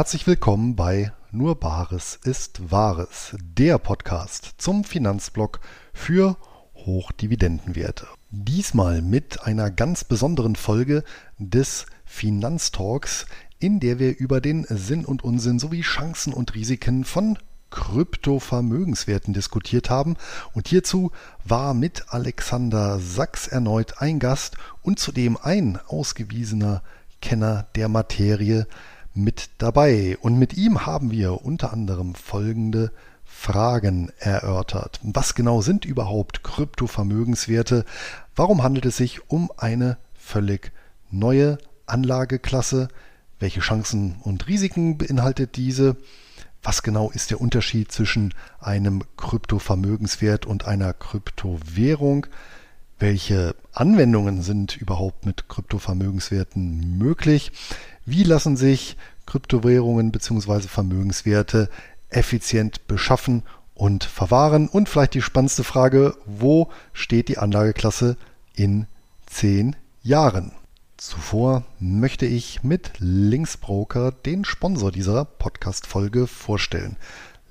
Herzlich willkommen bei Nur Bares ist Wahres, der Podcast zum Finanzblock für Hochdividendenwerte. Diesmal mit einer ganz besonderen Folge des Finanztalks, in der wir über den Sinn und Unsinn sowie Chancen und Risiken von Kryptovermögenswerten diskutiert haben. Und hierzu war mit Alexander Sachs erneut ein Gast und zudem ein ausgewiesener Kenner der Materie mit dabei. Und mit ihm haben wir unter anderem folgende Fragen erörtert. Was genau sind überhaupt Kryptovermögenswerte? Warum handelt es sich um eine völlig neue Anlageklasse? Welche Chancen und Risiken beinhaltet diese? Was genau ist der Unterschied zwischen einem Kryptovermögenswert und einer Kryptowährung? Welche Anwendungen sind überhaupt mit Kryptovermögenswerten möglich? Wie lassen sich Kryptowährungen bzw. Vermögenswerte effizient beschaffen und verwahren? Und vielleicht die spannendste Frage, wo steht die Anlageklasse in zehn Jahren? Zuvor möchte ich mit Linksbroker den Sponsor dieser Podcast-Folge vorstellen.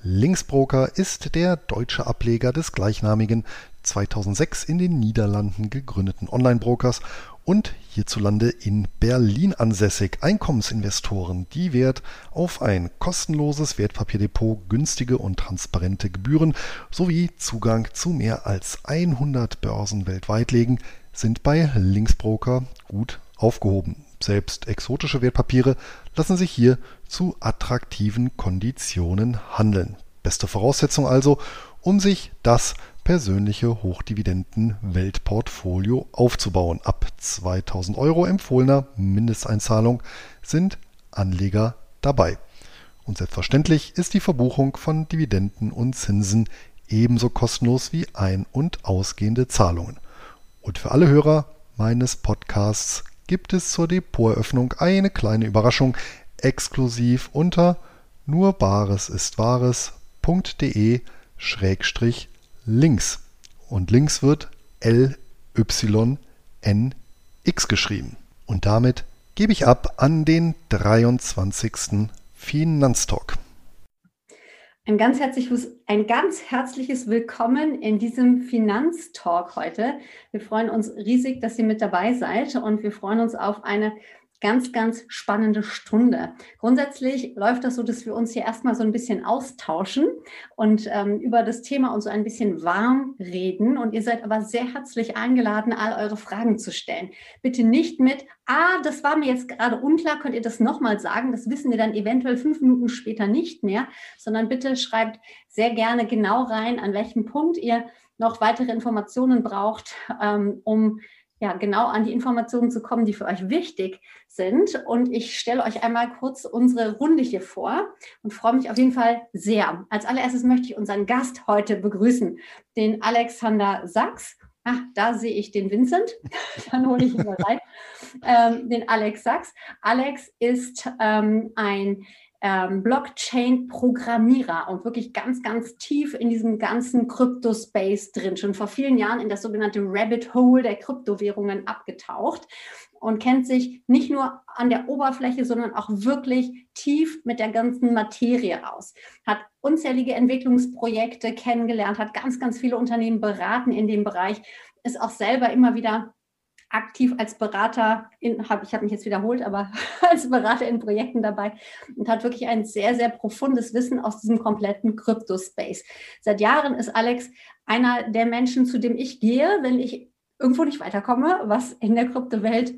Linksbroker ist der deutsche Ableger des gleichnamigen 2006 in den Niederlanden gegründeten Online-Brokers und hierzulande in Berlin ansässig. Einkommensinvestoren, die Wert auf ein kostenloses Wertpapierdepot, günstige und transparente Gebühren sowie Zugang zu mehr als 100 Börsen weltweit legen, sind bei Linksbroker gut aufgehoben. Selbst exotische Wertpapiere lassen sich hier zu attraktiven Konditionen handeln. Beste Voraussetzung also, um sich das persönliche Hochdividenden-Weltportfolio aufzubauen. Ab 2000 Euro empfohlener Mindesteinzahlung sind Anleger dabei. Und selbstverständlich ist die Verbuchung von Dividenden und Zinsen ebenso kostenlos wie ein- und ausgehende Zahlungen. Und für alle Hörer meines Podcasts gibt es zur Depoteröffnung eine kleine Überraschung exklusiv unter nurbaresistwahres.de-links. Und links wird L-Y-N-X geschrieben. Und damit gebe ich ab an den 23. Finanztalk. Ein ganz, herzliches, ein ganz herzliches Willkommen in diesem Finanztalk heute. Wir freuen uns riesig, dass ihr mit dabei seid und wir freuen uns auf eine ganz, ganz spannende Stunde. Grundsätzlich läuft das so, dass wir uns hier erstmal so ein bisschen austauschen und ähm, über das Thema uns so ein bisschen warm reden. Und ihr seid aber sehr herzlich eingeladen, all eure Fragen zu stellen. Bitte nicht mit, ah, das war mir jetzt gerade unklar, könnt ihr das nochmal sagen? Das wissen wir dann eventuell fünf Minuten später nicht mehr, sondern bitte schreibt sehr gerne genau rein, an welchem Punkt ihr noch weitere Informationen braucht, ähm, um ja, genau an die Informationen zu kommen, die für euch wichtig sind. Und ich stelle euch einmal kurz unsere Runde hier vor und freue mich auf jeden Fall sehr. Als allererstes möchte ich unseren Gast heute begrüßen, den Alexander Sachs. Ach, da sehe ich den Vincent. Dann hole ich ihn mal rein. Ähm, den Alex Sachs. Alex ist ähm, ein ähm, Blockchain-Programmierer und wirklich ganz, ganz tief in diesem ganzen Krypto-Space drin, schon vor vielen Jahren in das sogenannte Rabbit Hole der Kryptowährungen abgetaucht und kennt sich nicht nur an der Oberfläche, sondern auch wirklich tief mit der ganzen Materie aus. Hat unzählige Entwicklungsprojekte kennengelernt, hat ganz, ganz viele Unternehmen beraten in dem Bereich, ist auch selber immer wieder aktiv als Berater, in, hab, ich habe mich jetzt wiederholt, aber als Berater in Projekten dabei und hat wirklich ein sehr, sehr profundes Wissen aus diesem kompletten Krypto-Space. Seit Jahren ist Alex einer der Menschen, zu dem ich gehe, wenn ich irgendwo nicht weiterkomme, was in der Kryptowelt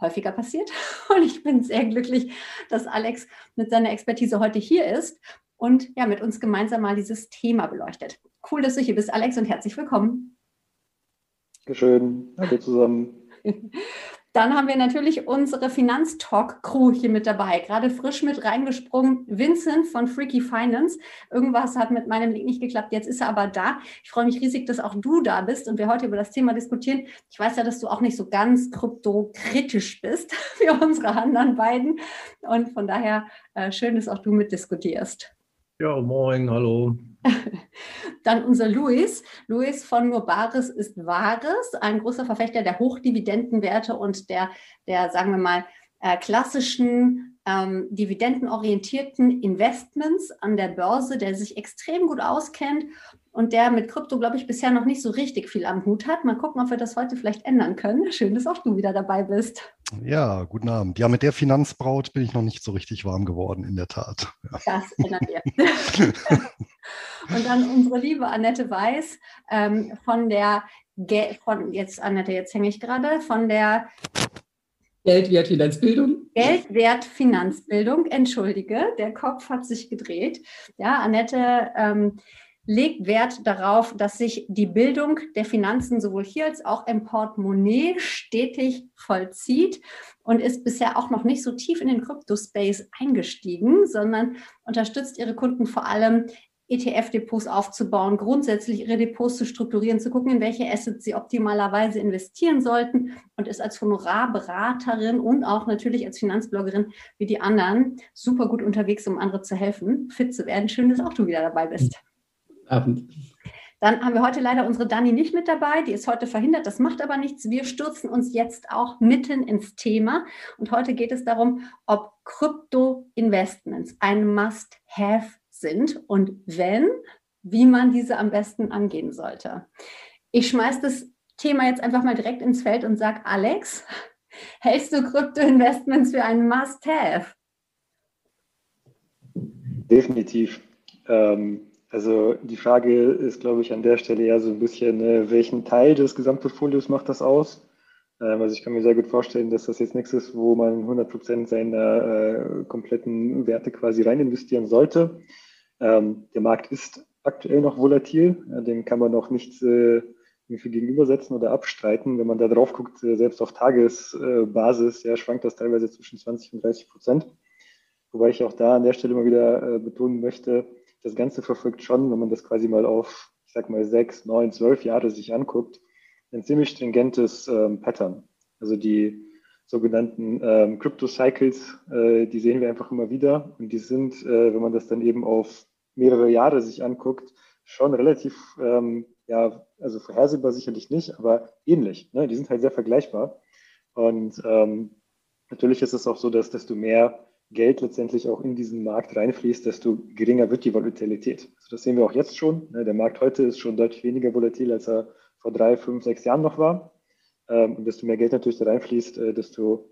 häufiger passiert. Und ich bin sehr glücklich, dass Alex mit seiner Expertise heute hier ist und ja, mit uns gemeinsam mal dieses Thema beleuchtet. Cool, dass du hier bist, Alex, und herzlich willkommen. Dankeschön. Hallo zusammen. Dann haben wir natürlich unsere Finanztalk-Crew hier mit dabei. Gerade frisch mit reingesprungen, Vincent von Freaky Finance. Irgendwas hat mit meinem Link nicht geklappt, jetzt ist er aber da. Ich freue mich riesig, dass auch du da bist und wir heute über das Thema diskutieren. Ich weiß ja, dass du auch nicht so ganz kryptokritisch bist wie unsere anderen beiden. Und von daher äh, schön, dass auch du mitdiskutierst. Ja, moin, hallo. Dann unser Luis. Luis von Nur Bares ist Wahres, ein großer Verfechter der Hochdividendenwerte und der, der sagen wir mal, äh, klassischen ähm, dividendenorientierten Investments an der Börse, der sich extrem gut auskennt und der mit Krypto, glaube ich, bisher noch nicht so richtig viel am Hut hat. Mal gucken, ob wir das heute vielleicht ändern können. Schön, dass auch du wieder dabei bist. Ja, guten Abend. Ja, mit der Finanzbraut bin ich noch nicht so richtig warm geworden, in der Tat. Ja. Das ändern wir. und dann unsere liebe Annette Weiß ähm, von der, Ge von, jetzt Annette, jetzt hänge ich gerade, von der Geldwert Finanzbildung. Geldwert Finanzbildung, entschuldige, der Kopf hat sich gedreht. Ja, Annette ähm, legt Wert darauf, dass sich die Bildung der Finanzen sowohl hier als auch im Portemonnaie stetig vollzieht und ist bisher auch noch nicht so tief in den Crypto-Space eingestiegen, sondern unterstützt ihre Kunden vor allem ETF-Depots aufzubauen, grundsätzlich ihre Depots zu strukturieren, zu gucken, in welche Assets sie optimalerweise investieren sollten und ist als Honorarberaterin und auch natürlich als Finanzbloggerin wie die anderen super gut unterwegs, um andere zu helfen, fit zu werden. Schön, dass auch du wieder dabei bist. Abend. Dann haben wir heute leider unsere Dani nicht mit dabei. Die ist heute verhindert. Das macht aber nichts. Wir stürzen uns jetzt auch mitten ins Thema. Und heute geht es darum, ob Krypto-Investments ein Must-Have sind und wenn, wie man diese am besten angehen sollte. Ich schmeiße das Thema jetzt einfach mal direkt ins Feld und sage, Alex, hältst du Krypto-Investments für ein Must-Have? Definitiv. Ähm, also die Frage ist, glaube ich, an der Stelle eher so ein bisschen, äh, welchen Teil des Gesamtportfolios macht das aus? Ähm, also ich kann mir sehr gut vorstellen, dass das jetzt nichts ist, wo man 100 Prozent seiner äh, kompletten Werte quasi rein investieren sollte. Ähm, der Markt ist aktuell noch volatil, ja, dem kann man noch nicht äh, gegenübersetzen oder abstreiten. Wenn man da drauf guckt, äh, selbst auf Tagesbasis, ja, schwankt das teilweise zwischen 20 und 30 Prozent. Wobei ich auch da an der Stelle mal wieder äh, betonen möchte, das Ganze verfolgt schon, wenn man das quasi mal auf, ich sag mal, sechs, neun, zwölf Jahre sich anguckt, ein ziemlich stringentes ähm, Pattern. Also die sogenannten ähm, Crypto-Cycles, äh, die sehen wir einfach immer wieder. Und die sind, äh, wenn man das dann eben auf mehrere Jahre sich anguckt, schon relativ, ähm, ja, also vorhersehbar sicherlich nicht, aber ähnlich. Ne? Die sind halt sehr vergleichbar. Und ähm, natürlich ist es auch so, dass desto mehr Geld letztendlich auch in diesen Markt reinfließt, desto geringer wird die Volatilität. Also das sehen wir auch jetzt schon. Ne? Der Markt heute ist schon deutlich weniger volatil, als er vor drei, fünf, sechs Jahren noch war. Ähm, und desto mehr Geld natürlich da reinfließt, äh, desto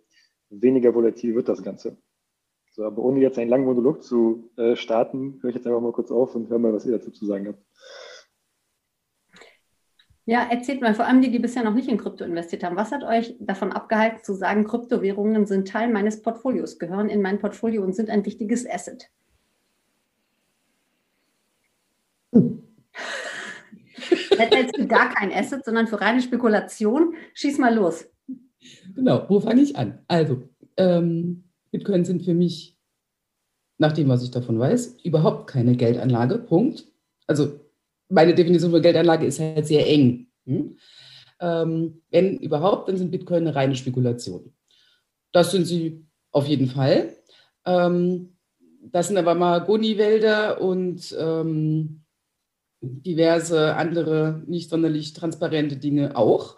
weniger volatil wird das Ganze. So, aber ohne jetzt einen langen Monolog zu äh, starten, höre ich jetzt einfach mal kurz auf und höre mal, was ihr dazu zu sagen habt. Ja, erzählt mal, vor allem die, die bisher noch nicht in Krypto investiert haben. Was hat euch davon abgehalten zu sagen, Kryptowährungen sind Teil meines Portfolios, gehören in mein Portfolio und sind ein wichtiges Asset? Jetzt hältst du gar kein Asset, sondern für reine Spekulation. Schieß mal los. Genau, wo fange ich an? Also, ähm, Bitcoin sind für mich, nach dem, was ich davon weiß, überhaupt keine Geldanlage. Punkt. Also, meine Definition von Geldanlage ist halt sehr eng. Hm? Ähm, wenn überhaupt, dann sind Bitcoin eine reine Spekulation. Das sind sie auf jeden Fall. Ähm, das sind aber Mahagoni-Wälder und ähm, diverse andere nicht sonderlich transparente Dinge auch.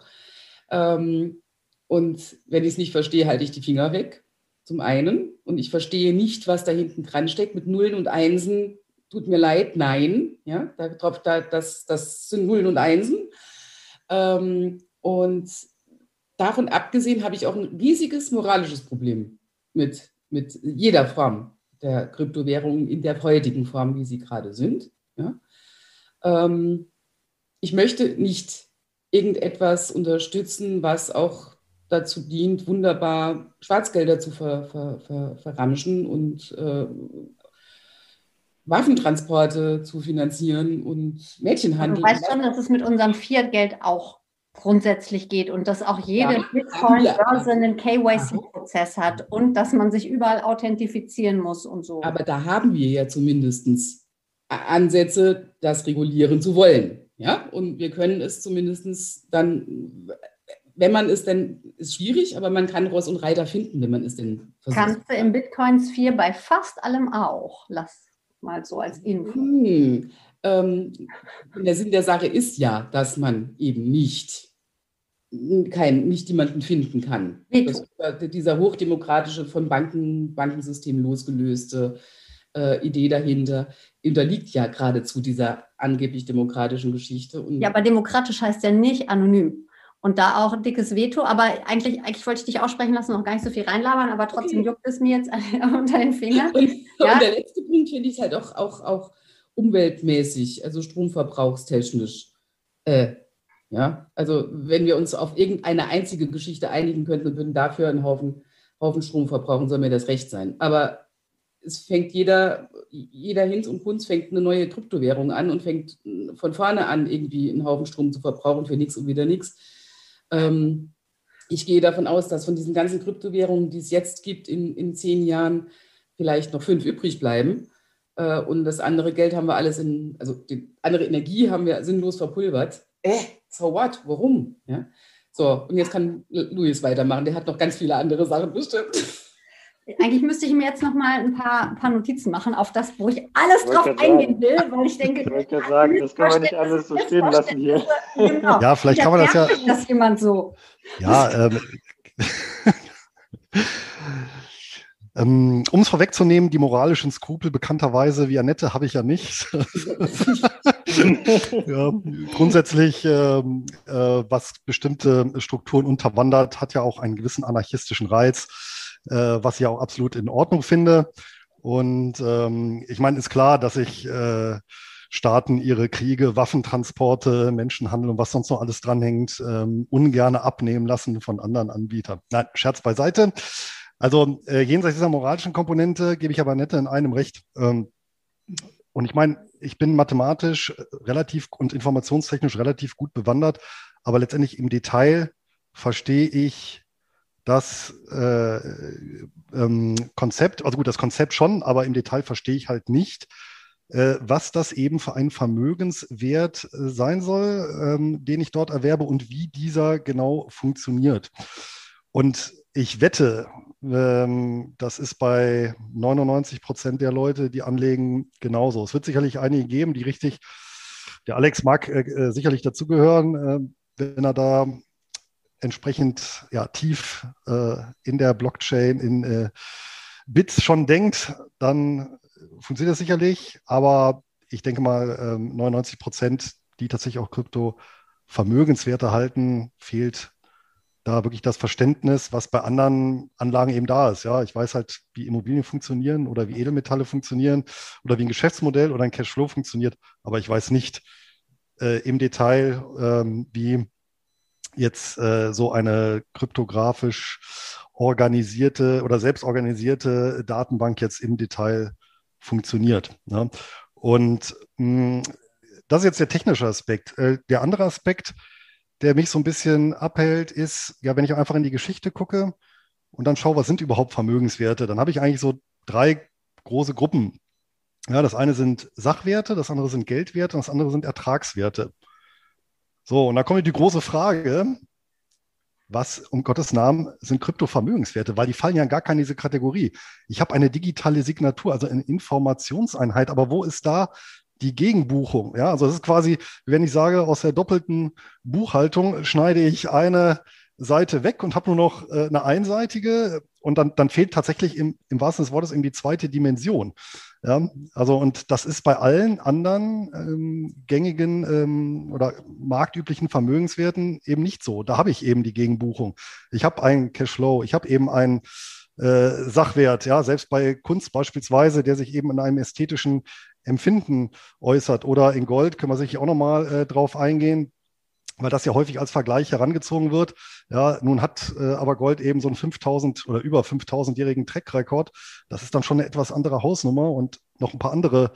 Ähm, und wenn ich es nicht verstehe, halte ich die Finger weg, zum einen. Und ich verstehe nicht, was da hinten dran steckt mit Nullen und Einsen. Tut mir leid, nein. Ja, da, da, das, das sind Nullen und Einsen. Ähm, und davon abgesehen habe ich auch ein riesiges moralisches Problem mit, mit jeder Form der Kryptowährungen in der heutigen Form, wie sie gerade sind. Ja? Ähm, ich möchte nicht irgendetwas unterstützen, was auch dazu dient, wunderbar Schwarzgelder zu ver, ver, ver, verramschen und äh, Waffentransporte zu finanzieren und Mädchenhandel. Du weißt schon, dass es mit unserem Fiat-Geld auch grundsätzlich geht und dass auch jede ja, Bitcoin-Börse einen KYC-Prozess hat und dass man sich überall authentifizieren muss und so. Aber da haben wir ja zumindest Ansätze, das regulieren zu wollen. Ja, und wir können es zumindest dann, wenn man es denn, ist schwierig, aber man kann Ross und Reiter finden, wenn man es denn versucht. Kannst du im Bitcoins 4 bei fast allem auch. Lass mal so als Info. Hm, ähm, der Sinn der Sache ist ja, dass man eben nicht kein, nicht jemanden finden kann. Das, dieser hochdemokratische, von Banken, Bankensystem losgelöste äh, Idee dahinter unterliegt ja geradezu dieser angeblich demokratischen Geschichte. Und ja, aber demokratisch heißt ja nicht anonym. Und da auch ein dickes Veto, aber eigentlich, eigentlich wollte ich dich aussprechen lassen, noch gar nicht so viel reinlabern, aber trotzdem okay. juckt es mir jetzt unter den Fingern. Und, ja. und der letzte Punkt finde ich halt auch, auch, auch umweltmäßig, also stromverbrauchstechnisch. Äh, ja, also wenn wir uns auf irgendeine einzige Geschichte einigen könnten und würden dafür einen Haufen, Haufen Strom verbrauchen, soll mir das recht sein. Aber es fängt jeder, jeder Hinz und Kunz fängt eine neue Kryptowährung an und fängt von vorne an irgendwie einen Haufen Strom zu verbrauchen für nichts und wieder nichts. Ähm, ich gehe davon aus, dass von diesen ganzen Kryptowährungen, die es jetzt gibt, in, in zehn Jahren vielleicht noch fünf übrig bleiben. Äh, und das andere Geld haben wir alles in, also die andere Energie haben wir sinnlos verpulvert. Äh, so what? Warum? Ja? So, und jetzt kann Luis weitermachen. Der hat noch ganz viele andere Sachen bestimmt. Eigentlich müsste ich mir jetzt noch mal ein paar, paar Notizen machen auf das, wo ich alles ich drauf eingehen will, weil ich denke, ich wollte gerade sagen, das kann man nicht alles so stehen lassen hier. Genau. Ja, vielleicht kann man das ja. Das jemand so. Ja, ähm, ähm, um es vorwegzunehmen, die moralischen Skrupel bekannterweise wie Annette habe ich ja nicht. ja, grundsätzlich, ähm, äh, was bestimmte Strukturen unterwandert, hat ja auch einen gewissen anarchistischen Reiz äh, was ich auch absolut in Ordnung finde. Und ähm, ich meine, ist klar, dass ich äh, Staaten ihre Kriege, Waffentransporte, Menschenhandel und was sonst noch alles dranhängt, ähm, ungerne abnehmen lassen von anderen Anbietern. Nein, Scherz beiseite. Also äh, jenseits dieser moralischen Komponente gebe ich aber nette in einem recht. Ähm, und ich meine, ich bin mathematisch relativ und informationstechnisch relativ gut bewandert, aber letztendlich im Detail verstehe ich das äh, ähm, Konzept, also gut, das Konzept schon, aber im Detail verstehe ich halt nicht, äh, was das eben für ein Vermögenswert äh, sein soll, ähm, den ich dort erwerbe und wie dieser genau funktioniert. Und ich wette, ähm, das ist bei 99 Prozent der Leute, die anlegen, genauso. Es wird sicherlich einige geben, die richtig, der Alex mag äh, äh sicherlich dazugehören, äh, wenn er da entsprechend ja, tief äh, in der Blockchain, in äh, Bits schon denkt, dann funktioniert das sicherlich. Aber ich denke mal, ähm, 99 Prozent, die tatsächlich auch Krypto-Vermögenswerte halten, fehlt da wirklich das Verständnis, was bei anderen Anlagen eben da ist. Ja, ich weiß halt, wie Immobilien funktionieren oder wie Edelmetalle funktionieren oder wie ein Geschäftsmodell oder ein Cashflow funktioniert, aber ich weiß nicht äh, im Detail, ähm, wie jetzt äh, so eine kryptografisch organisierte oder selbstorganisierte Datenbank jetzt im Detail funktioniert. Ne? Und mh, hm, das ist jetzt der technische Aspekt. Äh, der andere Aspekt, der mich so ein bisschen abhält, ist, ja, wenn ich einfach in die Geschichte gucke und dann schaue, was sind überhaupt Vermögenswerte, dann habe ich eigentlich so drei große Gruppen. Ja, das eine sind Sachwerte, das andere sind Geldwerte und das andere sind Ertragswerte. So, und da kommt die große Frage, was um Gottes Namen sind Kryptovermögenswerte, weil die fallen ja gar keine diese Kategorie. Ich habe eine digitale Signatur, also eine Informationseinheit, aber wo ist da die Gegenbuchung? Ja, also das ist quasi, wenn ich sage, aus der doppelten Buchhaltung schneide ich eine Seite weg und habe nur noch äh, eine einseitige und dann, dann fehlt tatsächlich im, im wahrsten des Wortes eben die zweite Dimension. Ja, also und das ist bei allen anderen ähm, gängigen ähm, oder marktüblichen Vermögenswerten eben nicht so. Da habe ich eben die Gegenbuchung. Ich habe einen Cashflow, ich habe eben einen äh, Sachwert, ja, selbst bei Kunst beispielsweise, der sich eben in einem ästhetischen Empfinden äußert oder in Gold, können wir sicher auch nochmal äh, drauf eingehen weil das ja häufig als Vergleich herangezogen wird. Ja, nun hat äh, aber Gold eben so einen 5000 oder über 5000-jährigen Track-Rekord. Das ist dann schon eine etwas andere Hausnummer und noch ein paar andere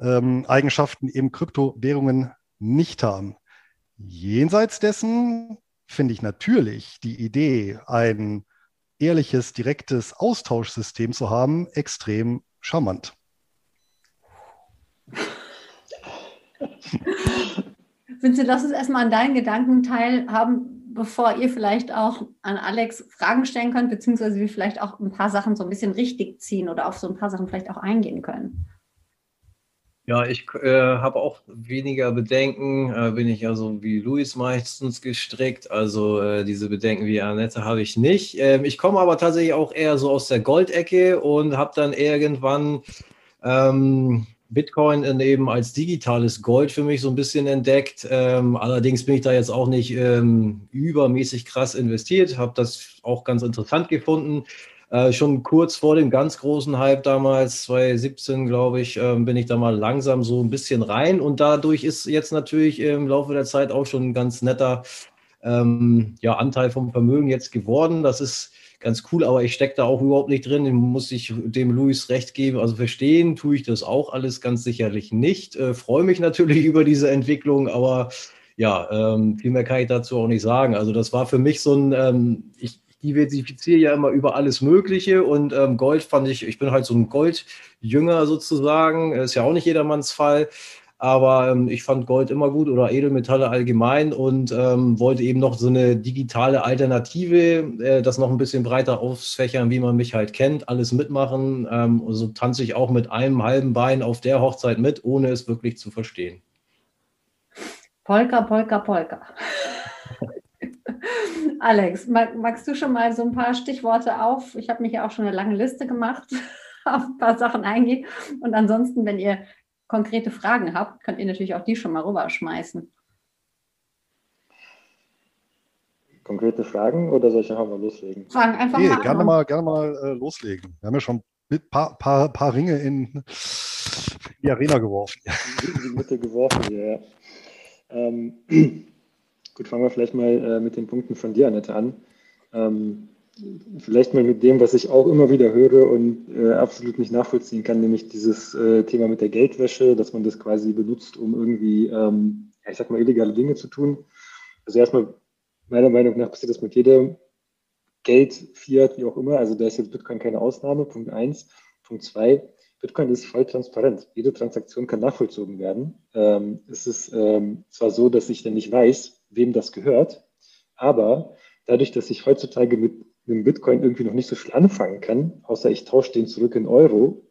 ähm, Eigenschaften eben Kryptowährungen nicht haben. Jenseits dessen finde ich natürlich die Idee, ein ehrliches, direktes Austauschsystem zu haben, extrem charmant. Vincent, lass uns erstmal an deinen Gedanken teilhaben, bevor ihr vielleicht auch an Alex Fragen stellen könnt, beziehungsweise wir vielleicht auch ein paar Sachen so ein bisschen richtig ziehen oder auf so ein paar Sachen vielleicht auch eingehen können. Ja, ich äh, habe auch weniger Bedenken, äh, bin ich ja so wie Luis meistens gestrickt. Also äh, diese Bedenken wie Annette habe ich nicht. Ähm, ich komme aber tatsächlich auch eher so aus der Goldecke und habe dann irgendwann ähm, Bitcoin eben als digitales Gold für mich so ein bisschen entdeckt. Ähm, allerdings bin ich da jetzt auch nicht ähm, übermäßig krass investiert, habe das auch ganz interessant gefunden. Äh, schon kurz vor dem ganz großen Hype damals, 2017, glaube ich, äh, bin ich da mal langsam so ein bisschen rein. Und dadurch ist jetzt natürlich im Laufe der Zeit auch schon ein ganz netter ähm, ja, Anteil vom Vermögen jetzt geworden. Das ist ganz cool, aber ich stecke da auch überhaupt nicht drin. Muss ich dem Luis recht geben. Also verstehen tue ich das auch alles ganz sicherlich nicht. Äh, Freue mich natürlich über diese Entwicklung, aber ja, ähm, viel mehr kann ich dazu auch nicht sagen. Also das war für mich so ein, ähm, ich, diversifiziere ja immer über alles Mögliche und ähm, Gold fand ich, ich bin halt so ein Goldjünger sozusagen, ist ja auch nicht jedermanns Fall. Aber ähm, ich fand Gold immer gut oder Edelmetalle allgemein und ähm, wollte eben noch so eine digitale Alternative, äh, das noch ein bisschen breiter ausfächern, wie man mich halt kennt, alles mitmachen. Ähm, so tanze ich auch mit einem halben Bein auf der Hochzeit mit, ohne es wirklich zu verstehen. Polka, Polka, Polka. Alex, mag, magst du schon mal so ein paar Stichworte auf? Ich habe mich ja auch schon eine lange Liste gemacht, auf ein paar Sachen eingehen. Und ansonsten, wenn ihr konkrete Fragen habt, könnt ihr natürlich auch die schon mal rüberschmeißen. Konkrete Fragen oder soll ich einfach mal loslegen? Fragen einfach nee, mal. Gerne mal, gerne mal äh, loslegen. Wir haben ja schon ein paar, paar, paar Ringe in die Arena geworfen. In die Mitte geworfen, ja. Ähm, Gut, fangen wir vielleicht mal äh, mit den Punkten von dir, Annette, an. Ähm, vielleicht mal mit dem, was ich auch immer wieder höre und äh, absolut nicht nachvollziehen kann, nämlich dieses äh, Thema mit der Geldwäsche, dass man das quasi benutzt, um irgendwie, ähm, ich sag mal, illegale Dinge zu tun. Also erstmal, meiner Meinung nach passiert das mit jedem Geld, Fiat, wie auch immer. Also da ist jetzt Bitcoin keine Ausnahme, Punkt eins. Punkt zwei, Bitcoin ist voll transparent. Jede Transaktion kann nachvollzogen werden. Ähm, es ist ähm, zwar so, dass ich dann nicht weiß, wem das gehört. Aber dadurch, dass ich heutzutage mit einem Bitcoin irgendwie noch nicht so viel anfangen kann, außer ich tausche den zurück in Euro,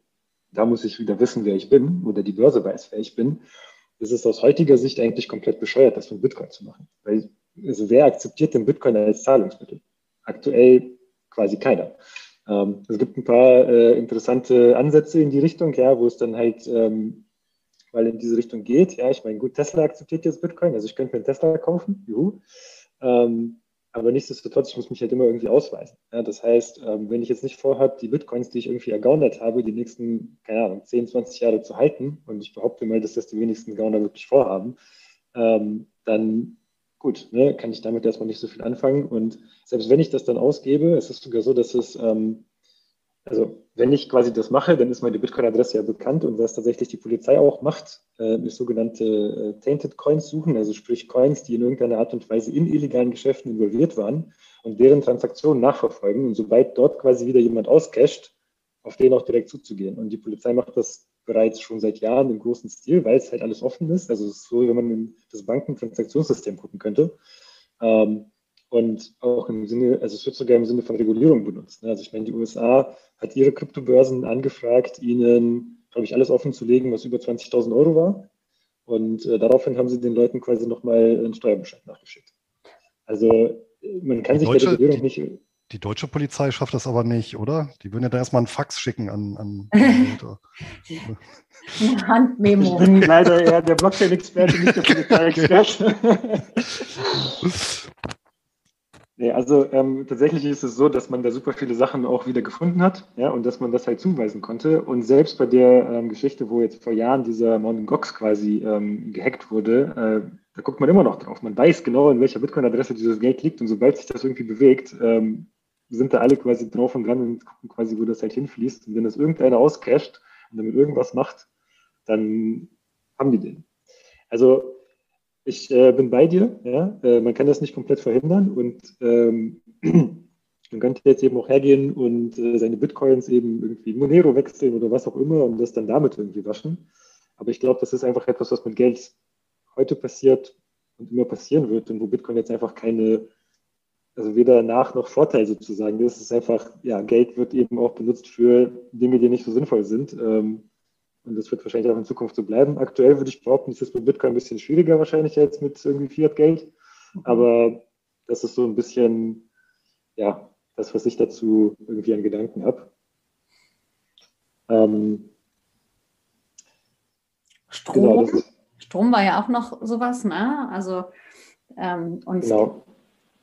da muss ich wieder wissen, wer ich bin oder die Börse weiß, wer ich bin, ist es aus heutiger Sicht eigentlich komplett bescheuert, das mit Bitcoin zu machen. Weil, also wer akzeptiert den Bitcoin als Zahlungsmittel? Aktuell quasi keiner. Ähm, es gibt ein paar äh, interessante Ansätze in die Richtung, ja, wo es dann halt ähm, weil in diese Richtung geht. Ja, ich meine, gut, Tesla akzeptiert jetzt Bitcoin, also ich könnte mir einen Tesla kaufen, juhu. Ähm, aber nichtsdestotrotz, ich muss mich halt immer irgendwie ausweisen. Ja, das heißt, ähm, wenn ich jetzt nicht vorhabe, die Bitcoins, die ich irgendwie ergaunert habe, die nächsten, keine Ahnung, 10, 20 Jahre zu halten, und ich behaupte mal, dass das die wenigsten Gauner wirklich vorhaben, ähm, dann gut, ne, kann ich damit erstmal nicht so viel anfangen. Und selbst wenn ich das dann ausgebe, es ist sogar so, dass es ähm, also wenn ich quasi das mache, dann ist meine Bitcoin-Adresse ja bekannt und was tatsächlich die Polizei auch macht, äh, ist sogenannte äh, Tainted Coins suchen, also sprich Coins, die in irgendeiner Art und Weise in illegalen Geschäften involviert waren und deren Transaktionen nachverfolgen und sobald dort quasi wieder jemand auscasht, auf den auch direkt zuzugehen. Und die Polizei macht das bereits schon seit Jahren im großen Stil, weil es halt alles offen ist. Also es ist so, wenn man in das Bankentransaktionssystem gucken könnte. Ähm, und auch im Sinne, also es wird sogar im Sinne von Regulierung benutzt. Ne? Also ich meine, die USA hat ihre Kryptobörsen angefragt, ihnen, glaube ich, alles offen zu legen, was über 20.000 Euro war. Und äh, daraufhin haben sie den Leuten quasi nochmal einen Steuerbescheid nachgeschickt. Also man kann die sich deutsche, der Regulierung nicht. Die deutsche Polizei schafft das aber nicht, oder? Die würden ja da erstmal einen Fax schicken an. an Ein Handmemo. Ich bin leider eher der Blockchain-Experte, nicht der Polizei-Experte. Nee, also ähm, tatsächlich ist es so, dass man da super viele Sachen auch wieder gefunden hat, ja, und dass man das halt zuweisen konnte. Und selbst bei der ähm, Geschichte, wo jetzt vor Jahren dieser Mt. Gox quasi ähm, gehackt wurde, äh, da guckt man immer noch drauf. Man weiß genau, in welcher Bitcoin-Adresse dieses Geld liegt und sobald sich das irgendwie bewegt, ähm, sind da alle quasi drauf und dran und gucken quasi, wo das halt hinfließt. Und wenn das irgendeiner auscasht und damit irgendwas macht, dann haben die den. Also ich äh, bin bei dir. Ja? Äh, man kann das nicht komplett verhindern und ähm, man könnte jetzt eben auch hergehen und äh, seine Bitcoins eben irgendwie Monero wechseln oder was auch immer und das dann damit irgendwie waschen. Aber ich glaube, das ist einfach etwas, was mit Geld heute passiert und immer passieren wird und wo Bitcoin jetzt einfach keine, also weder Nach- noch Vorteil sozusagen ist. Es ist einfach, ja, Geld wird eben auch benutzt für Dinge, die nicht so sinnvoll sind. Ähm, Und das wird wahrscheinlich auch in Zukunft so bleiben. Aktuell würde ich behaupten, ist das bei Bitcoin ein bisschen schwieriger wahrscheinlich jetzt mit irgendwie Fiat-Geld. Aber das ist so ein bisschen, ja, das, was ich dazu irgendwie an Gedanken habe. Ähm, Strom, genau, Strom war ja auch noch sowas, ne? Also ähm, und, genau.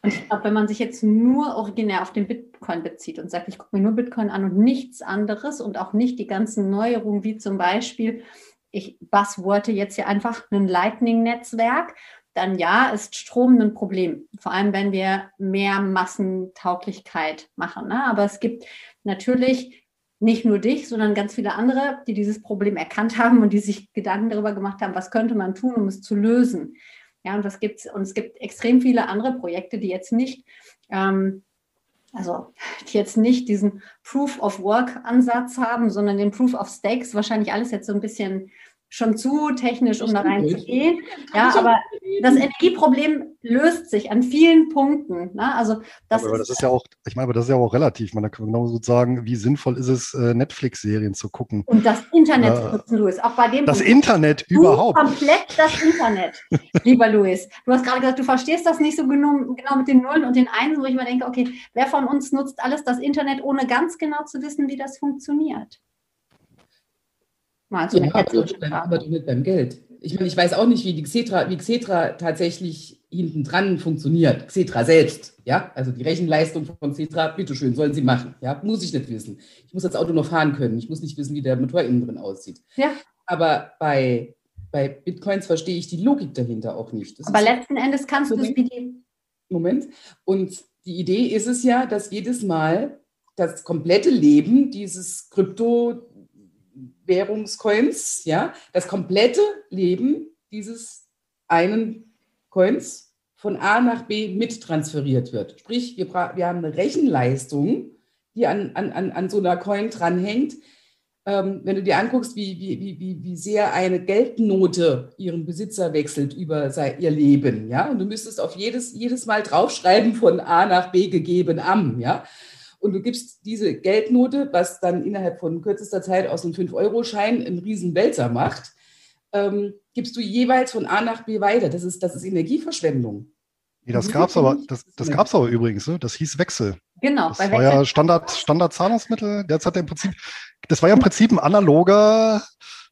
und ich glaube, wenn man sich jetzt nur originär auf den Bitcoin bezieht und sagt, ich gucke mir nur Bitcoin an und nichts anderes und auch nicht die ganzen Neuerungen, wie zum Beispiel, ich buzzworte jetzt hier einfach ein Lightning-Netzwerk, dann ja, ist Strom ein Problem. Vor allem, wenn wir mehr Massentauglichkeit machen. Ne? Aber es gibt natürlich nicht nur dich, sondern ganz viele andere, die dieses Problem erkannt haben und die sich Gedanken darüber gemacht haben, was könnte man tun, um es zu lösen. Ja, und das gibt's, und es gibt extrem viele andere Projekte, die jetzt nicht, ähm, also die jetzt nicht diesen Proof of Work Ansatz haben, sondern den Proof of Stakes, wahrscheinlich alles jetzt so ein bisschen schon zu technisch, um da reinzugehen. Ja, aber das Energieproblem löst sich an vielen Punkten. Ne? Also das, aber ist, das ist ja auch, ich meine, aber das ist ja auch relativ. Man kann genauso sagen, wie sinnvoll ist es, äh, Netflix-Serien zu gucken. Und das Internet zu nutzen, Luis. Auch bei dem das Punkt. Internet du überhaupt. Komplett das Internet, lieber Luis. Du hast gerade gesagt, du verstehst das nicht so genau, genau mit den Nullen und den Einsen, wo ich mir denke, okay, wer von uns nutzt alles das Internet, ohne ganz genau zu wissen, wie das funktioniert? Mal so ja, aber, aber doch nicht beim Geld. Ich meine, ich weiß auch nicht, wie die Xetra, wie Xetra tatsächlich hinten dran funktioniert. Xetra selbst, ja, also die Rechenleistung von Xetra, bitteschön, sollen sie machen. Ja, muss ich nicht wissen. Ich muss das Auto noch fahren können. Ich muss nicht wissen, wie der Motor innen drin aussieht. Ja. Aber bei, bei Bitcoins verstehe ich die Logik dahinter auch nicht. Das Aber letzten Endes kannst du wie die. Moment. Und die Idee ist es ja, dass jedes Mal das komplette Leben dieses Krypto Währungscoins, ja, das komplette Leben dieses einen Coins von A nach B mittransferiert wird. Sprich, wir, wir haben eine Rechenleistung, die an, an, an so einer Coin dranhängt. Ähm, wenn du dir anguckst, wie, wie, wie, wie sehr eine Geldnote ihren Besitzer wechselt über sein, ihr Leben, ja, und du müsstest auf jedes, jedes Mal draufschreiben von A nach B gegeben am, ja, und du gibst diese Geldnote, was dann innerhalb von kürzester Zeit aus einem 5-Euro-Schein einen riesen Wälzer macht, ähm, gibst du jeweils von A nach B weiter. Das ist, das ist Energieverschwendung. Nee, das gab es aber, das, das gab's aber übrigens, ne? das hieß Wechsel. Genau. Das war ja Standard, Standard-Zahlungsmittel. Das hat im Prinzip, das war ja im Prinzip ein analoger.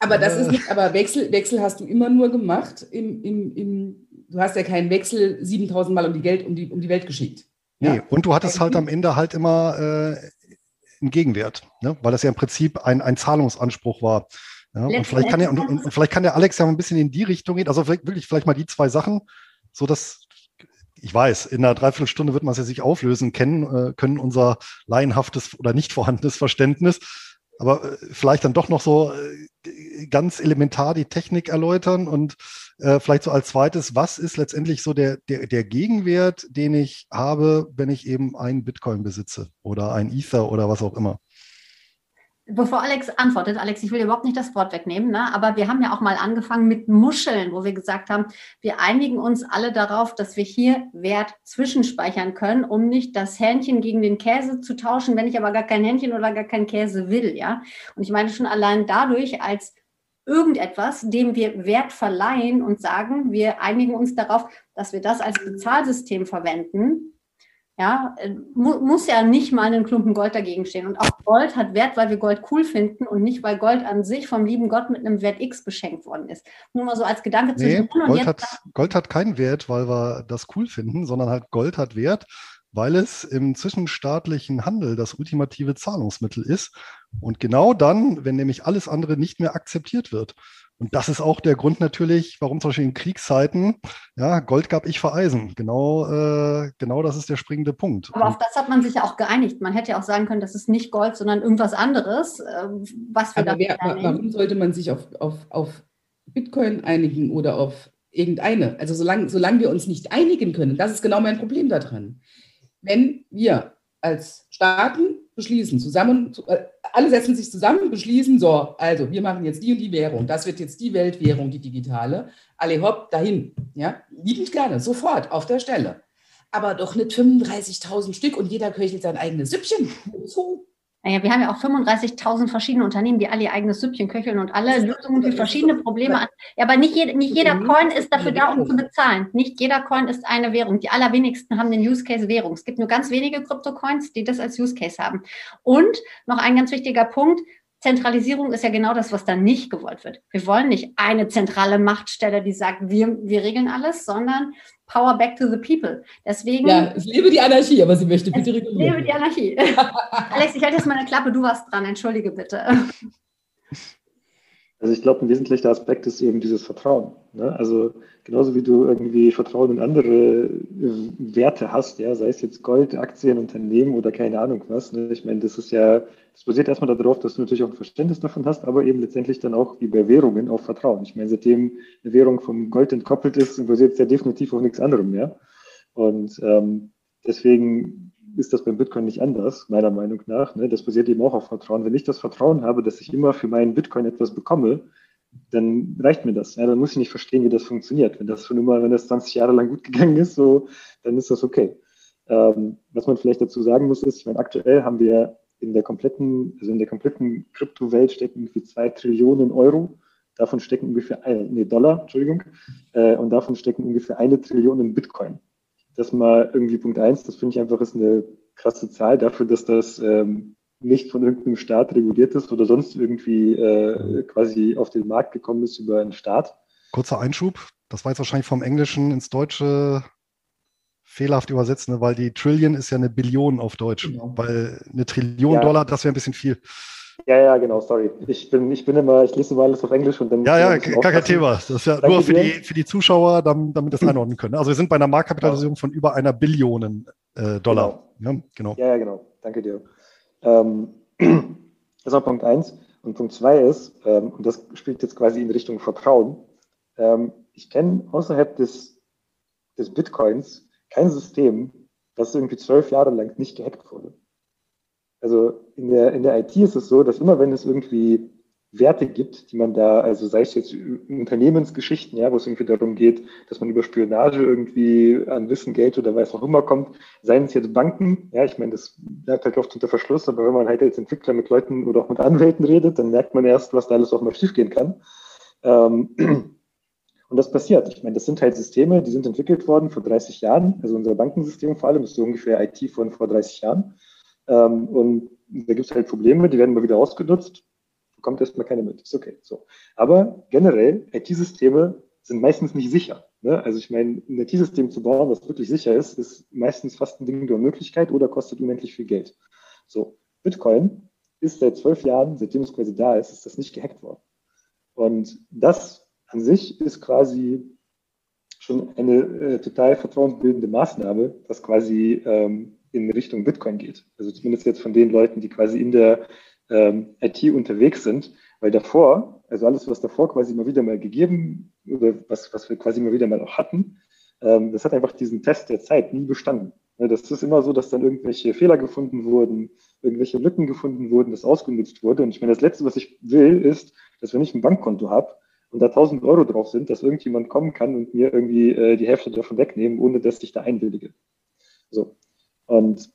Aber das ist äh, nicht, aber Wechsel, Wechsel hast du immer nur gemacht im, im, im, du hast ja keinen Wechsel 7000 Mal um die, Geld, um die, um die Welt geschickt. Nee, ja. und du hattest halt am Ende halt immer äh, einen Gegenwert, ne? weil das ja im Prinzip ein, ein Zahlungsanspruch war. Ja? Und, vielleicht kann der, und, und, vielleicht kann der Alex ja mal ein bisschen in die Richtung gehen, also wirklich vielleicht mal die zwei Sachen, so dass ich weiß, in einer Dreiviertelstunde wird man es ja sich auflösen kennen, äh, können unser laienhaftes oder nicht vorhandenes Verständnis, aber äh, vielleicht dann doch noch so äh, ganz elementar die Technik erläutern und äh, vielleicht so als zweites, was ist letztendlich so der, der, der Gegenwert, den ich habe, wenn ich eben einen Bitcoin besitze oder ein Ether oder was auch immer? Bevor Alex antwortet, Alex, ich will überhaupt nicht das Wort wegnehmen, ne? aber wir haben ja auch mal angefangen mit Muscheln, wo wir gesagt haben, wir einigen uns alle darauf, dass wir hier Wert zwischenspeichern können, um nicht das Hähnchen gegen den Käse zu tauschen, wenn ich aber gar kein Hähnchen oder gar keinen Käse will, ja. Und ich meine schon allein dadurch als irgendetwas, dem wir Wert verleihen und sagen, wir einigen uns darauf, dass wir das als Bezahlsystem verwenden. Ja, äh, mu muss ja nicht mal einen Klumpen Gold dagegen stehen. Und auch Gold hat Wert, weil wir Gold cool finden und nicht, weil Gold an sich vom lieben Gott mit einem Wert X beschenkt worden ist. Nur mal so als Gedanke zu nee, Gold hat, Gold hat keinen Wert, weil wir das cool finden, sondern halt Gold hat Wert, weil es im zwischenstaatlichen Handel das ultimative Zahlungsmittel ist. Und genau dann, wenn nämlich alles andere nicht mehr akzeptiert wird. Und das ist auch der Grund natürlich, warum zum Beispiel in Kriegszeiten, ja, Gold gab ich für Eisen. Genau, äh, genau das ist der springende Punkt. Aber auf das hat man sich ja auch geeinigt. Man hätte ja auch sagen können, das ist nicht Gold, sondern irgendwas anderes, äh, was wir Aber wer, warum sollte man sich auf, auf, auf Bitcoin einigen oder auf irgendeine? Also solange, solange wir uns nicht einigen können, das ist genau mein Problem daran wenn wir als Staaten beschließen, zusammen, äh, alle setzen sich zusammen, beschließen, so, also wir machen jetzt die und die Währung, das wird jetzt die Weltwährung, die digitale, alle hopp, dahin, ja, liebend gerne, sofort, auf der Stelle. Aber doch nicht 35.000 Stück und jeder köchelt sein eigenes Süppchen. Naja, wir haben ja auch 35.000 verschiedene Unternehmen, die alle ihr eigenes Süppchen köcheln und alle Lösungen für verschiedene Probleme an. Ja, aber nicht, jede, nicht jeder Coin ist dafür da, um zu bezahlen. Nicht jeder Coin ist eine Währung. Die allerwenigsten haben den Use Case Währung. Es gibt nur ganz wenige Krypto-Coins, die das als Use Case haben. Und noch ein ganz wichtiger Punkt. Zentralisierung ist ja genau das, was dann nicht gewollt wird. Wir wollen nicht eine zentrale Machtstelle, die sagt, wir, wir regeln alles, sondern Power back to the people. Deswegen. Ja, ich liebe die Anarchie, aber sie möchte bitte regulieren. Ich liebe die Anarchie. Alex, ich halte jetzt meine Klappe, du warst dran, entschuldige bitte. Also ich glaube, ein wesentlicher Aspekt ist eben dieses Vertrauen. Ne? Also genauso wie du irgendwie Vertrauen in andere äh, Werte hast, ja, sei es jetzt Gold, Aktien, Unternehmen oder keine Ahnung was. Ne? Ich meine, das ist ja, das basiert erstmal darauf, dass du natürlich auch ein Verständnis davon hast, aber eben letztendlich dann auch wie bei Währungen auf Vertrauen. Ich meine, seitdem eine Währung vom Gold entkoppelt ist, basiert es ja definitiv auf nichts anderem mehr. Und ähm, deswegen ist das beim Bitcoin nicht anders, meiner Meinung nach. Ne? Das basiert eben auch auf Vertrauen. Wenn ich das Vertrauen habe, dass ich immer für meinen Bitcoin etwas bekomme, dann reicht mir das. Ja? Dann muss ich nicht verstehen, wie das funktioniert. Wenn das schon immer, wenn das 20 Jahre lang gut gegangen ist, so, dann ist das okay. Ähm, was man vielleicht dazu sagen muss, ist, ich meine, aktuell haben wir in der kompletten, also in der kompletten Kryptowelt stecken irgendwie zwei Trillionen Euro. Davon stecken ungefähr, nee, Dollar, Entschuldigung, äh, und davon stecken ungefähr eine Trillion in Bitcoin das mal irgendwie Punkt eins, das finde ich einfach ist eine krasse Zahl dafür, dass das ähm, nicht von irgendeinem Staat reguliert ist oder sonst irgendwie äh, quasi auf den Markt gekommen ist über einen Staat. Kurzer Einschub, das war jetzt wahrscheinlich vom Englischen ins Deutsche fehlerhaft übersetzt, ne? weil die Trillion ist ja eine Billion auf Deutsch, genau. weil eine Trillion ja. Dollar, das wäre ein bisschen viel. Ja, ja, genau, sorry. Ich bin, ich bin immer, ich lese immer alles auf Englisch und dann. Ja, ja, gar kein Thema. Das ist ja Danke nur für die, für die Zuschauer, damit, damit das einordnen können. Also wir sind bei einer Marktkapitalisierung von über einer Billion äh, Dollar. Genau. Ja, genau. Ja, ja, genau. Danke dir. Ähm, das war Punkt eins. Und Punkt zwei ist, ähm, und das spielt jetzt quasi in Richtung Vertrauen. Ähm, ich kenne außerhalb des, des Bitcoins kein System, das irgendwie zwölf Jahre lang nicht gehackt wurde. Also in der, in der IT ist es so, dass immer wenn es irgendwie Werte gibt, die man da, also sei es jetzt Unternehmensgeschichten, ja, wo es irgendwie darum geht, dass man über Spionage irgendwie an Wissen, Geld oder weiß auch immer kommt, seien es jetzt Banken, ja, ich meine, das bleibt halt oft unter Verschluss, aber wenn man halt als Entwickler mit Leuten oder auch mit Anwälten redet, dann merkt man erst, was da alles auch mal schiefgehen kann. Ähm, und das passiert. Ich meine, das sind halt Systeme, die sind entwickelt worden vor 30 Jahren, also unser Bankensystem vor allem ist so ungefähr IT von vor 30 Jahren. Ähm, und da gibt es halt Probleme, die werden mal wieder ausgenutzt. Bekommt erstmal keine mit. Ist okay. So. Aber generell, IT-Systeme sind meistens nicht sicher. Ne? Also ich meine, ein IT-System zu bauen, was wirklich sicher ist, ist meistens fast ein Ding der Möglichkeit oder kostet unendlich viel Geld. So, Bitcoin ist seit zwölf Jahren, seitdem es quasi da ist, ist das nicht gehackt worden. Und das an sich ist quasi schon eine äh, total vertrauensbildende Maßnahme, dass quasi ähm, in Richtung Bitcoin geht. Also zumindest jetzt von den Leuten, die quasi in der ähm, IT unterwegs sind, weil davor, also alles, was davor quasi immer wieder mal gegeben oder was, was wir quasi immer wieder mal auch hatten, ähm, das hat einfach diesen Test der Zeit nie bestanden. Ja, das ist immer so, dass dann irgendwelche Fehler gefunden wurden, irgendwelche Lücken gefunden wurden, das ausgenutzt wurde. Und ich meine, das Letzte, was ich will, ist, dass wenn ich ein Bankkonto habe und da 1000 Euro drauf sind, dass irgendjemand kommen kann und mir irgendwie äh, die Hälfte davon wegnehmen, ohne dass ich da einwillige. So. Und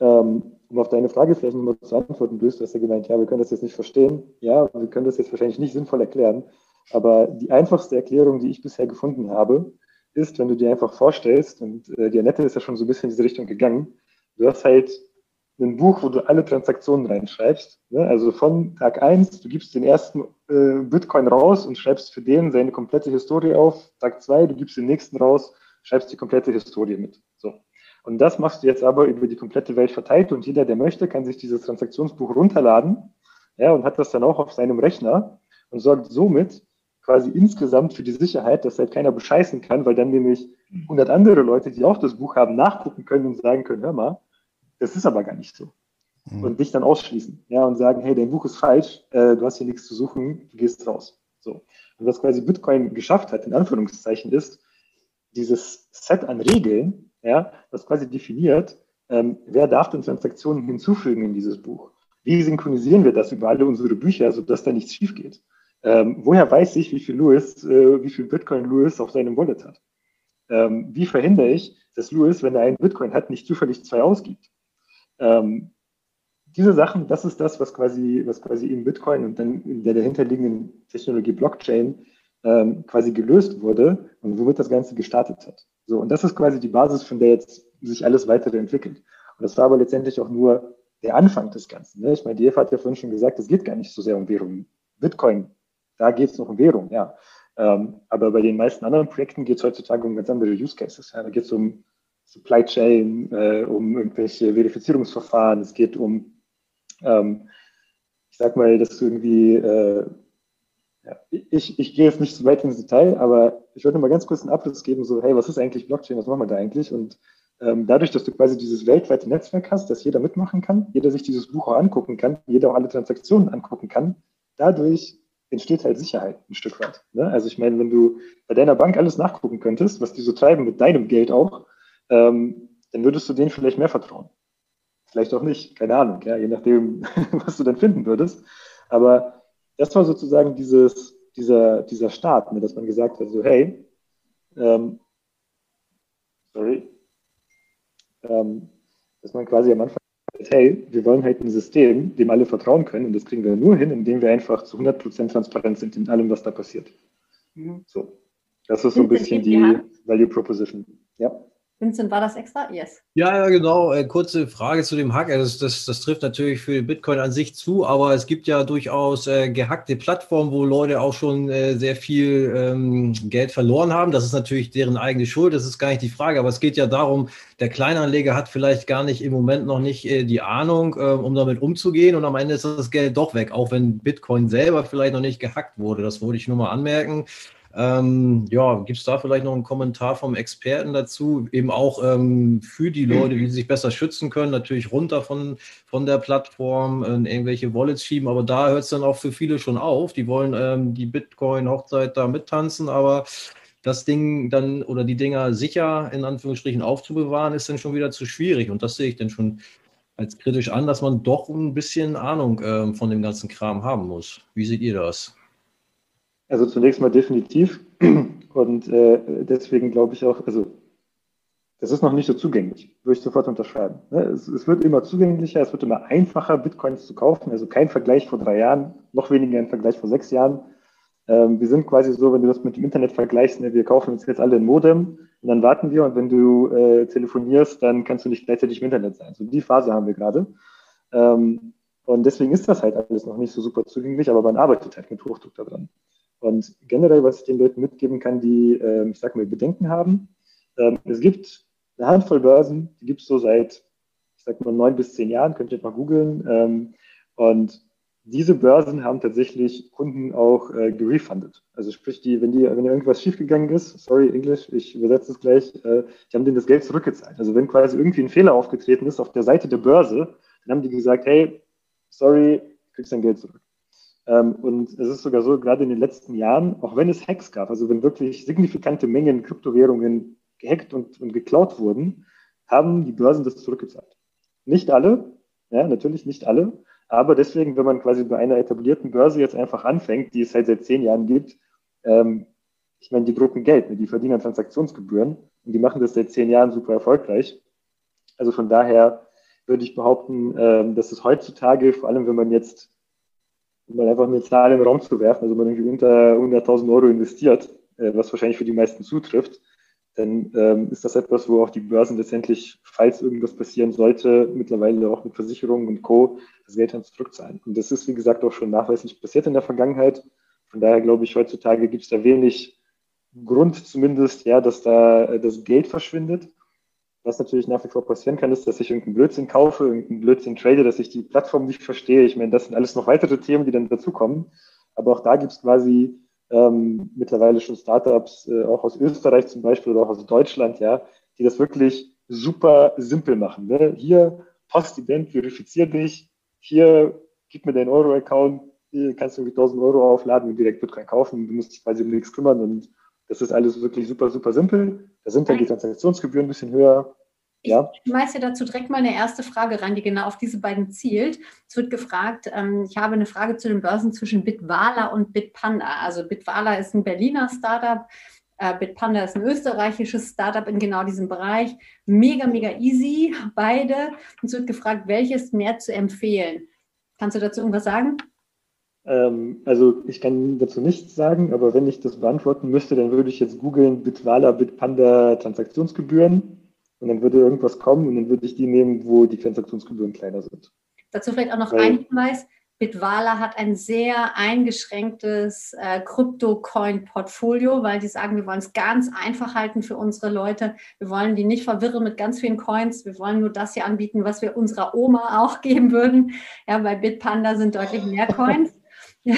ähm, um auf deine Frage vielleicht nochmal zu antworten, du hast ja gemeint, ja, wir können das jetzt nicht verstehen. Ja, wir können das jetzt wahrscheinlich nicht sinnvoll erklären. Aber die einfachste Erklärung, die ich bisher gefunden habe, ist, wenn du dir einfach vorstellst, und äh, die Annette ist ja schon so ein bisschen in diese Richtung gegangen, du hast halt ein Buch, wo du alle Transaktionen reinschreibst. Ne? Also von Tag 1, du gibst den ersten äh, Bitcoin raus und schreibst für den seine komplette Historie auf. Tag 2, du gibst den nächsten raus, schreibst die komplette Historie mit. So. Und das machst du jetzt aber über die komplette Welt verteilt und jeder, der möchte, kann sich dieses Transaktionsbuch runterladen ja, und hat das dann auch auf seinem Rechner und sorgt somit quasi insgesamt für die Sicherheit, dass halt keiner bescheißen kann, weil dann nämlich 100 andere Leute, die auch das Buch haben, nachgucken können und sagen können, hör mal, das ist aber gar nicht so. Mhm. Und dich dann ausschließen, ja, und sagen, hey, dein Buch ist falsch, äh, du hast hier nichts zu suchen, du gehst raus. So. Und was quasi Bitcoin geschafft hat, in Anführungszeichen, ist, dieses Set an Regeln, ja, das quasi definiert, ähm, wer darf denn Transaktionen hinzufügen in dieses Buch? Wie synchronisieren wir das über alle unsere Bücher, sodass da nichts schief geht? Ähm, woher weiß ich, wie viel Louis, äh, wie viel Bitcoin Louis auf seinem Wallet hat? Ähm, wie verhindere ich, dass Louis, wenn er einen Bitcoin hat, nicht zufällig zwei ausgibt? Ähm, diese Sachen, das ist das, was quasi, was quasi in Bitcoin und dann in der dahinterliegenden Technologie Blockchain ähm, quasi gelöst wurde und womit das Ganze gestartet hat. So, und das ist quasi die Basis, von der jetzt sich alles weitere entwickelt. Und das war aber letztendlich auch nur der Anfang des Ganzen. Ne? Ich meine, die Eva hat ja vorhin schon gesagt, es geht gar nicht so sehr um Währung. Bitcoin, da geht es noch um Währung, ja. Ähm, aber bei den meisten anderen Projekten geht es heutzutage um ganz andere Use Cases. Ja. Da geht es um Supply Chain, äh, um irgendwelche Verifizierungsverfahren, es geht um, ähm, ich sag mal, dass du irgendwie, äh, ja, ich, ich gehe jetzt nicht so weit ins Detail, aber ich wollte mal ganz kurz einen Abriss geben, so, hey, was ist eigentlich Blockchain, was machen wir da eigentlich? Und ähm, dadurch, dass du quasi dieses weltweite Netzwerk hast, dass jeder mitmachen kann, jeder sich dieses Buch auch angucken kann, jeder auch alle Transaktionen angucken kann, dadurch entsteht halt Sicherheit ein Stück weit. Ne? Also ich meine, wenn du bei deiner Bank alles nachgucken könntest, was die so treiben mit deinem Geld auch, ähm, dann würdest du denen vielleicht mehr vertrauen. Vielleicht auch nicht, keine Ahnung, ja, je nachdem, was du dann finden würdest. Aber das war sozusagen dieses, dieser, dieser Start, ne, dass man gesagt hat, so hey, ähm, sorry, ähm, dass man quasi am Anfang sagt, hey, wir wollen halt ein System, dem alle vertrauen können und das kriegen wir nur hin, indem wir einfach zu 100% transparent sind in allem, was da passiert. Mhm. So, das ist so ein bisschen die Value Proposition. Ja. Vincent, war das extra? Yes. Ja, ja, genau. Äh, kurze Frage zu dem Hack. Das, das, das trifft natürlich für Bitcoin an sich zu, aber es gibt ja durchaus äh, gehackte Plattformen, wo Leute auch schon äh, sehr viel ähm, Geld verloren haben. Das ist natürlich deren eigene Schuld, das ist gar nicht die Frage, aber es geht ja darum, der Kleinanleger hat vielleicht gar nicht im Moment noch nicht äh, die Ahnung, äh, um damit umzugehen und am Ende ist das Geld doch weg, auch wenn Bitcoin selber vielleicht noch nicht gehackt wurde. Das wollte ich nur mal anmerken. Ähm, ja, gibt es da vielleicht noch einen Kommentar vom Experten dazu? Eben auch ähm, für die Leute, die sich besser schützen können, natürlich runter von, von der Plattform, in irgendwelche Wallets schieben, aber da hört es dann auch für viele schon auf. Die wollen ähm, die Bitcoin-Hochzeit da mittanzen, aber das Ding dann oder die Dinger sicher in Anführungsstrichen aufzubewahren, ist dann schon wieder zu schwierig. Und das sehe ich dann schon als kritisch an, dass man doch ein bisschen Ahnung äh, von dem ganzen Kram haben muss. Wie seht ihr das? Also zunächst mal definitiv. Und äh, deswegen glaube ich auch, also das ist noch nicht so zugänglich, würde ich sofort unterschreiben. Ne? Es, es, wird immer zugänglicher, es wird immer einfacher, Bitcoins zu kaufen. Also kein Vergleich vor drei Jahren, noch weniger ein Vergleich vor sechs Jahren. Ähm, wir sind quasi so, wenn du das mit dem Internet vergleichst, ne, wir kaufen uns jetzt alle ein Modem und dann warten wir und wenn du äh, telefonierst, dann kannst du nicht gleichzeitig im Internet sein. So die Phase haben wir gerade. Ähm, und deswegen ist das halt alles noch nicht so super zugänglich, aber man arbeitet halt mit Hochdruck daran. Und generell, was ich den Leuten mitgeben kann, die, äh, ich sag mal, Bedenken haben, ähm, es gibt eine Handvoll Börsen, die gibt es so seit, ich sag mal, neun bis zehn Jahren, könnt ihr mal googeln. Ähm, und diese Börsen haben tatsächlich Kunden auch äh, gerefundet. Also sprich, die, wenn die, wenn irgendwas schiefgegangen ist, sorry Englisch, ich übersetze es gleich, äh, die haben denen das Geld zurückgezahlt. Also wenn quasi irgendwie ein Fehler aufgetreten ist auf der Seite der Börse, dann haben die gesagt, hey, sorry, kriegst dein Geld zurück. Ähm, und es ist sogar so, gerade in den letzten Jahren, auch wenn es Hacks gab, also wenn wirklich signifikante Mengen Kryptowährungen gehackt und, und geklaut wurden, haben die Börsen das zurückgezahlt. Nicht alle, ja, natürlich nicht alle, aber deswegen, wenn man quasi bei einer etablierten Börse jetzt einfach anfängt, die es halt seit zehn Jahren gibt, ähm, ich meine, die drucken Geld, ne? die verdienen Transaktionsgebühren und die machen das seit zehn Jahren super erfolgreich. Also von daher würde ich behaupten, ähm, dass es heutzutage, vor allem wenn man jetzt um mal einfach eine Zahl in den Raum zu werfen, also man irgendwie unter 100.000 Euro investiert, äh, was wahrscheinlich für die meisten zutrifft, dann ähm, ist das etwas, wo auch die Börsen letztendlich, falls irgendwas passieren sollte, mittlerweile auch mit Versicherungen und Co. das Geld dann zurückzahlen. Und das ist, wie gesagt, auch schon nachweislich passiert in der Vergangenheit. Von daher glaube ich, heutzutage gibt es da wenig Grund zumindest, ja, dass da äh, das Geld verschwindet. Was natürlich nach wie vor passieren kann, ist, dass ich irgendeinen Blödsinn kaufe, irgendeinen Blödsinn trade, dass ich die Plattform nicht verstehe. Ich meine, das sind alles noch weitere Themen, die dann dazukommen. Aber auch da gibt es quasi ähm, mittlerweile schon Startups, äh, auch aus Österreich zum Beispiel oder auch aus Deutschland, ja, die das wirklich super simpel machen. Ne? Hier Postident, verifizier dich, hier gib mir deinen Euro-Account, hier kannst du irgendwie 1000 Euro aufladen und direkt Bitcoin kaufen, du musst dich quasi um nichts kümmern und das ist alles wirklich super, super simpel. Da sind dann die Transaktionsgebühren ein bisschen höher. Ja. Ich schmeiße dazu direkt mal eine erste Frage rein, die genau auf diese beiden zielt. Es wird gefragt, ähm, ich habe eine Frage zu den Börsen zwischen Bitwala und Bitpanda. Also Bitwala ist ein Berliner Startup, Äh, Bitpanda ist ein österreichisches Startup in genau diesem Bereich. Mega, mega easy, beide. Uns wird gefragt, welches mehr zu empfehlen. Kannst du dazu irgendwas sagen? Ähm, also ich kann dazu nichts sagen, aber wenn ich das beantworten müsste, dann würde ich jetzt googeln Bitwala, Bitpanda Transaktionsgebühren und dann würde irgendwas kommen und dann würde ich die nehmen, wo die Transaktionsgebühren kleiner sind. Dazu vielleicht auch noch Weil, ein Hinweis. Bitwala hat ein sehr eingeschränktes äh, Krypto-Coin-Portfolio, weil die sagen, wir wollen es ganz einfach halten für unsere Leute. Wir wollen die nicht verwirren mit ganz vielen Coins. Wir wollen nur das hier anbieten, was wir unserer Oma auch geben würden. Ja, bei Bitpanda sind deutlich mehr Coins. Ja,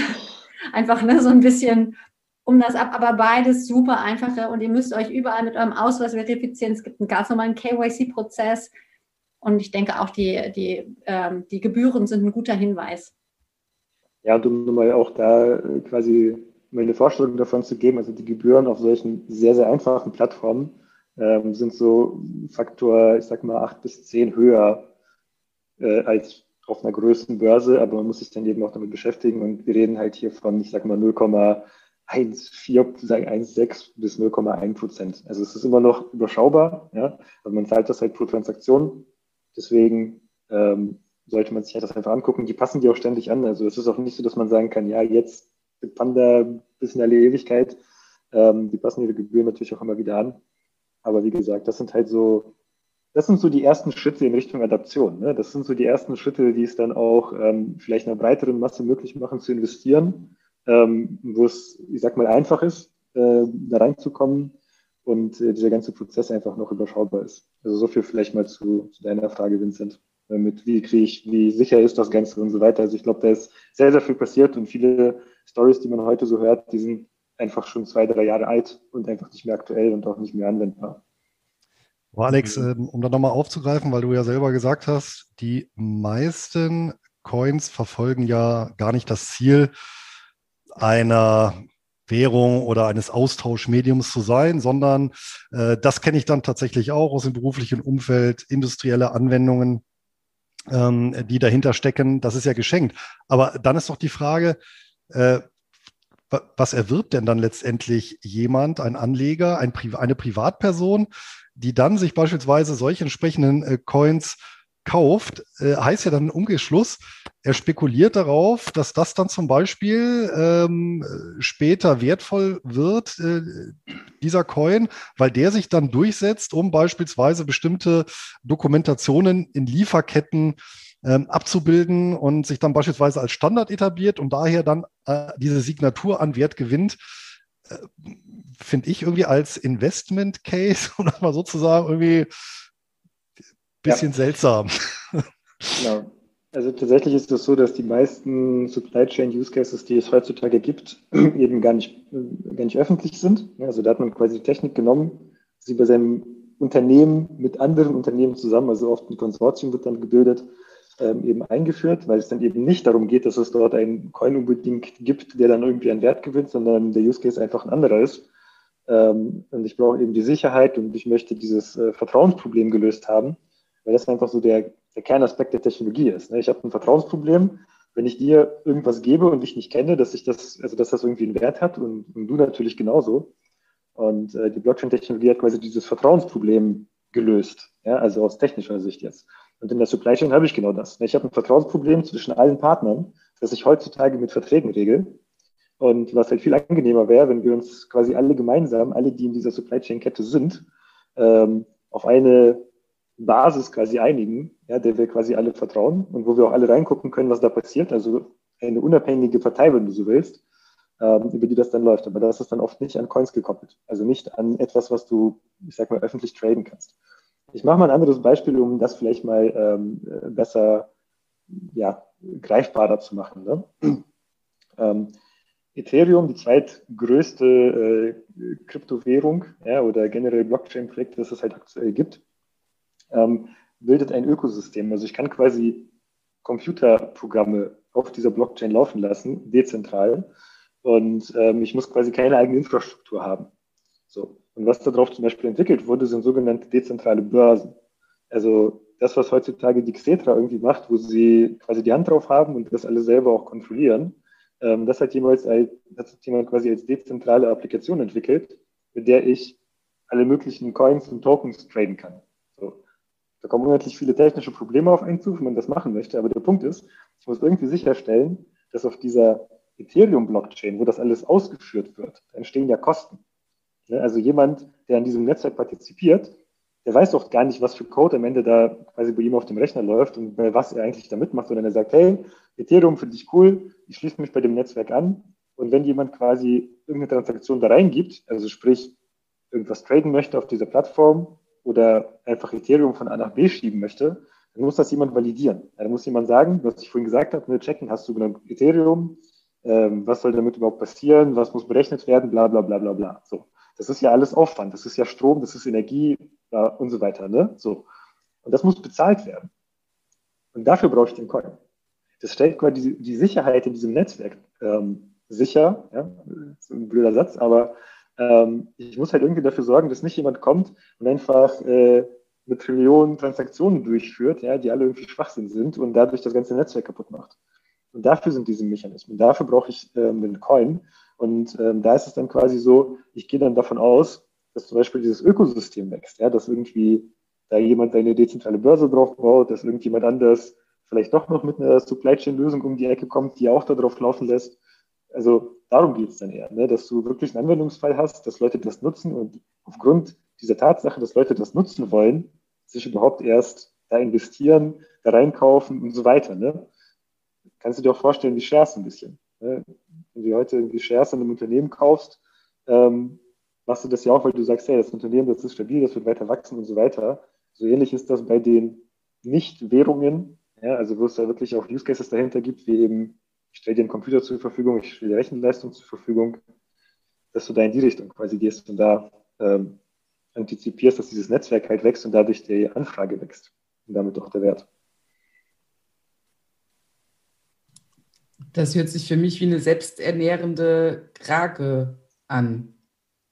einfach ne, so ein bisschen um das ab, aber beides super einfache und ihr müsst euch überall mit eurem Ausweis verifizieren. Es gibt einen ganz normalen KYC-Prozess und ich denke auch die, die, ähm, die Gebühren sind ein guter Hinweis. Ja, und um mal auch da äh, quasi mal eine Vorstellung davon zu geben, also die Gebühren auf solchen sehr, sehr einfachen Plattformen ähm, sind so Faktor, ich sag mal, acht bis zehn höher äh, als auf einer größeren Börse, aber man muss sich dann eben auch damit beschäftigen und wir reden halt hier von, ich sag mal, 0,14, 1,6 bis 0,1 Prozent. Also es ist immer noch überschaubar, ja, also man zahlt das halt pro Transaktion. Deswegen ähm, sollte man sich halt das einfach angucken. Die passen die auch ständig an. Also es ist auch nicht so, dass man sagen kann, ja, jetzt mit Panda bis in alle Ewigkeit. Ähm, die passen ihre Gebühren natürlich auch immer wieder an. Aber wie gesagt, das sind halt so das sind so die ersten Schritte in Richtung Adaption. Ne? Das sind so die ersten Schritte, die es dann auch ähm, vielleicht einer breiteren Masse möglich machen zu investieren, ähm, wo es, ich sag mal, einfach ist, äh, da reinzukommen und äh, dieser ganze Prozess einfach noch überschaubar ist. Also so viel vielleicht mal zu, zu deiner Frage, Vincent. Mit wie kriege ich, wie sicher ist das Ganze und so weiter. Also ich glaube, da ist sehr, sehr viel passiert und viele Stories, die man heute so hört, die sind einfach schon zwei, drei Jahre alt und einfach nicht mehr aktuell und auch nicht mehr anwendbar. Aber Alex, mhm. ähm, um da nochmal aufzugreifen, weil du ja selber gesagt hast, die meisten Coins verfolgen ja gar nicht das Ziel einer Währung oder eines Austauschmediums zu sein, sondern äh, das kenne ich dann tatsächlich auch aus dem beruflichen Umfeld, industrielle Anwendungen, ähm, die dahinter stecken. Das ist ja geschenkt. Aber dann ist doch die Frage, äh, was erwirbt denn dann letztendlich jemand, ein Anleger, ein Pri eine Privatperson, die dann sich beispielsweise solche entsprechenden äh, Coins kauft, äh, heißt ja dann im Umgeschluss, er spekuliert darauf, dass das dann zum Beispiel ähm, später wertvoll wird, äh, dieser Coin, weil der sich dann durchsetzt, um beispielsweise bestimmte Dokumentationen in Lieferketten ähm, abzubilden und sich dann beispielsweise als Standard etabliert und daher dann äh, diese Signatur an Wert gewinnt finde ich irgendwie als Investment Case, um das mal sozusagen irgendwie ein bisschen ja. seltsam. Genau. Also tatsächlich ist es so, dass die meisten Supply Chain Use Cases, die es heutzutage gibt, eben gar nicht, gar nicht öffentlich sind. Also da hat man quasi die Technik genommen, sie bei seinem Unternehmen mit anderen Unternehmen zusammen, also oft ein Konsortium wird dann gebildet, ähm, eben eingeführt, weil es dann eben nicht darum geht, dass es dort einen Coin unbedingt gibt, der dann irgendwie einen Wert gewinnt, sondern der Use Case einfach ein anderer ist. Ähm, und ich brauche eben die Sicherheit und ich möchte dieses äh, Vertrauensproblem gelöst haben, weil das einfach so der, der Kernaspekt der Technologie ist. Ne? Ich habe ein Vertrauensproblem, wenn ich dir irgendwas gebe und dich nicht kenne, dass ich das, also dass das irgendwie einen Wert hat und, und du natürlich genauso. Und äh, die Blockchain-Technologie hat quasi dieses Vertrauensproblem gelöst, ja, also aus technischer Sicht jetzt. Und in der Supply Chain habe ich genau das. Ich habe ein Vertrauensproblem zwischen allen Partnern, das ich heutzutage mit Verträgen regel. Und was halt viel angenehmer wäre, wenn wir uns quasi alle gemeinsam, alle, die in dieser Supply Chain Kette sind, ähm, auf eine Basis quasi einigen, ja, der wir quasi alle vertrauen und wo wir auch alle reingucken können, was da passiert. Also eine unabhängige Partei, wenn du so willst, ähm, über die das dann läuft. Aber das ist dann oft nicht an Coins gekoppelt. Also nicht an etwas, was du, ich sag mal, öffentlich traden kannst. Ich mache mal ein anderes Beispiel, um das vielleicht mal ähm, besser ja, greifbarer zu machen. Ne? ähm, Ethereum, die zweitgrößte äh, Kryptowährung ja, oder generell Blockchain-Projekt, das es halt aktuell gibt, ähm, bildet ein Ökosystem. Also ich kann quasi Computerprogramme auf dieser Blockchain laufen lassen, dezentral. Und ähm, ich muss quasi keine eigene Infrastruktur haben. So. Und was darauf zum Beispiel entwickelt wurde, sind sogenannte dezentrale Börsen. Also das, was heutzutage die Xetra irgendwie macht, wo sie quasi die Hand drauf haben und das alle selber auch kontrollieren, ähm, das hat jemals als, das hat jemand quasi als dezentrale Applikation entwickelt, mit der ich alle möglichen Coins und Tokens traden kann. So. Da kommen unendlich viele technische Probleme auf einen zu, wenn man das machen möchte. Aber der Punkt ist, ich muss irgendwie sicherstellen, dass auf dieser Ethereum-Blockchain, wo das alles ausgeführt wird, entstehen ja Kosten. Ne, also jemand, der an diesem Netzwerk partizipiert, der weiß doch gar nicht, was für Code am Ende da quasi bei ihm auf dem Rechner läuft und was er eigentlich da mitmacht, sondern er sagt, hey, Ethereum finde ich cool, ich schließe mich bei dem Netzwerk an. Und wenn jemand quasi irgendeine Transaktion da reingibt, also sprich irgendwas traden möchte auf dieser Plattform oder einfach Ethereum von A nach B schieben möchte, dann muss das jemand validieren. dann muss jemand sagen, was ich vorhin gesagt habe, ne, checken, hast du genug Ethereum, ähm, was soll damit überhaupt passieren, was muss berechnet werden, bla bla bla bla bla. So. Das ist ja alles Aufwand, das ist ja Strom, das ist Energie ja, und so weiter. Ne? So. Und das muss bezahlt werden. Und dafür brauche ich den Coin. Das stellt quasi die, die Sicherheit in diesem Netzwerk ähm, sicher. Ja? Das ist ein blöder Satz, aber ähm, ich muss halt irgendwie dafür sorgen, dass nicht jemand kommt und einfach äh, eine Trillion Transaktionen durchführt, ja, die alle irgendwie Schwachsinn sind und dadurch das ganze Netzwerk kaputt macht. Und dafür sind diese Mechanismen. Dafür brauche ich ähm, den Coin. Und ähm, da ist es dann quasi so, ich gehe dann davon aus, dass zum Beispiel dieses Ökosystem wächst, ja, dass irgendwie da jemand eine dezentrale Börse drauf baut, dass irgendjemand anders vielleicht doch noch mit einer Supply Chain Lösung um die Ecke kommt, die auch da drauf laufen lässt. Also darum geht es dann eher, ne? dass du wirklich einen Anwendungsfall hast, dass Leute das nutzen und aufgrund dieser Tatsache, dass Leute das nutzen wollen, sich überhaupt erst da investieren, da reinkaufen und so weiter. Ne? Kannst du dir auch vorstellen, wie Shares ein bisschen. Ne? Wenn du heute irgendwie Shares an einem Unternehmen kaufst, ähm, machst du das ja auch, weil du sagst, hey, das Unternehmen, das ist stabil, das wird weiter wachsen und so weiter. So ähnlich ist das bei den Nicht-Währungen, ja, also wo es da wirklich auch Use Cases dahinter gibt, wie eben, ich stelle dir einen Computer zur Verfügung, ich stelle dir Rechenleistung zur Verfügung, dass du da in die Richtung quasi gehst und da ähm, antizipierst, dass dieses Netzwerk halt wächst und dadurch die Anfrage wächst und damit auch der Wert. Das hört sich für mich wie eine selbsternährende Krake an.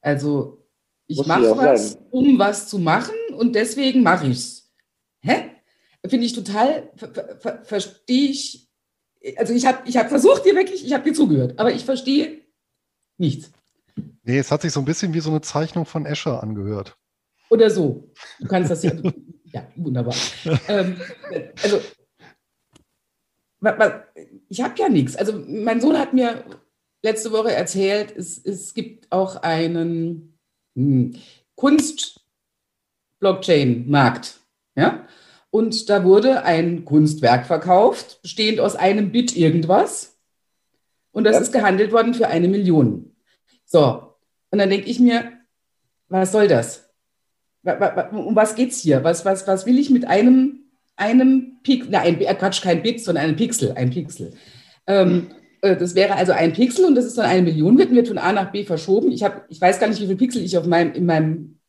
Also ich mache was, sein. um was zu machen und deswegen mache ich es. Hä? Finde ich total, ver ver verstehe ich, also ich habe ich hab versucht dir wirklich, ich habe dir zugehört, aber ich verstehe nichts. Nee, es hat sich so ein bisschen wie so eine Zeichnung von Escher angehört. Oder so. Du kannst das ja. ja, wunderbar. ähm, also, ich habe ja nichts. Also, mein Sohn hat mir letzte Woche erzählt, es, es gibt auch einen hm, Kunst-Blockchain-Markt. Ja? Und da wurde ein Kunstwerk verkauft, bestehend aus einem Bit irgendwas. Und das ja. ist gehandelt worden für eine Million. So, und dann denke ich mir, was soll das? Um was geht es hier? Was, was, was will ich mit einem, einem Pixel, nein, äh, Quatsch, kein Bit, sondern einem Pixel, ein Pixel. Ähm, äh, das wäre also ein Pixel und das ist dann eine Million, wird, wird von A nach B verschoben. Ich, hab, ich weiß gar nicht, wie viele Pixel ich auf meinem, in meinem.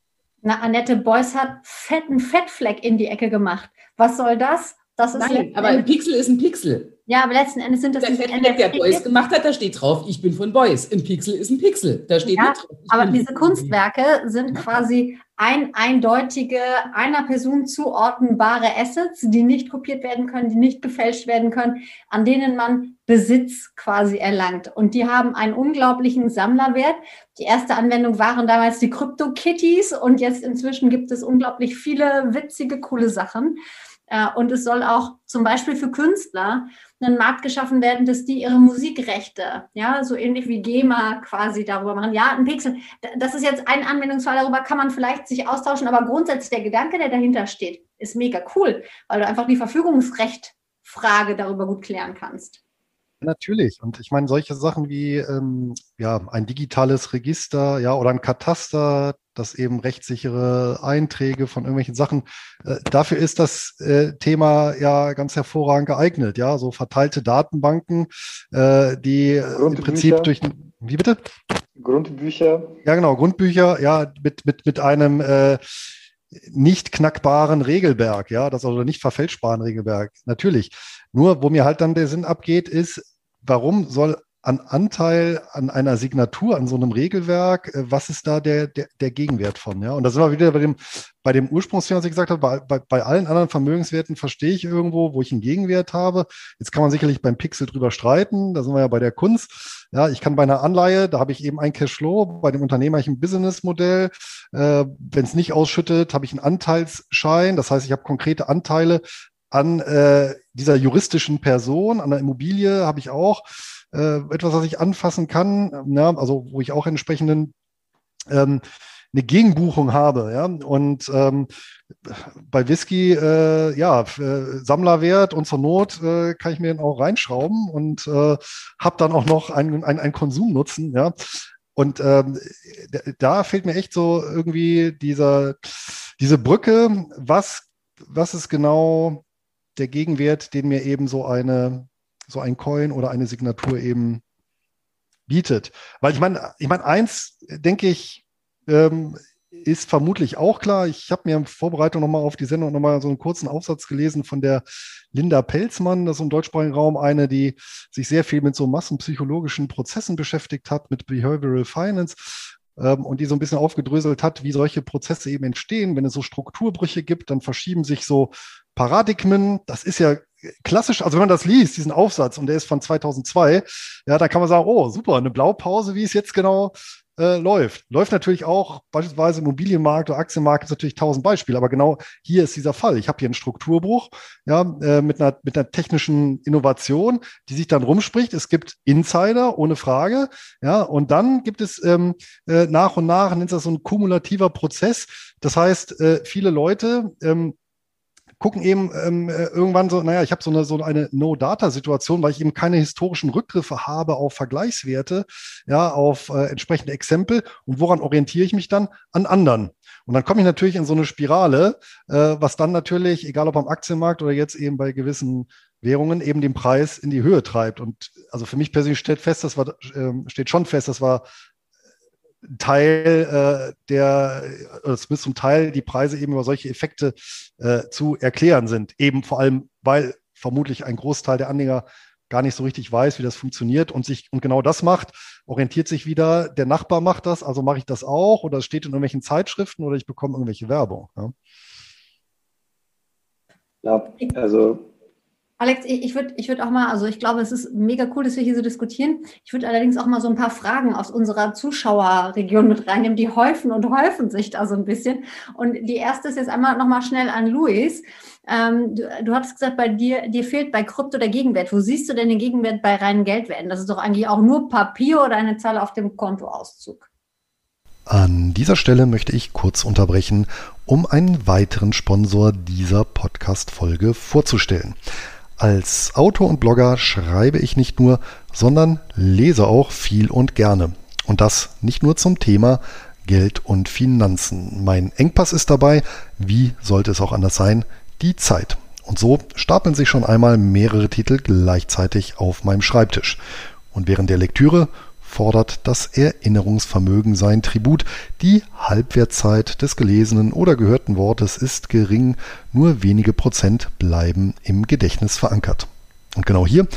Na, Annette Beuys hat fetten Fettfleck in die Ecke gemacht. Was soll das? Das ist Nein, aber ein Pixel ist ein Pixel. Ja, aber letzten Endes sind das der Fettfleck, der Beuys gemacht hat, da steht drauf, ich bin von Beuys. Ein Pixel ist ein Pixel. Da steht ja, drauf. Aber diese Kunstwerke sind quasi ein eindeutige, einer Person zuordnenbare Assets, die nicht kopiert werden können, die nicht gefälscht werden können, an denen man Besitz quasi erlangt. Und die haben einen unglaublichen Sammlerwert. Die erste Anwendung waren damals die Crypto-Kitties und jetzt inzwischen gibt es unglaublich viele witzige, coole Sachen. Äh, und es soll auch zum Beispiel für Künstler einen Markt geschaffen werden, dass die ihre Musikrechte, ja, so ähnlich wie GEMA quasi darüber machen. Ja, ein Pixel, das ist jetzt ein Anwendungsfall, darüber kann man vielleicht sich austauschen, aber grundsätzlich der Gedanke, der dahinter steht, ist mega cool, weil du einfach die Verfügungsrechtfrage darüber gut klären kannst. Natürlich. Und ich meine, solche Sachen wie ähm, ja, ein digitales Register, ja, oder ein Kataster, das eben rechtssichere Einträge von irgendwelchen Sachen, äh, dafür ist das äh, Thema ja ganz hervorragend geeignet, ja. So verteilte Datenbanken, äh, die im Prinzip durch wie bitte? Grundbücher. Ja, genau, Grundbücher, ja, mit, mit, mit einem äh, nicht knackbaren Regelberg, ja, das also nicht verfälschbaren Regelberg, natürlich. Nur, wo mir halt dann der Sinn abgeht, ist, warum soll an Anteil an einer Signatur, an so einem Regelwerk, äh, was ist da der, der, der Gegenwert von? Ja? Und da sind wir wieder bei dem, bei dem Ursprungsthema, was ich gesagt habe, bei, bei, bei allen anderen Vermögenswerten verstehe ich irgendwo, wo ich einen Gegenwert habe. Jetzt kann man sicherlich beim Pixel drüber streiten, da sind wir ja bei der Kunst. Ja, ich kann bei einer Anleihe, da habe ich eben ein Cashflow, bei dem Unternehmer habe ich ein Businessmodell. Äh, Wenn es nicht ausschüttet, habe ich einen Anteilsschein. Das heißt, ich habe konkrete Anteile an äh, dieser juristischen Person, an der Immobilie habe ich auch äh, etwas, was ich anfassen kann, ja, also wo ich auch entsprechenden ähm, eine Gegenbuchung habe, ja, und ähm, bei Whisky, äh, ja, äh, Sammlerwert und zur Not äh, kann ich mir den auch reinschrauben und äh, habe dann auch noch einen, einen, einen Konsumnutzen, ja. Und ähm, da fehlt mir echt so irgendwie dieser, diese Brücke, was, was ist genau der Gegenwert, den mir eben so eine, so ein Coin oder eine Signatur eben bietet. Weil ich meine, ich meine, eins denke ich, ähm, ist vermutlich auch klar. Ich habe mir in Vorbereitung nochmal auf die Sendung nochmal so einen kurzen Aufsatz gelesen von der Linda Pelzmann, das ist im deutschsprachigen Raum eine, die sich sehr viel mit so massenpsychologischen Prozessen beschäftigt hat, mit Behavioral Finance ähm, und die so ein bisschen aufgedröselt hat, wie solche Prozesse eben entstehen. Wenn es so Strukturbrüche gibt, dann verschieben sich so Paradigmen. Das ist ja klassisch, also wenn man das liest, diesen Aufsatz, und der ist von 2002, ja, da kann man sagen, oh, super, eine Blaupause, wie es jetzt genau äh, läuft. Läuft natürlich auch beispielsweise im Immobilienmarkt oder Aktienmarkt ist natürlich tausend Beispiele, aber genau hier ist dieser Fall. Ich habe hier einen Strukturbruch, ja, äh, mit einer, mit einer technischen Innovation, die sich dann rumspricht. Es gibt Insider, ohne Frage, ja, und dann gibt es ähm, äh, nach und nach, nennt das so ein kumulativer Prozess. Das heißt, äh, viele Leute, ähm, gucken eben ähm, äh, irgendwann so, naja, ich habe so eine, so eine No-Data-Situation, weil ich eben keine historischen Rückgriffe habe auf Vergleichswerte, ja, auf äh, entsprechende Exempel. Und woran orientiere ich mich dann? An anderen. Und dann komme ich natürlich in so eine Spirale, äh, was dann natürlich, egal ob am Aktienmarkt oder jetzt eben bei gewissen Währungen, eben den Preis in die Höhe treibt. Und also für mich persönlich steht fest, das war, äh, steht schon fest, das war Teil äh, der, oder zumindest zum Teil die Preise eben über solche Effekte äh, zu erklären sind. Eben vor allem, weil vermutlich ein Großteil der Anleger gar nicht so richtig weiß, wie das funktioniert und sich und genau das macht, orientiert sich wieder, der Nachbar macht das, also mache ich das auch oder es steht in irgendwelchen Zeitschriften oder ich bekomme irgendwelche Werbung. Ja, ja also Alex, ich würde ich würd auch mal, also ich glaube, es ist mega cool, dass wir hier so diskutieren. Ich würde allerdings auch mal so ein paar Fragen aus unserer Zuschauerregion mit reinnehmen. Die häufen und häufen sich da so ein bisschen. Und die erste ist jetzt einmal nochmal schnell an Luis. Ähm, du, du hattest gesagt, bei dir, dir fehlt bei Krypto der Gegenwert. Wo siehst du denn den Gegenwert bei reinen Geldwerten? Das ist doch eigentlich auch nur Papier oder eine Zahl auf dem Kontoauszug. An dieser Stelle möchte ich kurz unterbrechen, um einen weiteren Sponsor dieser Podcast-Folge vorzustellen. Als Autor und Blogger schreibe ich nicht nur, sondern lese auch viel und gerne. Und das nicht nur zum Thema Geld und Finanzen. Mein Engpass ist dabei, wie sollte es auch anders sein, die Zeit. Und so stapeln sich schon einmal mehrere Titel gleichzeitig auf meinem Schreibtisch. Und während der Lektüre fordert das Erinnerungsvermögen sein Tribut. Die Halbwertzeit des gelesenen oder gehörten Wortes ist gering, nur wenige Prozent bleiben im Gedächtnis verankert. Und genau hier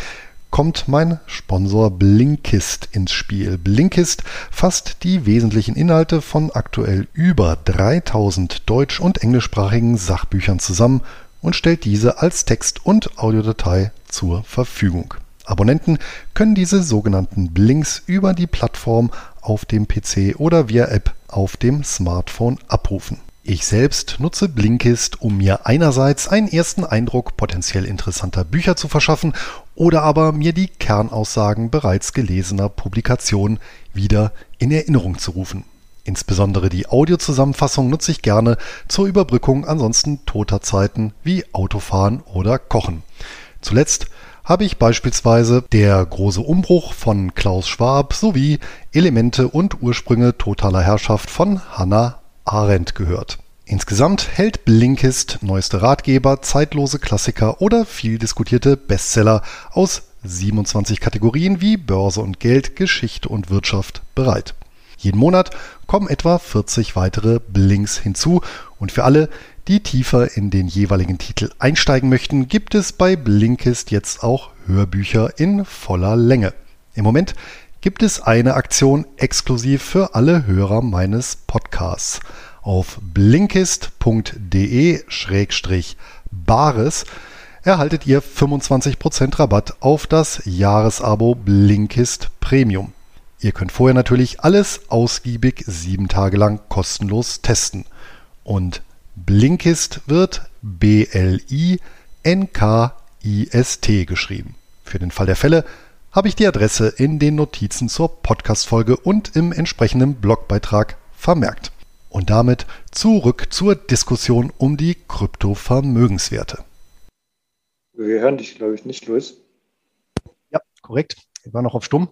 kommt mein Sponsor Blinkist ins Spiel. Blinkist fasst die wesentlichen Inhalte von aktuell über 3000 deutsch- und englischsprachigen Sachbüchern zusammen und stellt diese als Text- und Audiodatei zur Verfügung. Abonnenten können diese sogenannten Blinks über die Plattform auf dem PC oder via App auf dem Smartphone abrufen. Ich selbst nutze Blinkist, um mir einerseits einen ersten Eindruck potenziell interessanter Bücher zu verschaffen oder aber mir die Kernaussagen bereits gelesener Publikationen wieder in Erinnerung zu rufen. Insbesondere die Audiozusammenfassung nutze ich gerne zur Überbrückung ansonsten toter Zeiten wie Autofahren oder Kochen. Zuletzt habe ich beispielsweise Der große Umbruch von Klaus Schwab sowie Elemente und Ursprünge totaler Herrschaft von Hannah Arendt gehört. Insgesamt hält Blinkist neueste Ratgeber, zeitlose Klassiker oder viel diskutierte Bestseller aus 27 Kategorien wie Börse und Geld, Geschichte und Wirtschaft bereit. Jeden Monat kommen etwa 40 weitere Blinks hinzu und für alle, die tiefer in den jeweiligen Titel einsteigen möchten, gibt es bei Blinkist jetzt auch Hörbücher in voller Länge. Im Moment gibt es eine Aktion exklusiv für alle Hörer meines Podcasts. Auf blinkist.de-bares erhaltet ihr 25% Rabatt auf das Jahresabo Blinkist Premium. Ihr könnt vorher natürlich alles ausgiebig sieben Tage lang kostenlos testen. Und Blinkist wird B-L-I-N-K-I-S-T geschrieben. Für den Fall der Fälle habe ich die Adresse in den Notizen zur Podcast-Folge und im entsprechenden Blogbeitrag vermerkt. Und damit zurück zur Diskussion um die Kryptovermögenswerte. Wir hören dich, glaube ich, nicht, Luis. Ja, korrekt. Ich war noch auf Stumm.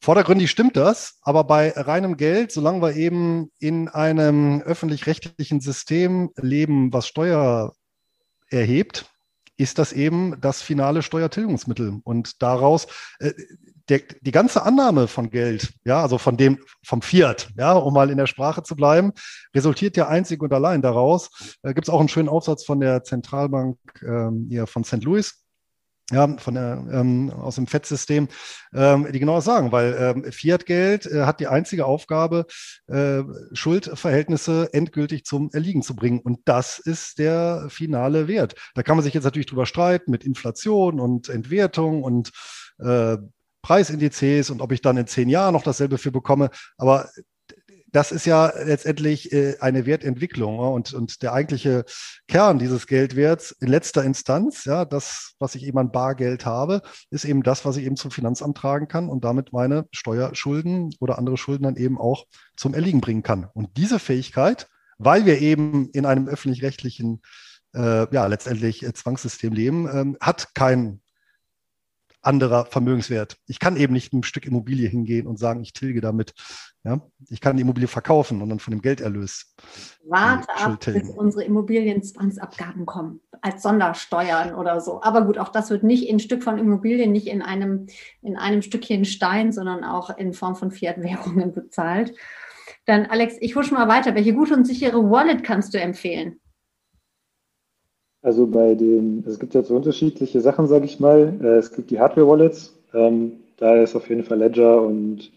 Vordergründig stimmt das, aber bei reinem Geld, solange wir eben in einem öffentlich-rechtlichen System leben, was Steuer erhebt, ist das eben das finale Steuertilgungsmittel. Und daraus, äh, der, die ganze Annahme von Geld, ja, also von dem, vom Fiat, ja, um mal in der Sprache zu bleiben, resultiert ja einzig und allein daraus. Äh, Gibt es auch einen schönen Aufsatz von der Zentralbank ähm, ja, von St. Louis, ja, von der, ähm, aus dem FED-System, ähm, die genau das sagen, weil ähm, Fiat-Geld äh, hat die einzige Aufgabe, äh, Schuldverhältnisse endgültig zum Erliegen zu bringen. Und das ist der finale Wert. Da kann man sich jetzt natürlich drüber streiten mit Inflation und Entwertung und äh, Preisindizes und ob ich dann in zehn Jahren noch dasselbe für bekomme. Aber das ist ja letztendlich äh, eine Wertentwicklung und, und der eigentliche Kern dieses Geldwerts in letzter Instanz, ja, das, was ich eben an Bargeld habe, ist eben das, was ich eben zum Finanzamt tragen kann und damit meine Steuerschulden oder andere Schulden dann eben auch zum Erliegen bringen kann. Und diese Fähigkeit, weil wir eben in einem öffentlich-rechtlichen, äh, ja, letztendlich äh, Zwangssystem leben, ähm, hat kein anderer Vermögenswert. Ich kann eben nicht ein Stück Immobilie hingehen und sagen, ich tilge damit. Ja? Ich kann die Immobilie verkaufen und dann von dem Gelderlös. Warte ab, bis unsere Immobilienzwangsabgaben kommen, als Sondersteuern oder so. Aber gut, auch das wird nicht in Stück von Immobilien, nicht in einem, in einem Stückchen Stein, sondern auch in Form von Fiat-Währungen bezahlt. Dann, Alex, ich schon mal weiter. Welche gute und sichere Wallet kannst du empfehlen? Also bei den, es gibt ja so unterschiedliche Sachen, sage ich mal. Äh, es gibt die Hardware-Wallets. Ähm, da ist auf jeden Fall Ledger und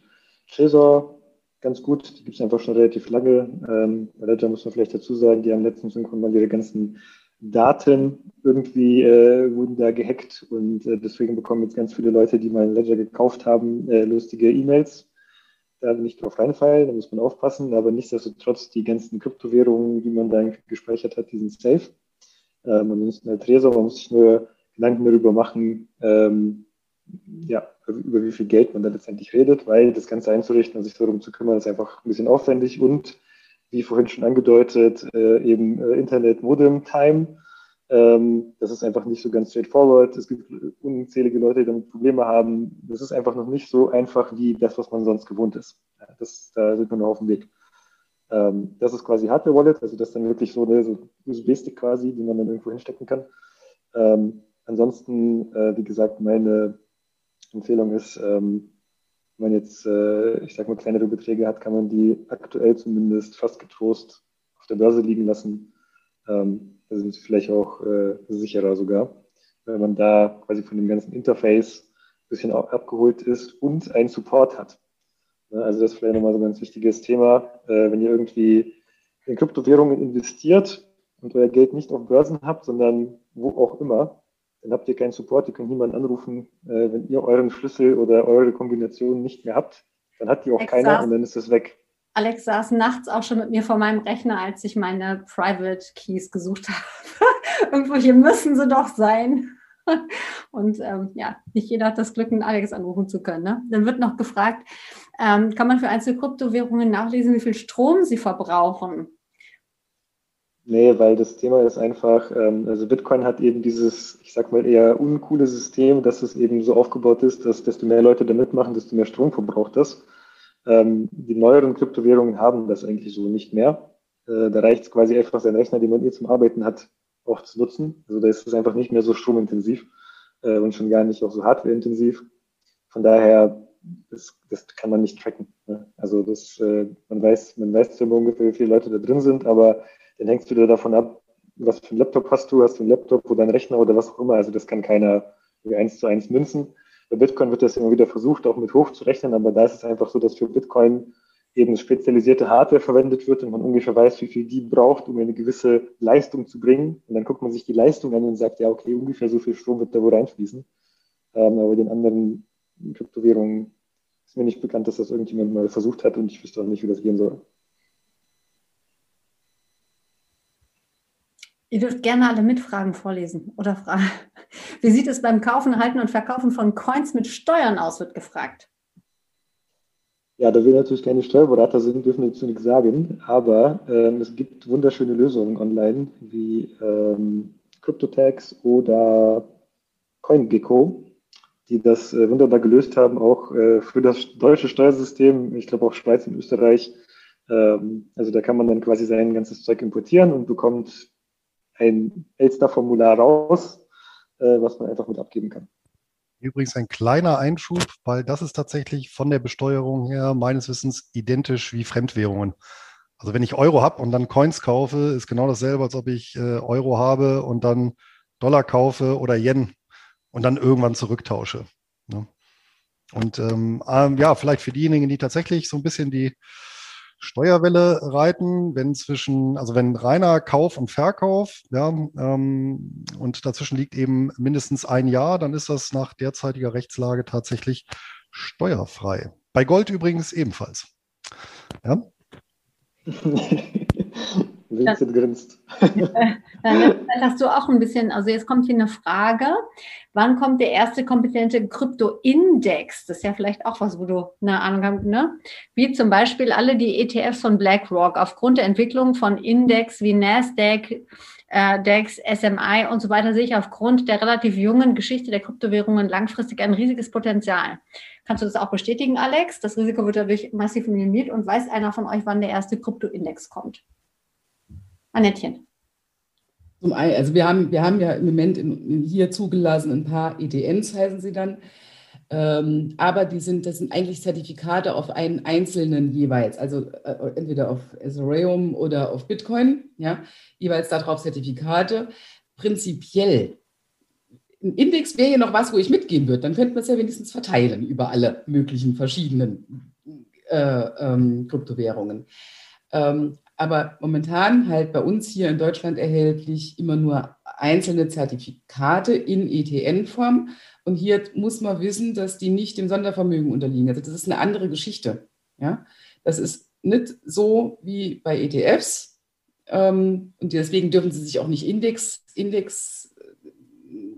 Trezor ganz gut. Die gibt es einfach schon relativ lange. Ähm, bei Ledger muss man vielleicht dazu sagen, die haben letztens irgendwann mal ihre ganzen Daten irgendwie äh, wurden da gehackt und äh, deswegen bekommen jetzt ganz viele Leute, die mal Ledger gekauft haben, äh, lustige E-Mails. Da nicht drauf reinfallen, da muss man aufpassen, aber nichtsdestotrotz die ganzen Kryptowährungen, die man da gespeichert hat, die sind safe. Ähm, ansonsten der Tresor, man muss sich nur Gedanken darüber machen, ähm, ja, über wie viel Geld man da letztendlich redet, weil das Ganze einzurichten und sich darum zu kümmern, ist einfach ein bisschen aufwendig und wie vorhin schon angedeutet, äh, eben äh, Internet-Modem-Time. Ähm, das ist einfach nicht so ganz straightforward. Es gibt unzählige Leute, die damit Probleme haben. Das ist einfach noch nicht so einfach wie das, was man sonst gewohnt ist. Das, da sind wir noch auf dem Weg. Ähm, das ist quasi Hardware Wallet, also das ist dann wirklich so eine so USB-Stick quasi, die man dann irgendwo hinstecken kann. Ähm, ansonsten, äh, wie gesagt, meine Empfehlung ist, ähm, wenn man jetzt, äh, ich sag mal, kleinere Beträge hat, kann man die aktuell zumindest fast getrost auf der Börse liegen lassen. Ähm, das ist vielleicht auch äh, sicherer sogar, wenn man da quasi von dem ganzen Interface ein bisschen abgeholt ist und einen Support hat. Ne, also das ist vielleicht nochmal so ein ganz wichtiges Thema. Äh, wenn ihr irgendwie in Kryptowährungen investiert und euer Geld nicht auf Börsen habt, sondern wo auch immer, dann habt ihr keinen Support, ihr könnt niemanden anrufen. Äh, wenn ihr euren Schlüssel oder eure Kombination nicht mehr habt, dann hat die auch Alex keiner saß, und dann ist das weg. Alex saß nachts auch schon mit mir vor meinem Rechner, als ich meine Private Keys gesucht habe. Irgendwo hier müssen sie doch sein. Und ähm, ja, nicht jeder hat das Glück, einen Alex anrufen zu können. Ne? Dann wird noch gefragt, ähm, kann man für einzelne Kryptowährungen nachlesen, wie viel Strom sie verbrauchen? Nee, weil das Thema ist einfach, ähm, also Bitcoin hat eben dieses, ich sag mal, eher uncoole System, dass es eben so aufgebaut ist, dass desto mehr Leute da mitmachen, desto mehr Strom verbraucht das. Ähm, die neueren Kryptowährungen haben das eigentlich so nicht mehr. Äh, da reicht es quasi einfach, seinen Rechner, den man eh zum Arbeiten hat, auch zu nutzen. Also da ist es einfach nicht mehr so stromintensiv äh, und schon gar nicht auch so hardwareintensiv. Von daher, das, das kann man nicht tracken. Ne? Also das, äh, man weiß, man weiß zwar ungefähr, wie viele Leute da drin sind, aber dann hängst du wieder davon ab, was für ein Laptop hast du, hast du einen Laptop oder einen Rechner oder was auch immer. Also das kann keiner eins zu eins münzen. Bei Bitcoin wird das immer wieder versucht, auch mit hoch zu rechnen, aber da ist es einfach so, dass für Bitcoin eben spezialisierte Hardware verwendet wird und man ungefähr weiß, wie viel die braucht, um eine gewisse Leistung zu bringen. Und dann guckt man sich die Leistung an und sagt, ja, okay, ungefähr so viel Strom wird da wohl reinfließen. Ähm, aber den anderen Kryptowährungen ist mir nicht bekannt, dass das irgendjemand mal versucht hat und ich wüsste auch nicht, wie das gehen soll. Ihr dürft gerne alle Mitfragen vorlesen oder fragen. Wie sieht es beim Kaufen, Halten und Verkaufen von Coins mit Steuern aus, wird gefragt. Ja, da wir natürlich keine Steuerberater sind, dürfen wir dazu nichts sagen, aber ähm, es gibt wunderschöne Lösungen online wie ähm, CryptoTax oder CoinGecko, die das äh, wunderbar gelöst haben, auch äh, für das deutsche Steuersystem, ich glaube auch Schweiz und Österreich. Ähm, also da kann man dann quasi sein ganzes Zeug importieren und bekommt ein Elster-Formular raus, äh, was man einfach mit abgeben kann. Übrigens ein kleiner Einschub, weil das ist tatsächlich von der Besteuerung her meines Wissens identisch wie Fremdwährungen. Also wenn ich Euro habe und dann Coins kaufe, ist genau dasselbe, als ob ich äh, Euro habe und dann Dollar kaufe oder Yen und dann irgendwann zurücktausche. Ne? Und ähm, ähm, ja, vielleicht für diejenigen, die tatsächlich so ein bisschen die Steuerwelle reiten, wenn zwischen, also wenn reiner Kauf und Verkauf, ja, ähm, und dazwischen liegt eben mindestens ein Jahr, dann ist das nach derzeitiger Rechtslage tatsächlich steuerfrei. Bei Gold übrigens ebenfalls. Ja. Vincent grinst. Dann hast du auch ein bisschen, also jetzt kommt hier eine Frage. Wann kommt der erste kompetente Krypto-Index? Das ist ja vielleicht auch was, wo du eine Ahnung hast, ne? Wie zum Beispiel alle die ETFs von BlackRock aufgrund der Entwicklung von Index wie Nasdaq, äh, DEX, SMI und so weiter sehe ich aufgrund der relativ jungen Geschichte der Kryptowährungen langfristig ein riesiges Potenzial. Kannst du das auch bestätigen, Alex? Das Risiko wird dadurch massiv minimiert und weiß einer von euch, wann der erste Krypto-Index kommt? Annettchen. Also wir haben, wir haben ja im Moment hier zugelassen ein paar EDNs, heißen sie dann. Ähm, aber die sind, das sind eigentlich Zertifikate auf einen einzelnen jeweils, also äh, entweder auf Ethereum oder auf Bitcoin, ja, jeweils darauf Zertifikate. Prinzipiell, ein Index wäre ja noch was, wo ich mitgehen würde, dann könnte man es ja wenigstens verteilen über alle möglichen verschiedenen äh, ähm, Kryptowährungen. Ähm, aber momentan halt bei uns hier in Deutschland erhältlich immer nur einzelne Zertifikate in ETN-Form. Und hier muss man wissen, dass die nicht dem Sondervermögen unterliegen. Also das ist eine andere Geschichte. Ja? Das ist nicht so wie bei ETFs. Ähm, und deswegen dürfen sie sich auch nicht Index, Index,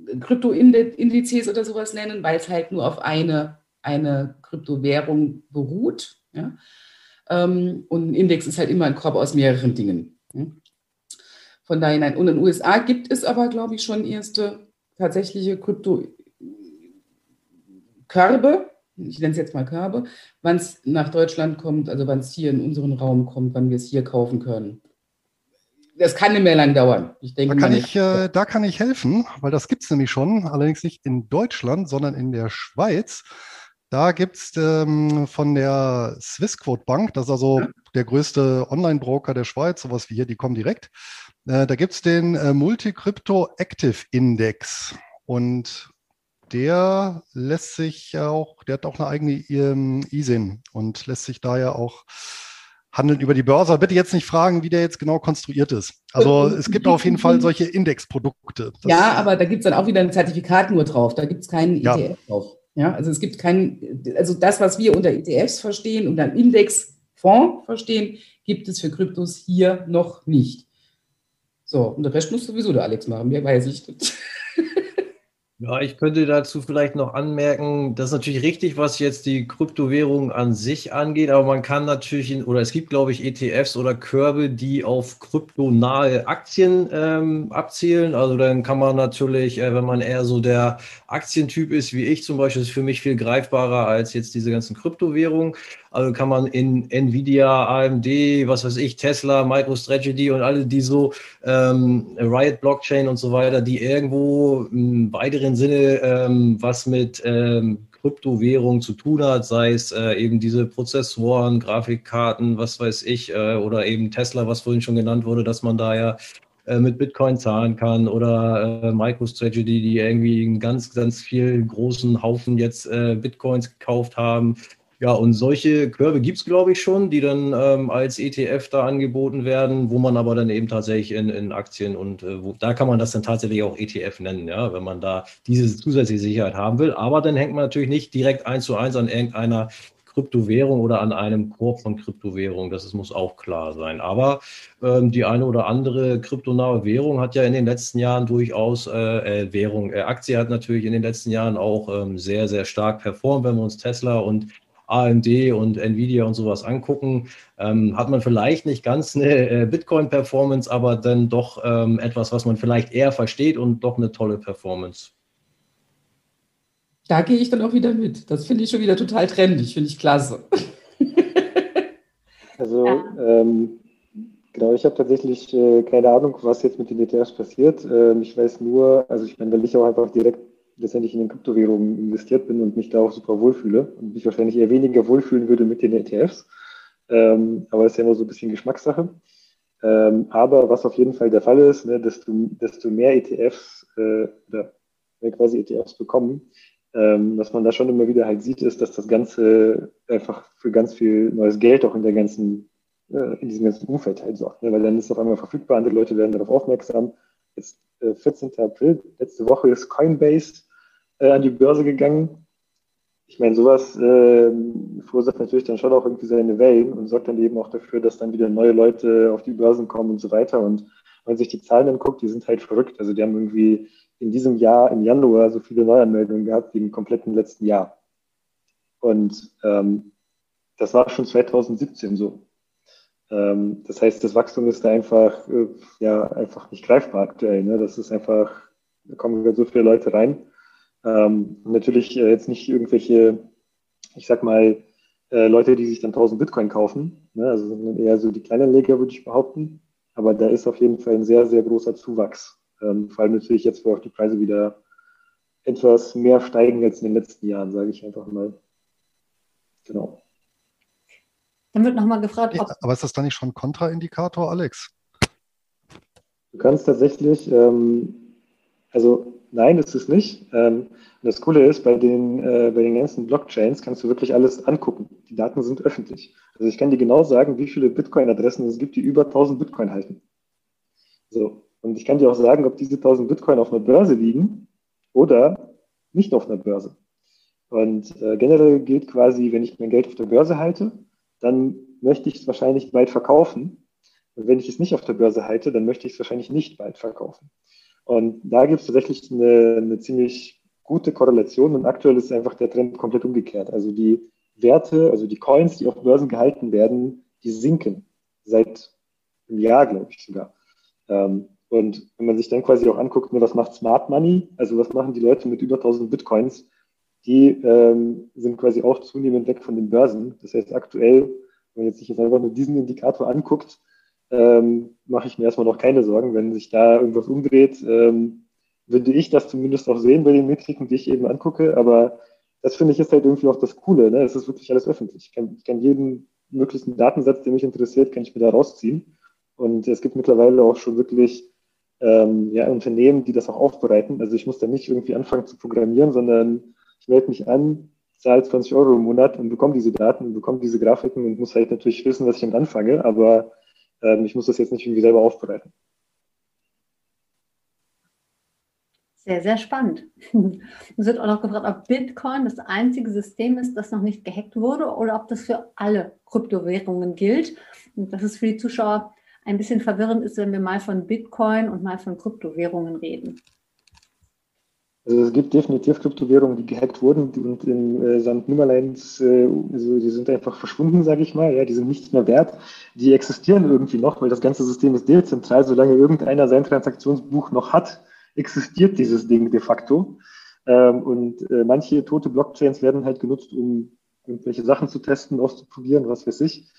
äh, Kryptoindizes oder sowas nennen, weil es halt nur auf eine, eine Kryptowährung beruht. Ja? Ähm, und ein Index ist halt immer ein Korb aus mehreren Dingen. Von daher nein. Und in den USA gibt es aber, glaube ich, schon erste tatsächliche Krypto-Körbe, ich nenne es jetzt mal Körbe, wann es nach Deutschland kommt, also wann es hier in unseren Raum kommt, wann wir es hier kaufen können. Das kann nicht mehr lang dauern. Ich denke, da, kann ich, äh, da kann ich helfen, weil das gibt es nämlich schon, allerdings nicht in Deutschland, sondern in der Schweiz. Da gibt es ähm, von der Swissquote Bank, das ist also ja. der größte Online-Broker der Schweiz, sowas wie hier, die kommen direkt. Äh, da gibt es den äh, Multi-Crypto Active Index. Und der lässt sich auch, der hat auch eine eigene ähm, ISIN und lässt sich daher auch handeln über die Börse. Bitte jetzt nicht fragen, wie der jetzt genau konstruiert ist. Also es gibt auf jeden Fall solche Indexprodukte. ja, aber da gibt es dann auch wieder ein Zertifikat nur drauf. Da gibt es keinen ETF ja. drauf. Ja, also es gibt kein, also das, was wir unter ETFs verstehen und dann Indexfonds verstehen, gibt es für Kryptos hier noch nicht. So, und der Rest muss sowieso der Alex machen, mehr weiß ich. Ja, ich könnte dazu vielleicht noch anmerken, das ist natürlich richtig, was jetzt die Kryptowährung an sich angeht, aber man kann natürlich, in, oder es gibt, glaube ich, ETFs oder Körbe, die auf kryptonahe Aktien ähm, abzielen. Also dann kann man natürlich, äh, wenn man eher so der Aktientyp ist, wie ich zum Beispiel, ist für mich viel greifbarer als jetzt diese ganzen Kryptowährungen. Also kann man in Nvidia, AMD, was weiß ich, Tesla, MicroStrategy und alle, die so ähm, Riot Blockchain und so weiter, die irgendwo im weiteren Sinne ähm, was mit ähm, Kryptowährung zu tun hat, sei es äh, eben diese Prozessoren, Grafikkarten, was weiß ich, äh, oder eben Tesla, was vorhin schon genannt wurde, dass man da ja äh, mit Bitcoin zahlen kann oder äh, MicroStrategy, die irgendwie einen ganz, ganz viel großen Haufen jetzt äh, Bitcoins gekauft haben. Ja, und solche Körbe gibt es, glaube ich, schon, die dann ähm, als ETF da angeboten werden, wo man aber dann eben tatsächlich in, in Aktien und äh, wo, da kann man das dann tatsächlich auch ETF nennen, ja, wenn man da diese zusätzliche Sicherheit haben will. Aber dann hängt man natürlich nicht direkt eins zu eins an irgendeiner Kryptowährung oder an einem Korb von Kryptowährungen. Das ist, muss auch klar sein. Aber ähm, die eine oder andere kryptonahe Währung hat ja in den letzten Jahren durchaus äh, äh, Währung. Äh, Aktie hat natürlich in den letzten Jahren auch ähm, sehr, sehr stark performt, wenn wir uns Tesla und AMD und Nvidia und sowas angucken, ähm, hat man vielleicht nicht ganz eine äh, Bitcoin-Performance, aber dann doch ähm, etwas, was man vielleicht eher versteht und doch eine tolle Performance. Da gehe ich dann auch wieder mit. Das finde ich schon wieder total trendig, finde ich klasse. Also, ähm, genau, ich habe tatsächlich äh, keine Ahnung, was jetzt mit den ETFs passiert. Ähm, ich weiß nur, also ich meine, weil ich auch einfach direkt letztendlich in den Kryptowährungen investiert bin und mich da auch super wohlfühle und mich wahrscheinlich eher weniger wohlfühlen würde mit den ETFs. Ähm, aber es ist ja nur so ein bisschen Geschmackssache. Ähm, aber was auf jeden Fall der Fall ist, ne, desto, desto mehr ETFs äh, oder mehr quasi ETFs bekommen, ähm, was man da schon immer wieder halt sieht, ist, dass das Ganze einfach für ganz viel neues Geld auch in der ganzen, äh, in diesem ganzen Umfeld halt sorgt. Ne? Weil dann ist es auf einmal verfügbar, andere Leute werden darauf aufmerksam. Jetzt 14. Äh, April, letzte Woche ist Coinbase äh, an die Börse gegangen. Ich meine, sowas äh, verursacht natürlich dann schon auch irgendwie seine Wellen und sorgt dann eben auch dafür, dass dann wieder neue Leute auf die Börsen kommen und so weiter. Und wenn man sich die Zahlen anguckt, die sind halt verrückt. Also die haben irgendwie in diesem Jahr, im Januar, so viele Neuanmeldungen gehabt wie im kompletten letzten Jahr. Und ähm, das war schon 2017 so. Ähm, das heißt, das Wachstum ist da einfach, äh, ja, einfach nicht greifbar aktuell. Ne? Das ist einfach, da kommen so viele Leute rein. Ähm, natürlich äh, jetzt nicht irgendwelche, ich sag mal, äh, Leute, die sich dann 1000 Bitcoin kaufen, ne? also eher so die kleinen Leger, würde ich behaupten. Aber da ist auf jeden Fall ein sehr, sehr großer Zuwachs. Ähm, vor allem natürlich jetzt, wo auch die Preise wieder etwas mehr steigen als in den letzten Jahren, sage ich einfach mal. Genau. Dann wird nochmal gefragt, ob. Aber ist das dann nicht schon Kontraindikator, Alex? Du kannst tatsächlich, ähm, also nein, ist es nicht. Ähm, das Coole ist, bei den, äh, bei den ganzen Blockchains kannst du wirklich alles angucken. Die Daten sind öffentlich. Also ich kann dir genau sagen, wie viele Bitcoin-Adressen es gibt, die über 1000 Bitcoin halten. So. Und ich kann dir auch sagen, ob diese 1000 Bitcoin auf einer Börse liegen oder nicht auf einer Börse. Und äh, generell gilt quasi, wenn ich mein Geld auf der Börse halte, dann möchte ich es wahrscheinlich bald verkaufen. Und wenn ich es nicht auf der Börse halte, dann möchte ich es wahrscheinlich nicht bald verkaufen. Und da gibt es tatsächlich eine, eine ziemlich gute Korrelation und aktuell ist einfach der Trend komplett umgekehrt. Also die Werte, also die Coins, die auf Börsen gehalten werden, die sinken seit einem Jahr, glaube ich sogar. Ähm, und wenn man sich dann quasi auch anguckt, ne, was macht Smart Money, also was machen die Leute mit über 1000 Bitcoins, die ähm, sind quasi auch zunehmend weg von den Börsen. Das heißt, aktuell, wenn man jetzt sich jetzt einfach nur diesen Indikator anguckt, ähm, mache ich mir erstmal noch keine Sorgen. Wenn sich da irgendwas umdreht, ähm, würde ich das zumindest auch sehen bei den Metriken, die ich eben angucke. Aber das finde ich ist halt irgendwie auch das Coole. Ne? Es ist wirklich alles öffentlich. Ich kann, ich kann jeden möglichen Datensatz, der mich interessiert, kann ich mir da rausziehen. Und es gibt mittlerweile auch schon wirklich ähm, ja, Unternehmen, die das auch aufbereiten. Also ich muss da nicht irgendwie anfangen zu programmieren, sondern ich melde mich an, zahle 20 Euro im Monat und bekomme diese Daten und bekomme diese Grafiken und muss halt natürlich wissen, was ich damit anfange, aber ähm, ich muss das jetzt nicht irgendwie selber aufbereiten. Sehr, sehr spannend. Es wird auch noch gefragt, ob Bitcoin das einzige System ist, das noch nicht gehackt wurde oder ob das für alle Kryptowährungen gilt. Und dass es für die Zuschauer ein bisschen verwirrend ist, wenn wir mal von Bitcoin und mal von Kryptowährungen reden. Also es gibt definitiv Kryptowährungen, die gehackt wurden und in äh, St. Nimmerleins, äh, also die sind einfach verschwunden, sage ich mal. Ja, die sind nichts mehr wert. Die existieren irgendwie noch, weil das ganze System ist dezentral. Solange irgendeiner sein Transaktionsbuch noch hat, existiert dieses Ding de facto. Ähm, und äh, manche tote Blockchains werden halt genutzt, um irgendwelche Sachen zu testen, auszuprobieren, was weiß ich.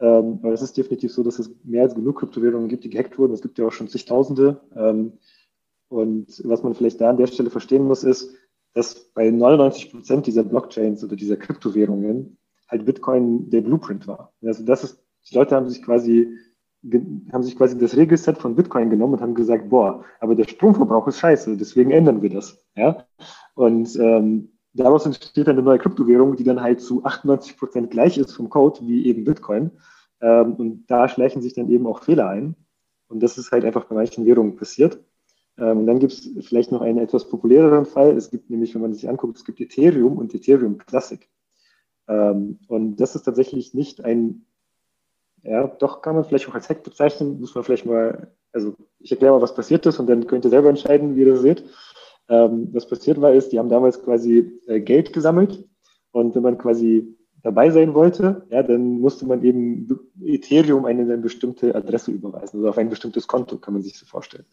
Ähm, aber es ist definitiv so, dass es mehr als genug Kryptowährungen gibt, die gehackt wurden. Es gibt ja auch schon zigtausende. Ähm, und was man vielleicht da an der Stelle verstehen muss, ist, dass bei 99 Prozent dieser Blockchains oder dieser Kryptowährungen halt Bitcoin der Blueprint war. Also das ist, die Leute haben sich quasi haben sich quasi das Regelset von Bitcoin genommen und haben gesagt, boah, aber der Stromverbrauch ist scheiße, deswegen ändern wir das. Ja? Und ähm, daraus entsteht eine neue Kryptowährung, die dann halt zu 98 Prozent gleich ist vom Code wie eben Bitcoin. Ähm, und da schleichen sich dann eben auch Fehler ein. Und das ist halt einfach bei manchen Währungen passiert. Ähm, und dann gibt es vielleicht noch einen etwas populäreren Fall. Es gibt nämlich, wenn man sich anguckt, es gibt Ethereum und Ethereum Classic. Ähm, und das ist tatsächlich nicht ein, ja, doch kann man vielleicht auch als Hack bezeichnen, muss man vielleicht mal, also ich erkläre mal, was passiert ist und dann könnt ihr selber entscheiden, wie ihr das seht. Ähm, was passiert war, ist, die haben damals quasi äh, Geld gesammelt und wenn man quasi dabei sein wollte, ja, dann musste man eben Ethereum eine, eine bestimmte Adresse überweisen, also auf ein bestimmtes Konto, kann man sich so vorstellen.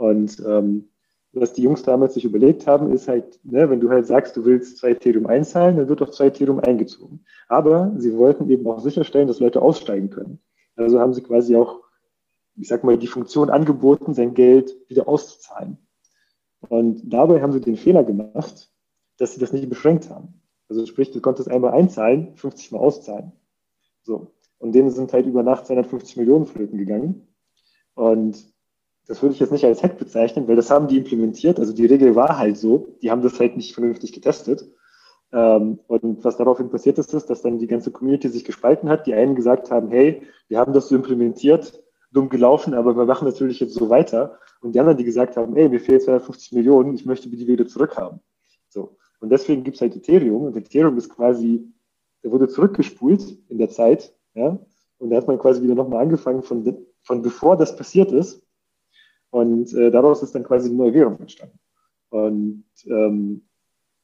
Und ähm, was die Jungs damals sich überlegt haben, ist halt, ne, wenn du halt sagst, du willst zwei Ethereum einzahlen, dann wird auch zwei Ethereum eingezogen. Aber sie wollten eben auch sicherstellen, dass Leute aussteigen können. Also haben sie quasi auch, ich sag mal, die Funktion angeboten, sein Geld wieder auszuzahlen. Und dabei haben sie den Fehler gemacht, dass sie das nicht beschränkt haben. Also sprich, du konntest einmal einzahlen, 50 Mal auszahlen. So. Und denen sind halt über Nacht 250 Millionen flöten gegangen. Und das würde ich jetzt nicht als Hack bezeichnen, weil das haben die implementiert. Also die Regel war halt so. Die haben das halt nicht vernünftig getestet. Ähm, und was daraufhin passiert ist, ist, dass dann die ganze Community sich gespalten hat. Die einen gesagt haben, hey, wir haben das so implementiert, dumm gelaufen, aber wir machen natürlich jetzt so weiter. Und die anderen, die gesagt haben, ey, mir fehlen 250 Millionen, ich möchte die wieder zurückhaben. So. Und deswegen gibt es halt Ethereum. Und Ethereum ist quasi, der wurde zurückgespult in der Zeit, ja. Und da hat man quasi wieder nochmal angefangen von, von bevor das passiert ist. Und äh, daraus ist dann quasi eine neue Währung entstanden. Und ähm,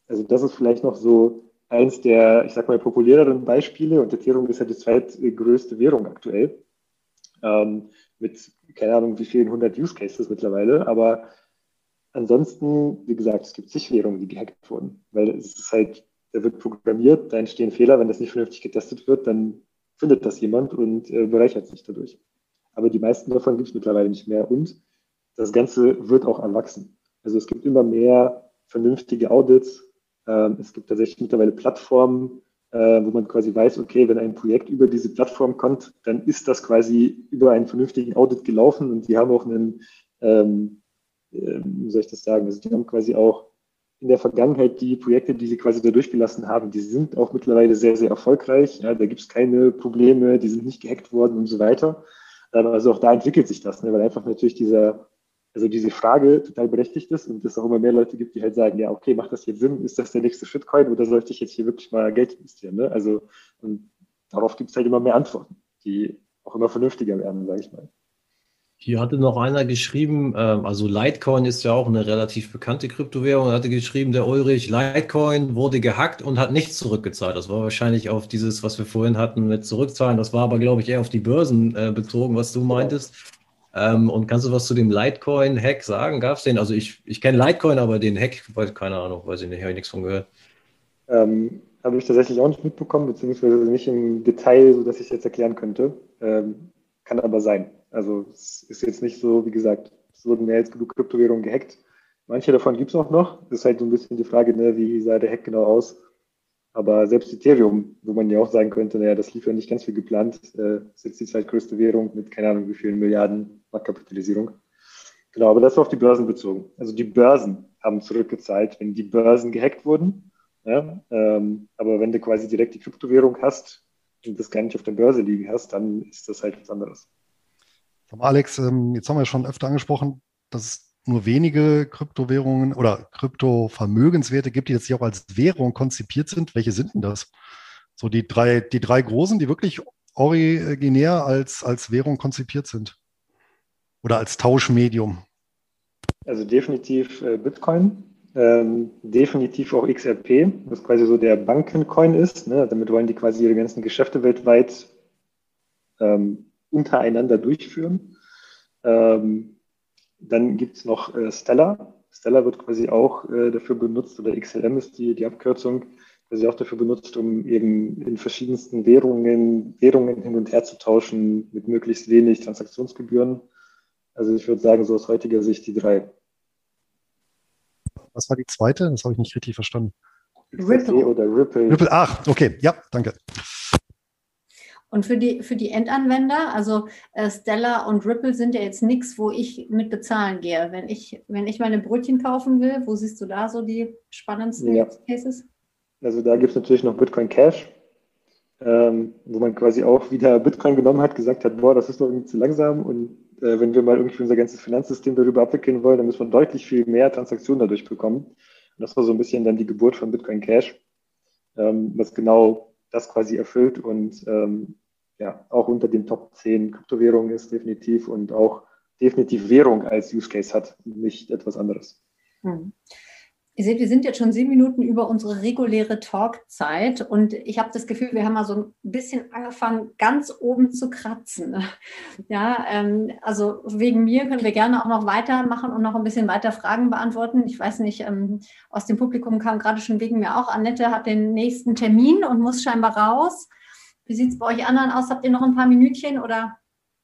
also das ist vielleicht noch so eins der, ich sag mal, populäreren Beispiele. Und Ethereum ist ja die zweitgrößte Währung aktuell. Ähm, mit, keine Ahnung, wie vielen hundert Use Cases mittlerweile. Aber ansonsten, wie gesagt, es gibt zig Währungen, die gehackt wurden. Weil es ist halt, da wird programmiert, da entstehen Fehler. Wenn das nicht vernünftig getestet wird, dann findet das jemand und äh, bereichert sich dadurch. Aber die meisten davon gibt es mittlerweile nicht mehr. Und das Ganze wird auch erwachsen. Also es gibt immer mehr vernünftige Audits. Ähm, es gibt tatsächlich mittlerweile Plattformen, äh, wo man quasi weiß, okay, wenn ein Projekt über diese Plattform kommt, dann ist das quasi über einen vernünftigen Audit gelaufen und die haben auch einen, ähm, äh, wie soll ich das sagen, also die haben quasi auch in der Vergangenheit die Projekte, die sie quasi da durchgelassen haben, die sind auch mittlerweile sehr, sehr erfolgreich. Ja, da gibt es keine Probleme, die sind nicht gehackt worden und so weiter. Ähm, also auch da entwickelt sich das, ne, weil einfach natürlich dieser also diese Frage total berechtigt ist und es auch immer mehr Leute gibt, die halt sagen, ja, okay, macht das jetzt Sinn? Ist das der nächste Shitcoin oder sollte ich jetzt hier wirklich mal Geld investieren? Ne? Also und darauf gibt es halt immer mehr Antworten, die auch immer vernünftiger werden, sage ich mal. Hier hatte noch einer geschrieben, ähm, also Litecoin ist ja auch eine relativ bekannte Kryptowährung, hatte geschrieben, der Ulrich, Litecoin wurde gehackt und hat nichts zurückgezahlt. Das war wahrscheinlich auf dieses, was wir vorhin hatten mit Zurückzahlen. Das war aber, glaube ich, eher auf die Börsen äh, bezogen, was du meintest. Ähm, und kannst du was zu dem Litecoin-Hack sagen? Gab es den? Also ich, ich kenne Litecoin, aber den Hack, weiß, keine Ahnung, weiß ich nicht, habe ich nichts von gehört. Ähm, habe ich tatsächlich auch nicht mitbekommen, beziehungsweise nicht im Detail, so dass ich es jetzt erklären könnte. Ähm, kann aber sein. Also es ist jetzt nicht so, wie gesagt, es wurden mehr als genug Kryptowährungen gehackt. Manche davon gibt es auch noch. Das ist halt so ein bisschen die Frage, ne, wie sah der Hack genau aus. Aber selbst Ethereum, wo man ja auch sagen könnte, naja, das lief ja nicht ganz wie geplant, äh, ist jetzt die zweitgrößte Währung mit keine Ahnung wie vielen Milliarden Marktkapitalisierung. Genau, aber das war auf die Börsen bezogen. Also die Börsen haben zurückgezahlt, wenn die Börsen gehackt wurden. Ja, ähm, aber wenn du quasi direkt die Kryptowährung hast und das gar nicht auf der Börse liegen hast, dann ist das halt was anderes. Alex, ähm, jetzt haben wir schon öfter angesprochen, dass es nur wenige Kryptowährungen oder Kryptovermögenswerte gibt, die jetzt auch als Währung konzipiert sind. Welche sind denn das? So die drei, die drei großen, die wirklich originär als, als Währung konzipiert sind oder als Tauschmedium. Also definitiv äh, Bitcoin, ähm, definitiv auch XRP, was quasi so der Bankencoin ist. Ne? Damit wollen die quasi ihre ganzen Geschäfte weltweit ähm, untereinander durchführen. Ähm, dann gibt es noch äh, Stellar. Stellar wird quasi auch äh, dafür benutzt, oder XLM ist die, die Abkürzung, quasi auch dafür benutzt, um eben in verschiedensten Währungen, Währungen hin und her zu tauschen mit möglichst wenig Transaktionsgebühren. Also ich würde sagen, so aus heutiger Sicht die drei. Was war die zweite? Das habe ich nicht richtig verstanden. Ripple oder Ripple. Ripple, ach, okay, ja, danke. Und für die, für die Endanwender, also äh, Stella und Ripple sind ja jetzt nichts, wo ich mit bezahlen gehe. Wenn ich, wenn ich meine Brötchen kaufen will, wo siehst du da so die spannendsten ja. Cases? Also da gibt es natürlich noch Bitcoin Cash, ähm, wo man quasi auch wieder Bitcoin genommen hat, gesagt hat, boah, das ist doch irgendwie zu langsam und äh, wenn wir mal irgendwie unser ganzes Finanzsystem darüber abwickeln wollen, dann müssen wir deutlich viel mehr Transaktionen dadurch bekommen. Und das war so ein bisschen dann die Geburt von Bitcoin Cash, ähm, was genau das quasi erfüllt und ähm, ja, auch unter den Top 10 Kryptowährungen ist definitiv und auch definitiv Währung als Use Case hat, nicht etwas anderes. Hm. Ihr seht, wir sind jetzt schon sieben Minuten über unsere reguläre Talkzeit und ich habe das Gefühl, wir haben mal so ein bisschen angefangen, ganz oben zu kratzen. Ja, ähm, also wegen mir können wir gerne auch noch weitermachen und noch ein bisschen weiter Fragen beantworten. Ich weiß nicht, ähm, aus dem Publikum kam gerade schon wegen mir auch. Annette hat den nächsten Termin und muss scheinbar raus. Wie sieht es bei euch anderen aus? Habt ihr noch ein paar Minütchen oder?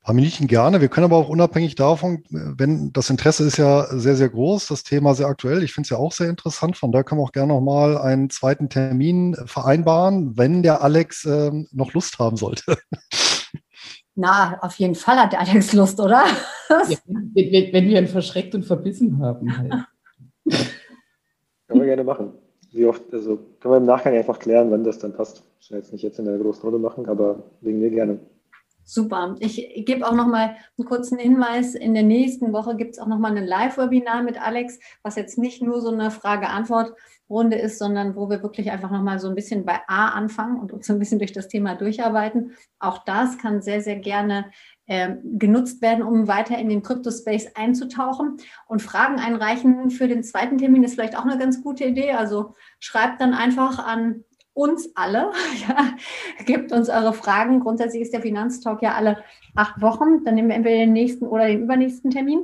Ein paar Minuten gerne. Wir können aber auch unabhängig davon, wenn das Interesse ist ja sehr, sehr groß, das Thema sehr aktuell. Ich finde es ja auch sehr interessant. Von daher können wir auch gerne nochmal einen zweiten Termin vereinbaren, wenn der Alex ähm, noch Lust haben sollte. Na, auf jeden Fall hat der Alex Lust, oder? Ja, wenn, wenn, wir ihn verschreckt und verbissen haben. Halt. Können wir gerne machen. Wie oft, also können wir im Nachgang einfach klären, wann das dann passt. Ich will jetzt nicht jetzt in der großen Runde machen, aber wegen mir gerne. Super. Ich gebe auch noch mal einen kurzen Hinweis. In der nächsten Woche gibt es auch noch mal ein Live-Webinar mit Alex, was jetzt nicht nur so eine Frage-Antwort-Runde ist, sondern wo wir wirklich einfach noch mal so ein bisschen bei A anfangen und uns so ein bisschen durch das Thema durcharbeiten. Auch das kann sehr, sehr gerne äh, genutzt werden, um weiter in den Crypto-Space einzutauchen. Und Fragen einreichen für den zweiten Termin ist vielleicht auch eine ganz gute Idee. Also schreibt dann einfach an uns alle. Ja, gebt uns eure Fragen. Grundsätzlich ist der Finanztalk ja alle acht Wochen. Dann nehmen wir entweder den nächsten oder den übernächsten Termin.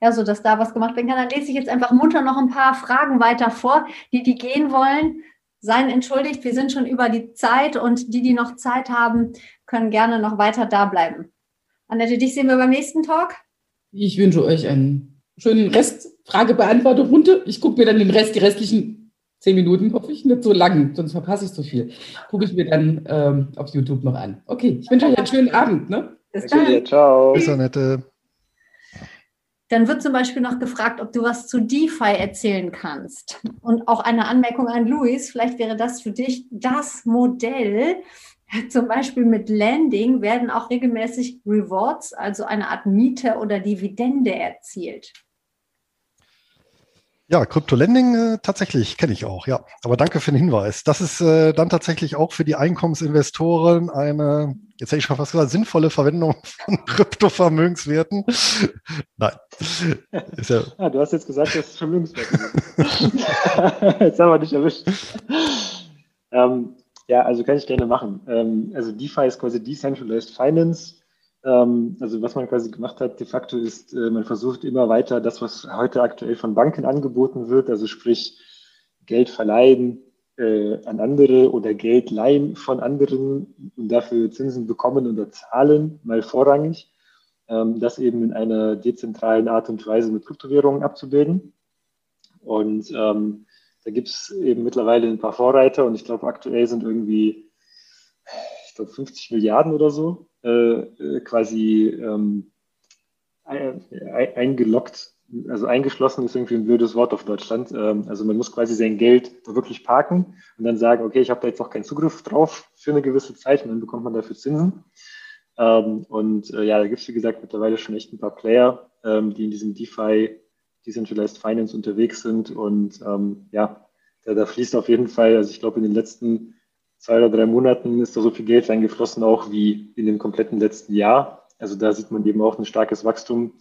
Ja, so dass da was gemacht werden kann. Dann lese ich jetzt einfach munter noch ein paar Fragen weiter vor. Die, die gehen wollen, seien entschuldigt. Wir sind schon über die Zeit und die, die noch Zeit haben, können gerne noch weiter da bleiben. Annette, dich sehen wir beim nächsten Talk. Ich wünsche euch einen schönen Rest Fragebeantwortung runter. Ich gucke mir dann den Rest, die restlichen zehn Minuten, hoffe ich, nicht so lang, sonst verpasse ich so viel. Gucke ich mir dann ähm, auf YouTube noch an. Okay, ich wünsche euch einen schönen Abend. Ne? Bis dann. Dir, ciao. Bis Annette. Dann wird zum Beispiel noch gefragt, ob du was zu DeFi erzählen kannst. Und auch eine Anmerkung an Luis, vielleicht wäre das für dich das Modell. Zum Beispiel mit Landing werden auch regelmäßig Rewards, also eine Art Miete oder Dividende erzielt. Ja, Krypto-Lending äh, tatsächlich kenne ich auch, ja. Aber danke für den Hinweis. Das ist äh, dann tatsächlich auch für die Einkommensinvestoren eine, jetzt hätte ich schon fast gesagt, sinnvolle Verwendung von Kryptovermögenswerten. Nein. Ist ja ah, du hast jetzt gesagt, das ist Vermögenswerte jetzt haben wir dich erwischt. Ähm, ja, also kann ich gerne machen. Ähm, also DeFi ist quasi Decentralized Finance. Ähm, also was man quasi gemacht hat, de facto ist, äh, man versucht immer weiter das, was heute aktuell von Banken angeboten wird, also sprich Geld verleihen äh, an andere oder Geld leihen von anderen und dafür Zinsen bekommen oder zahlen, mal vorrangig, ähm, das eben in einer dezentralen Art und Weise mit Kryptowährungen abzubilden. Und ähm, da gibt es eben mittlerweile ein paar Vorreiter und ich glaube, aktuell sind irgendwie, ich glaube, 50 Milliarden oder so äh, äh, quasi ähm, eingeloggt, also eingeschlossen ist irgendwie ein blödes Wort auf Deutschland. Ähm, also man muss quasi sein Geld wirklich parken und dann sagen, okay, ich habe da jetzt noch keinen Zugriff drauf für eine gewisse Zeit und dann bekommt man dafür Zinsen. Ähm, und äh, ja, da gibt es, wie gesagt, mittlerweile schon echt ein paar Player, ähm, die in diesem DeFi, Decentralized Finance unterwegs sind. Und ähm, ja, da, da, fließt auf jeden Fall, also ich glaube, in den letzten zwei oder drei Monaten ist da so viel Geld reingeflossen, auch wie in dem kompletten letzten Jahr. Also da sieht man eben auch ein starkes Wachstum.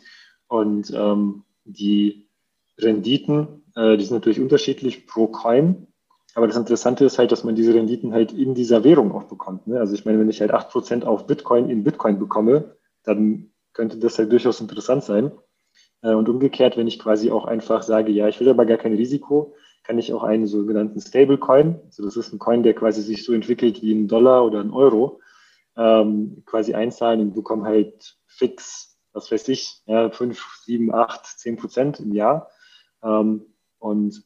Und ähm, die Renditen, äh, die sind natürlich unterschiedlich pro Coin. Aber das Interessante ist halt, dass man diese Renditen halt in dieser Währung auch bekommt. Ne? Also ich meine, wenn ich halt 8% auf Bitcoin in Bitcoin bekomme, dann könnte das halt durchaus interessant sein. Äh, und umgekehrt, wenn ich quasi auch einfach sage, ja, ich will aber gar kein Risiko, kann ich auch einen sogenannten Stablecoin, also das ist ein Coin, der quasi sich so entwickelt wie ein Dollar oder ein Euro, ähm, quasi einzahlen und bekomme halt fix, was weiß ich, ja, 5, 7, 8, 10 Prozent im Jahr. Ähm, und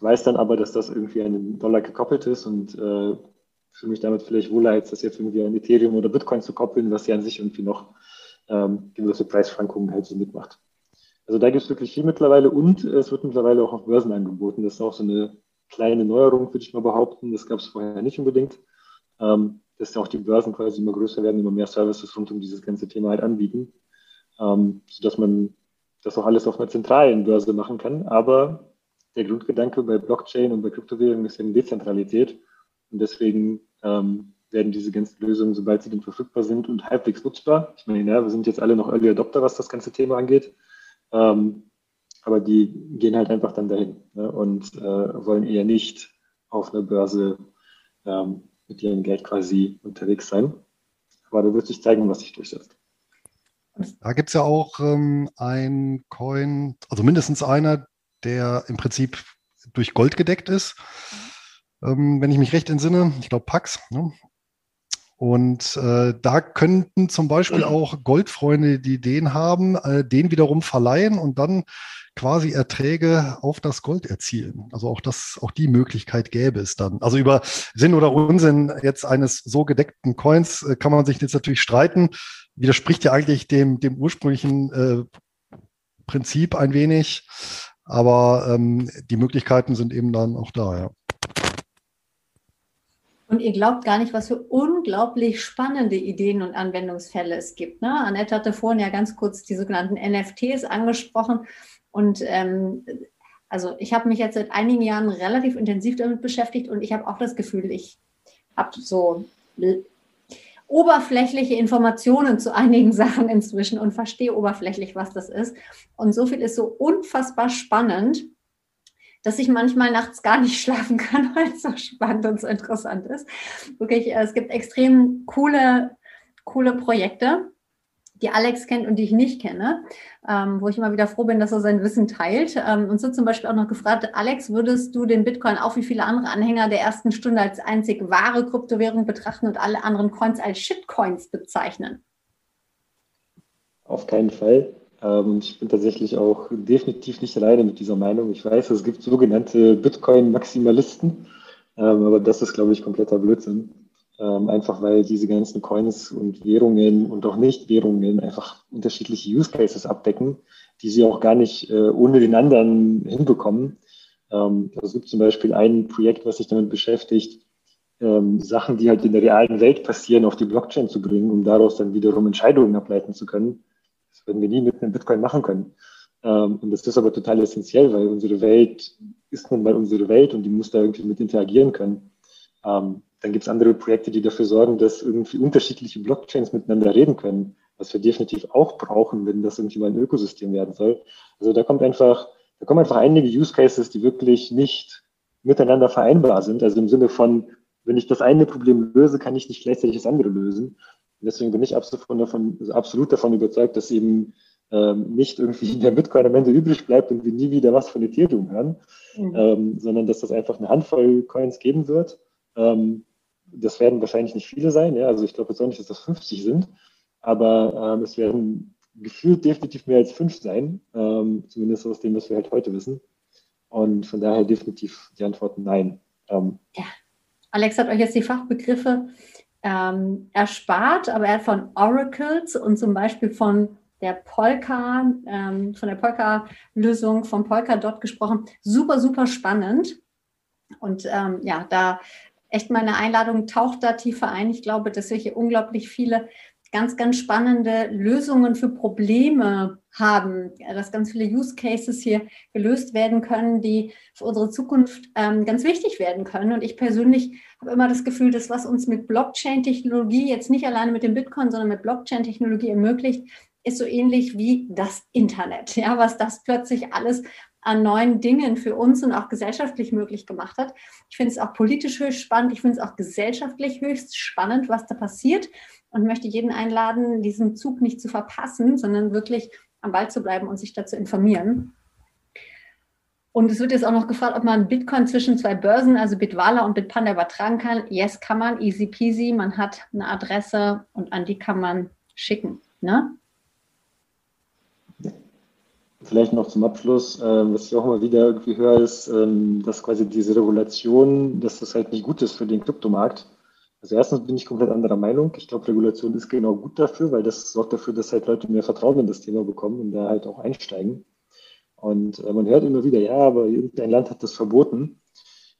weiß dann aber, dass das irgendwie an den Dollar gekoppelt ist und äh, fühle mich damit vielleicht wohler, als das jetzt irgendwie an Ethereum oder Bitcoin zu koppeln, was ja an sich irgendwie noch ähm, gewisse Preisschwankungen halt so mitmacht. Also da gibt es wirklich viel mittlerweile und es wird mittlerweile auch auf Börsen angeboten. Das ist auch so eine kleine Neuerung, würde ich mal behaupten. Das gab es vorher nicht unbedingt. Ähm, dass ja auch die Börsen quasi immer größer werden, immer mehr Services rund um dieses ganze Thema halt anbieten, ähm, sodass man das auch alles auf einer zentralen Börse machen kann. Aber der Grundgedanke bei Blockchain und bei Kryptowährungen ist eben Dezentralität. Und deswegen ähm, werden diese ganzen Lösungen, sobald sie dann verfügbar sind und halbwegs nutzbar, ich meine, ja, wir sind jetzt alle noch Early Adopter, was das ganze Thema angeht, ähm, aber die gehen halt einfach dann dahin ne, und äh, wollen eher nicht auf einer Börse ähm, mit ihrem Geld quasi unterwegs sein. Aber da wird sich zeigen, was sich durchsetzt. Da gibt es ja auch ähm, ein Coin, also mindestens einer, der im Prinzip durch Gold gedeckt ist. Ähm, wenn ich mich recht entsinne, ich glaube Pax. Ne? Und äh, da könnten zum Beispiel auch Goldfreunde, die den haben, äh, den wiederum verleihen und dann quasi Erträge auf das Gold erzielen. Also auch das, auch die Möglichkeit gäbe es dann. Also über Sinn oder Unsinn jetzt eines so gedeckten Coins äh, kann man sich jetzt natürlich streiten. Widerspricht ja eigentlich dem, dem ursprünglichen äh, Prinzip ein wenig. Aber ähm, die Möglichkeiten sind eben dann auch da, ja. Und ihr glaubt gar nicht, was für unglaublich spannende Ideen und Anwendungsfälle es gibt. Ne? Annette hatte vorhin ja ganz kurz die sogenannten NFTs angesprochen. Und ähm, also ich habe mich jetzt seit einigen Jahren relativ intensiv damit beschäftigt und ich habe auch das Gefühl, ich habe so oberflächliche Informationen zu einigen Sachen inzwischen und verstehe oberflächlich, was das ist. Und so viel ist so unfassbar spannend, dass ich manchmal nachts gar nicht schlafen kann, weil es so spannend und so interessant ist. Wirklich, es gibt extrem coole, coole Projekte die Alex kennt und die ich nicht kenne, ähm, wo ich immer wieder froh bin, dass er sein Wissen teilt. Ähm, und so zum Beispiel auch noch gefragt, Alex, würdest du den Bitcoin auch wie viele andere Anhänger der ersten Stunde als einzig wahre Kryptowährung betrachten und alle anderen Coins als Shitcoins bezeichnen? Auf keinen Fall. Ähm, ich bin tatsächlich auch definitiv nicht alleine mit dieser Meinung. Ich weiß, es gibt sogenannte Bitcoin-Maximalisten, ähm, aber das ist, glaube ich, kompletter Blödsinn. Ähm, einfach weil diese ganzen Coins und Währungen und auch Nicht-Währungen einfach unterschiedliche Use Cases abdecken, die sie auch gar nicht äh, ohne den anderen hinbekommen. Es gibt zum Beispiel ein Projekt, was sich damit beschäftigt, Sachen, die halt in der realen Welt passieren, auf die Blockchain zu bringen, um daraus dann wiederum Entscheidungen ableiten zu können. Würden wir nie mit einem Bitcoin machen können. Ähm, und das ist aber total essentiell, weil unsere Welt ist nun mal unsere Welt und die muss da irgendwie mit interagieren können. Ähm, dann gibt es andere Projekte, die dafür sorgen, dass irgendwie unterschiedliche Blockchains miteinander reden können, was wir definitiv auch brauchen, wenn das irgendwie mal ein Ökosystem werden soll. Also da kommt einfach, da kommen einfach einige Use Cases, die wirklich nicht miteinander vereinbar sind. Also im Sinne von, wenn ich das eine Problem löse, kann ich nicht gleichzeitig das andere lösen. Und deswegen bin ich absolut davon, also absolut davon überzeugt, dass eben ähm, nicht irgendwie der Bitcoin am Ende übrig bleibt und wir nie wieder was von Ethereum hören, mhm. ähm, sondern dass das einfach eine Handvoll Coins geben wird. Ähm, das werden wahrscheinlich nicht viele sein. Ja? Also ich glaube jetzt auch nicht, dass das 50 sind, aber ähm, es werden gefühlt definitiv mehr als fünf sein, ähm, zumindest aus dem, was wir halt heute wissen. Und von daher definitiv die Antwort nein. Ähm, ja. Alex hat euch jetzt die Fachbegriffe ähm, erspart, aber er hat von Oracles und zum Beispiel von der Polka, ähm, von der Polka-Lösung von Polkadot gesprochen. Super, super spannend. Und ähm, ja, da echt meine Einladung, taucht da tiefer ein. Ich glaube, dass wir hier unglaublich viele ganz, ganz spannende Lösungen für Probleme haben, dass ganz viele Use Cases hier gelöst werden können, die für unsere Zukunft ähm, ganz wichtig werden können. Und ich persönlich habe immer das Gefühl, dass was uns mit Blockchain-Technologie, jetzt nicht alleine mit dem Bitcoin, sondern mit Blockchain-Technologie ermöglicht, ist so ähnlich wie das Internet. Ja, was das plötzlich alles an neuen Dingen für uns und auch gesellschaftlich möglich gemacht hat. Ich finde es auch politisch höchst spannend. Ich finde es auch gesellschaftlich höchst spannend, was da passiert und möchte jeden einladen, diesen Zug nicht zu verpassen, sondern wirklich am Ball zu bleiben und sich dazu informieren. Und es wird jetzt auch noch gefragt, ob man Bitcoin zwischen zwei Börsen, also Bitwala und Bitpanda, übertragen kann. Yes, kann man, easy peasy. Man hat eine Adresse und an die kann man schicken. Ne? Vielleicht noch zum Abschluss, äh, was ich auch immer wieder irgendwie höre, ist, ähm, dass quasi diese Regulation, dass das halt nicht gut ist für den Kryptomarkt. Also erstens bin ich komplett anderer Meinung. Ich glaube, Regulation ist genau gut dafür, weil das sorgt dafür, dass halt Leute mehr Vertrauen in das Thema bekommen und da halt auch einsteigen. Und äh, man hört immer wieder, ja, aber irgendein Land hat das verboten.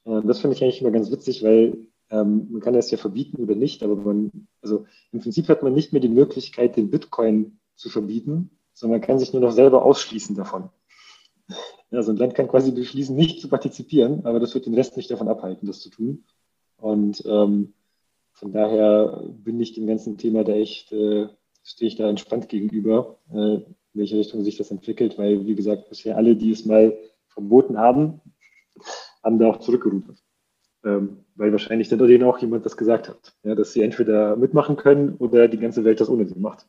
Äh, das finde ich eigentlich immer ganz witzig, weil ähm, man kann das ja verbieten oder nicht, aber man, also im Prinzip hat man nicht mehr die Möglichkeit, den Bitcoin zu verbieten, sondern man kann sich nur noch selber ausschließen davon. Also ein Land kann quasi beschließen, nicht zu partizipieren, aber das wird den Rest nicht davon abhalten, das zu tun. Und ähm, von daher bin ich dem ganzen Thema da echt, äh, stehe ich da entspannt gegenüber, äh, in welche Richtung sich das entwickelt, weil, wie gesagt, bisher alle, die es mal verboten haben, haben da auch zurückgerudert. Ähm, weil wahrscheinlich dann denen auch jemand das gesagt hat, ja, dass sie entweder mitmachen können oder die ganze Welt das ohne sie macht.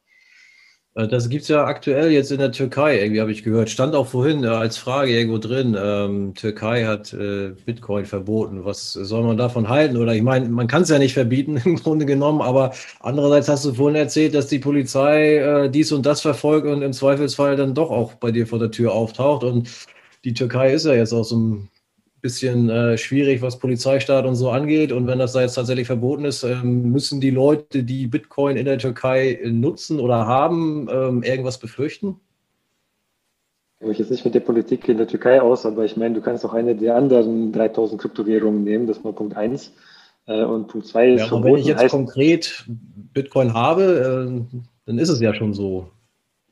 Äh, das gibt es ja aktuell jetzt in der Türkei, irgendwie habe ich gehört. Stand auch vorhin äh, als Frage irgendwo drin, ähm, Türkei hat äh, Bitcoin verboten. Was soll man davon halten? Oder ich meine, man kann es ja nicht verbieten im Grunde genommen, aber andererseits hast du vorhin erzählt, dass die Polizei äh, dies und das verfolgt und im Zweifelsfall dann doch auch bei dir vor der Tür auftaucht. Und die Türkei ist ja jetzt so ein bisschen äh, schwierig, was Polizeistaat und so angeht. Und wenn das da jetzt tatsächlich verboten ist, ähm, müssen die Leute, die Bitcoin in der Türkei nutzen oder haben, ähm, irgendwas befürchten? Ich kenne mich jetzt nicht mit der Politik in der Türkei aus, aber ich meine, du kannst auch eine der anderen 3000 Kryptowährungen nehmen, das ist mal Punkt 1. Äh, und Punkt 2 ist ja, verboten. Wenn ich jetzt konkret Bitcoin habe, äh, dann ist es ja schon so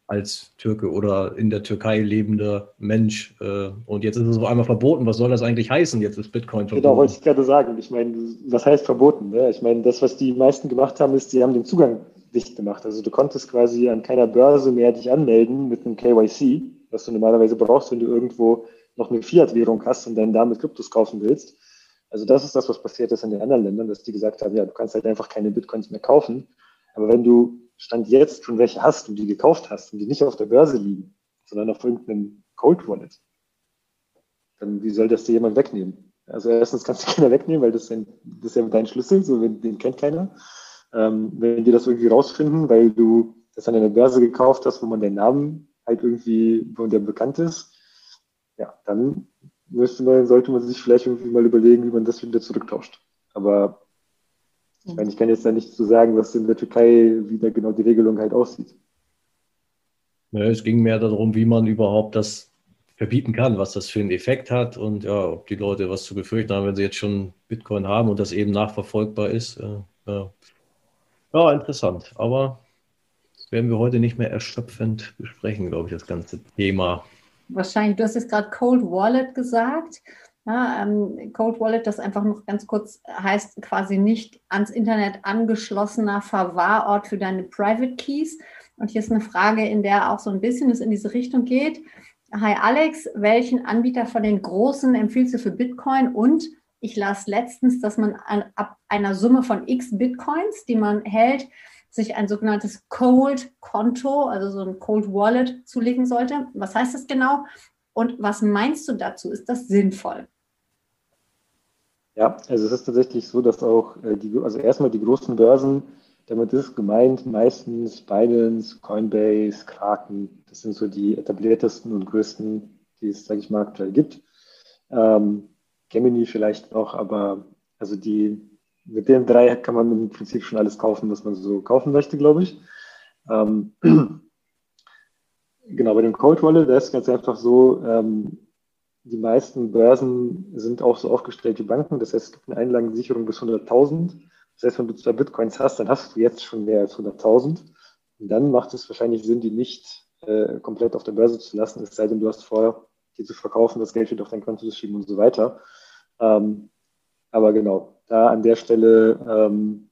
als Türke oder in der Türkei lebender Mensch. Äh, und jetzt ist es auf einmal verboten. Was soll das eigentlich heißen? Jetzt ist Bitcoin verboten. Genau, wollte ich gerade sagen. Ich meine, was heißt verboten? Ne? Ich meine, das, was die meisten gemacht haben, ist, sie haben den Zugang dicht gemacht. Also du konntest quasi an keiner Börse mehr dich anmelden mit einem KYC, was du normalerweise brauchst, wenn du irgendwo noch eine Fiat-Währung hast und dann damit Kryptos kaufen willst. Also das ist das, was passiert ist in den anderen Ländern, dass die gesagt haben, ja, du kannst halt einfach keine Bitcoins mehr kaufen. Aber wenn du Stand jetzt schon welche hast und die gekauft hast und die nicht auf der Börse liegen, sondern auf irgendeinem Cold Wallet, dann wie soll das dir jemand wegnehmen? Also erstens kannst du keiner wegnehmen, weil das, ein, das ist ja dein Schlüssel, so den kennt keiner. Ähm, wenn die das irgendwie rausfinden, weil du das an einer Börse gekauft hast, wo man den Namen halt irgendwie, wo der bekannt ist, ja, dann müsste man, sollte man sich vielleicht irgendwie mal überlegen, wie man das wieder zurücktauscht. Aber ich meine, ich kann jetzt da nicht zu so sagen, was in der Türkei, wie da genau die Regelung halt aussieht. Ja, es ging mehr darum, wie man überhaupt das verbieten kann, was das für einen Effekt hat und ja, ob die Leute was zu befürchten haben, wenn sie jetzt schon Bitcoin haben und das eben nachverfolgbar ist. Ja, ja interessant. Aber das werden wir heute nicht mehr erschöpfend besprechen, glaube ich, das ganze Thema. Wahrscheinlich, du hast jetzt gerade Cold Wallet gesagt. Ja, ähm, Cold Wallet, das einfach noch ganz kurz heißt quasi nicht ans Internet angeschlossener Verwahrort für deine Private Keys. Und hier ist eine Frage, in der auch so ein bisschen es in diese Richtung geht. Hi Alex, welchen Anbieter von den großen empfiehlst du für Bitcoin? Und ich las letztens, dass man an, ab einer Summe von x Bitcoins, die man hält, sich ein sogenanntes Cold Konto, also so ein Cold Wallet zulegen sollte. Was heißt das genau? Und was meinst du dazu? Ist das sinnvoll? Ja, also es ist tatsächlich so, dass auch äh, die, also erstmal die großen Börsen, damit ist gemeint meistens Binance, Coinbase, Kraken, das sind so die etabliertesten und größten, die es, sage ich mal, aktuell gibt. Ähm, Gemini vielleicht noch, aber also die, mit den drei kann man im Prinzip schon alles kaufen, was man so kaufen möchte, glaube ich. Ähm, genau, bei dem Cold Wallet, da ist ganz einfach so, ähm, die meisten Börsen sind auch so aufgestellt wie Banken. Das heißt, es gibt eine Einlagensicherung bis 100.000. Das heißt, wenn du zwei Bitcoins hast, dann hast du jetzt schon mehr als 100.000. Und dann macht es wahrscheinlich Sinn, die nicht äh, komplett auf der Börse zu lassen, es sei denn, du hast vor, die zu verkaufen, das Geld wieder auf dein Konto zu schieben und so weiter. Ähm, aber genau, da an der Stelle ähm,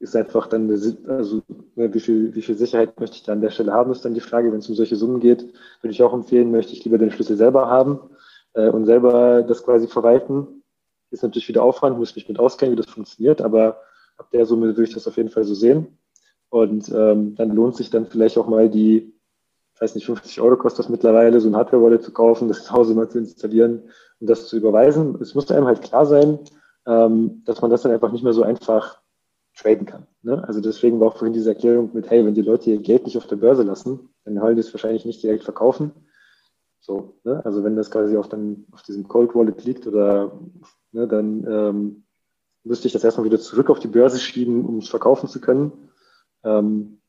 ist einfach dann, also ne, wie viel, wie viel Sicherheit möchte ich da an der Stelle haben, ist dann die Frage. Wenn es um solche Summen geht, würde ich auch empfehlen, möchte ich lieber den Schlüssel selber haben äh, und selber das quasi verwalten. Ist natürlich wieder Aufwand, muss mich mit auskennen, wie das funktioniert, aber ab der Summe würde ich das auf jeden Fall so sehen. Und ähm, dann lohnt sich dann vielleicht auch mal die, ich weiß nicht, 50 Euro kostet das mittlerweile, so ein Hardware-Wallet zu kaufen, das zu Hause mal zu installieren und das zu überweisen. Es muss einem halt klar sein, ähm, dass man das dann einfach nicht mehr so einfach traden kann. Ne? Also deswegen war auch vorhin diese Erklärung mit, hey, wenn die Leute ihr Geld nicht auf der Börse lassen, dann wollen die es wahrscheinlich nicht direkt verkaufen. So, ne? Also wenn das quasi auf, dann, auf diesem Cold Wallet liegt oder ne, dann ähm, müsste ich das erstmal wieder zurück auf die Börse schieben, um es verkaufen zu können. Ähm,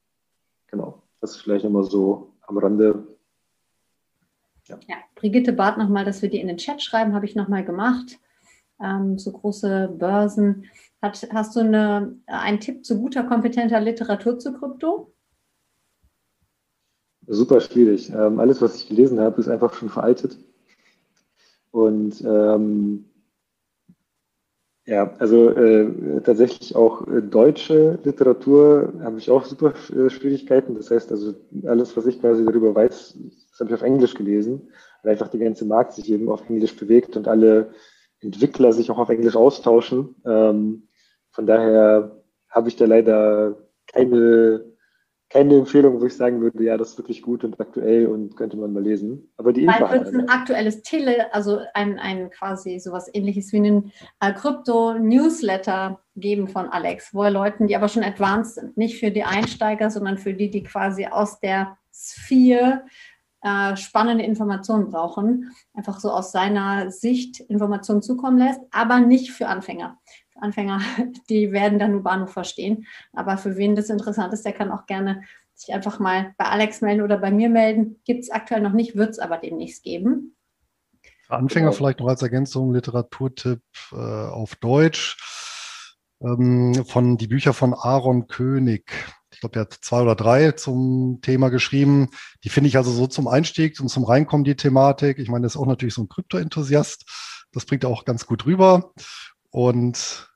genau, das ist vielleicht nochmal so am Rande. Ja. ja, Brigitte bat nochmal, dass wir die in den Chat schreiben, habe ich nochmal gemacht. Ähm, so große Börsen. Hat, hast du eine, einen Tipp zu guter, kompetenter Literatur zu Krypto? Super schwierig. Ähm, alles, was ich gelesen habe, ist einfach schon veraltet. Und ähm, ja, also äh, tatsächlich auch äh, deutsche Literatur habe ich auch super äh, Schwierigkeiten. Das heißt, also alles, was ich quasi darüber weiß, das habe ich auf Englisch gelesen, weil einfach der ganze Markt sich eben auf Englisch bewegt und alle Entwickler sich auch auf Englisch austauschen. Ähm, von daher habe ich da leider keine keine Empfehlung, wo ich sagen würde, ja, das ist wirklich gut und aktuell und könnte man mal lesen. Aber die Info wird es ein aktuelles Tele, also ein, ein quasi sowas ähnliches wie einen äh, Krypto-Newsletter geben von Alex, wo er Leuten, die aber schon advanced sind, nicht für die Einsteiger, sondern für die, die quasi aus der Sphäre äh, spannende Informationen brauchen, einfach so aus seiner Sicht Informationen zukommen lässt, aber nicht für Anfänger. Anfänger, die werden dann nur Bahnhof verstehen. Aber für wen das interessant ist, der kann auch gerne sich einfach mal bei Alex melden oder bei mir melden. Gibt es aktuell noch nicht, wird es aber demnächst geben. Für Anfänger genau. vielleicht noch als Ergänzung Literaturtipp äh, auf Deutsch ähm, von die Bücher von Aaron König. Ich glaube, der hat zwei oder drei zum Thema geschrieben. Die finde ich also so zum Einstieg und zum Reinkommen die Thematik. Ich meine, das ist auch natürlich so ein Krypto-Enthusiast. Das bringt er auch ganz gut rüber. Und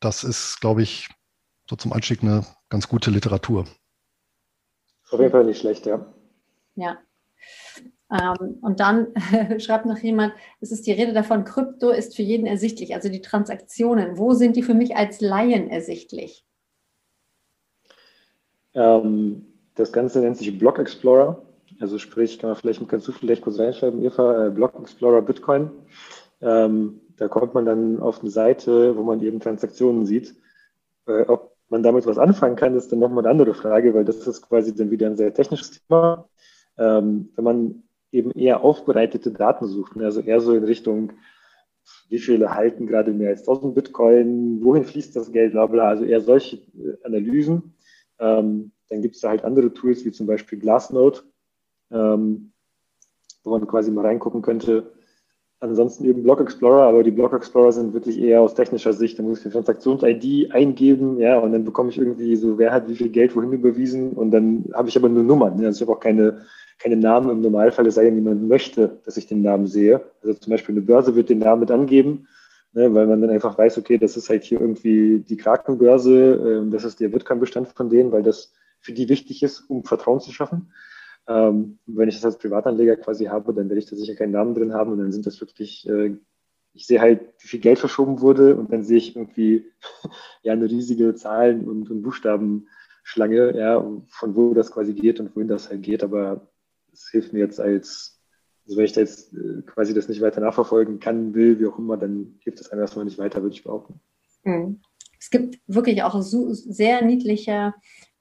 das ist, glaube ich, so zum Einstieg eine ganz gute Literatur. Auf jeden Fall nicht schlecht, ja. Ja. Ähm, und dann schreibt noch jemand, es ist die Rede davon, Krypto ist für jeden ersichtlich, also die Transaktionen. Wo sind die für mich als Laien ersichtlich? Ähm, das Ganze nennt sich Block Explorer. Also sprich, kann man vielleicht, kannst du vielleicht kurz reinschreiben, Eva, äh, Block Explorer Bitcoin. Ähm, da kommt man dann auf eine Seite, wo man eben Transaktionen sieht. Äh, ob man damit was anfangen kann, ist dann nochmal eine andere Frage, weil das ist quasi dann wieder ein sehr technisches Thema. Ähm, wenn man eben eher aufbereitete Daten sucht, ne, also eher so in Richtung, wie viele halten gerade mehr als 1000 Bitcoin, wohin fließt das Geld, bla bla, also eher solche äh, Analysen. Ähm, dann gibt es da halt andere Tools, wie zum Beispiel Glassnode, ähm, wo man quasi mal reingucken könnte, Ansonsten eben Block Explorer, aber die Block Explorer sind wirklich eher aus technischer Sicht. Da muss ich die Transaktions-ID eingeben, ja, und dann bekomme ich irgendwie so, wer hat wie viel Geld wohin überwiesen und dann habe ich aber nur Nummern. Ne? Also ich habe auch keine, keine Namen im Normalfall, es sei denn, jemand möchte, dass ich den Namen sehe. Also zum Beispiel eine Börse wird den Namen mit angeben, ne, weil man dann einfach weiß, okay, das ist halt hier irgendwie die Krakenbörse, äh, das ist der Bitcoin-Bestand von denen, weil das für die wichtig ist, um Vertrauen zu schaffen. Ähm, wenn ich das als Privatanleger quasi habe, dann werde ich da sicher keinen Namen drin haben und dann sind das wirklich, äh, ich sehe halt, wie viel Geld verschoben wurde und dann sehe ich irgendwie ja eine riesige Zahlen- und, und Buchstabenschlange, ja, von wo das quasi geht und wohin das halt geht. Aber es hilft mir jetzt als, also wenn ich da jetzt äh, quasi das nicht weiter nachverfolgen kann, will, wie auch immer, dann hilft das einem erstmal nicht weiter, würde ich behaupten. Mhm. Es gibt wirklich auch so sehr niedliche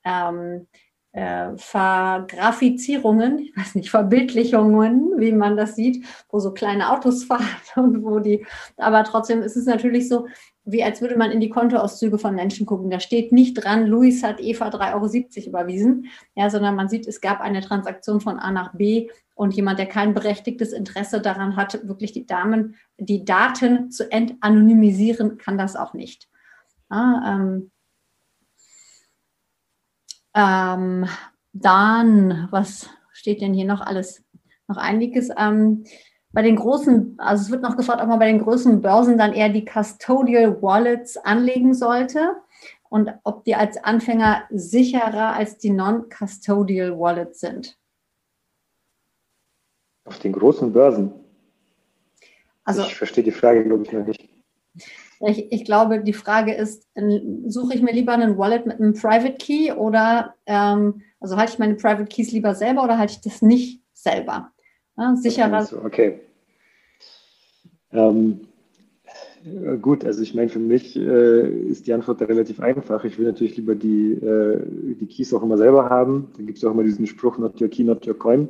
ähm, äh, Vergrafizierungen, ich weiß nicht, Verbildlichungen, wie man das sieht, wo so kleine Autos fahren und wo die, aber trotzdem ist es natürlich so, wie als würde man in die Kontoauszüge von Menschen gucken. Da steht nicht dran, Luis hat Eva 3,70 Euro überwiesen, ja, sondern man sieht, es gab eine Transaktion von A nach B und jemand, der kein berechtigtes Interesse daran hat, wirklich die Damen, die Daten zu entanonymisieren, kann das auch nicht. Ja, ähm, ähm, dann, was steht denn hier noch alles? Noch einiges. Ähm, bei den großen, also es wird noch gefragt, ob man bei den größeren Börsen dann eher die Custodial Wallets anlegen sollte und ob die als Anfänger sicherer als die Non-Custodial Wallets sind. Auf den großen Börsen? Also, ich verstehe die Frage, glaube ich, noch nicht. Ich, ich, glaube, die Frage ist, suche ich mir lieber einen Wallet mit einem Private Key oder ähm, also halte ich meine Private Keys lieber selber oder halte ich das nicht selber? Ja, sicherer. Okay. Ähm, gut, also ich meine, für mich äh, ist die Antwort da relativ einfach. Ich will natürlich lieber die, äh, die Keys auch immer selber haben. Da gibt es auch immer diesen Spruch, not your key, not your coin.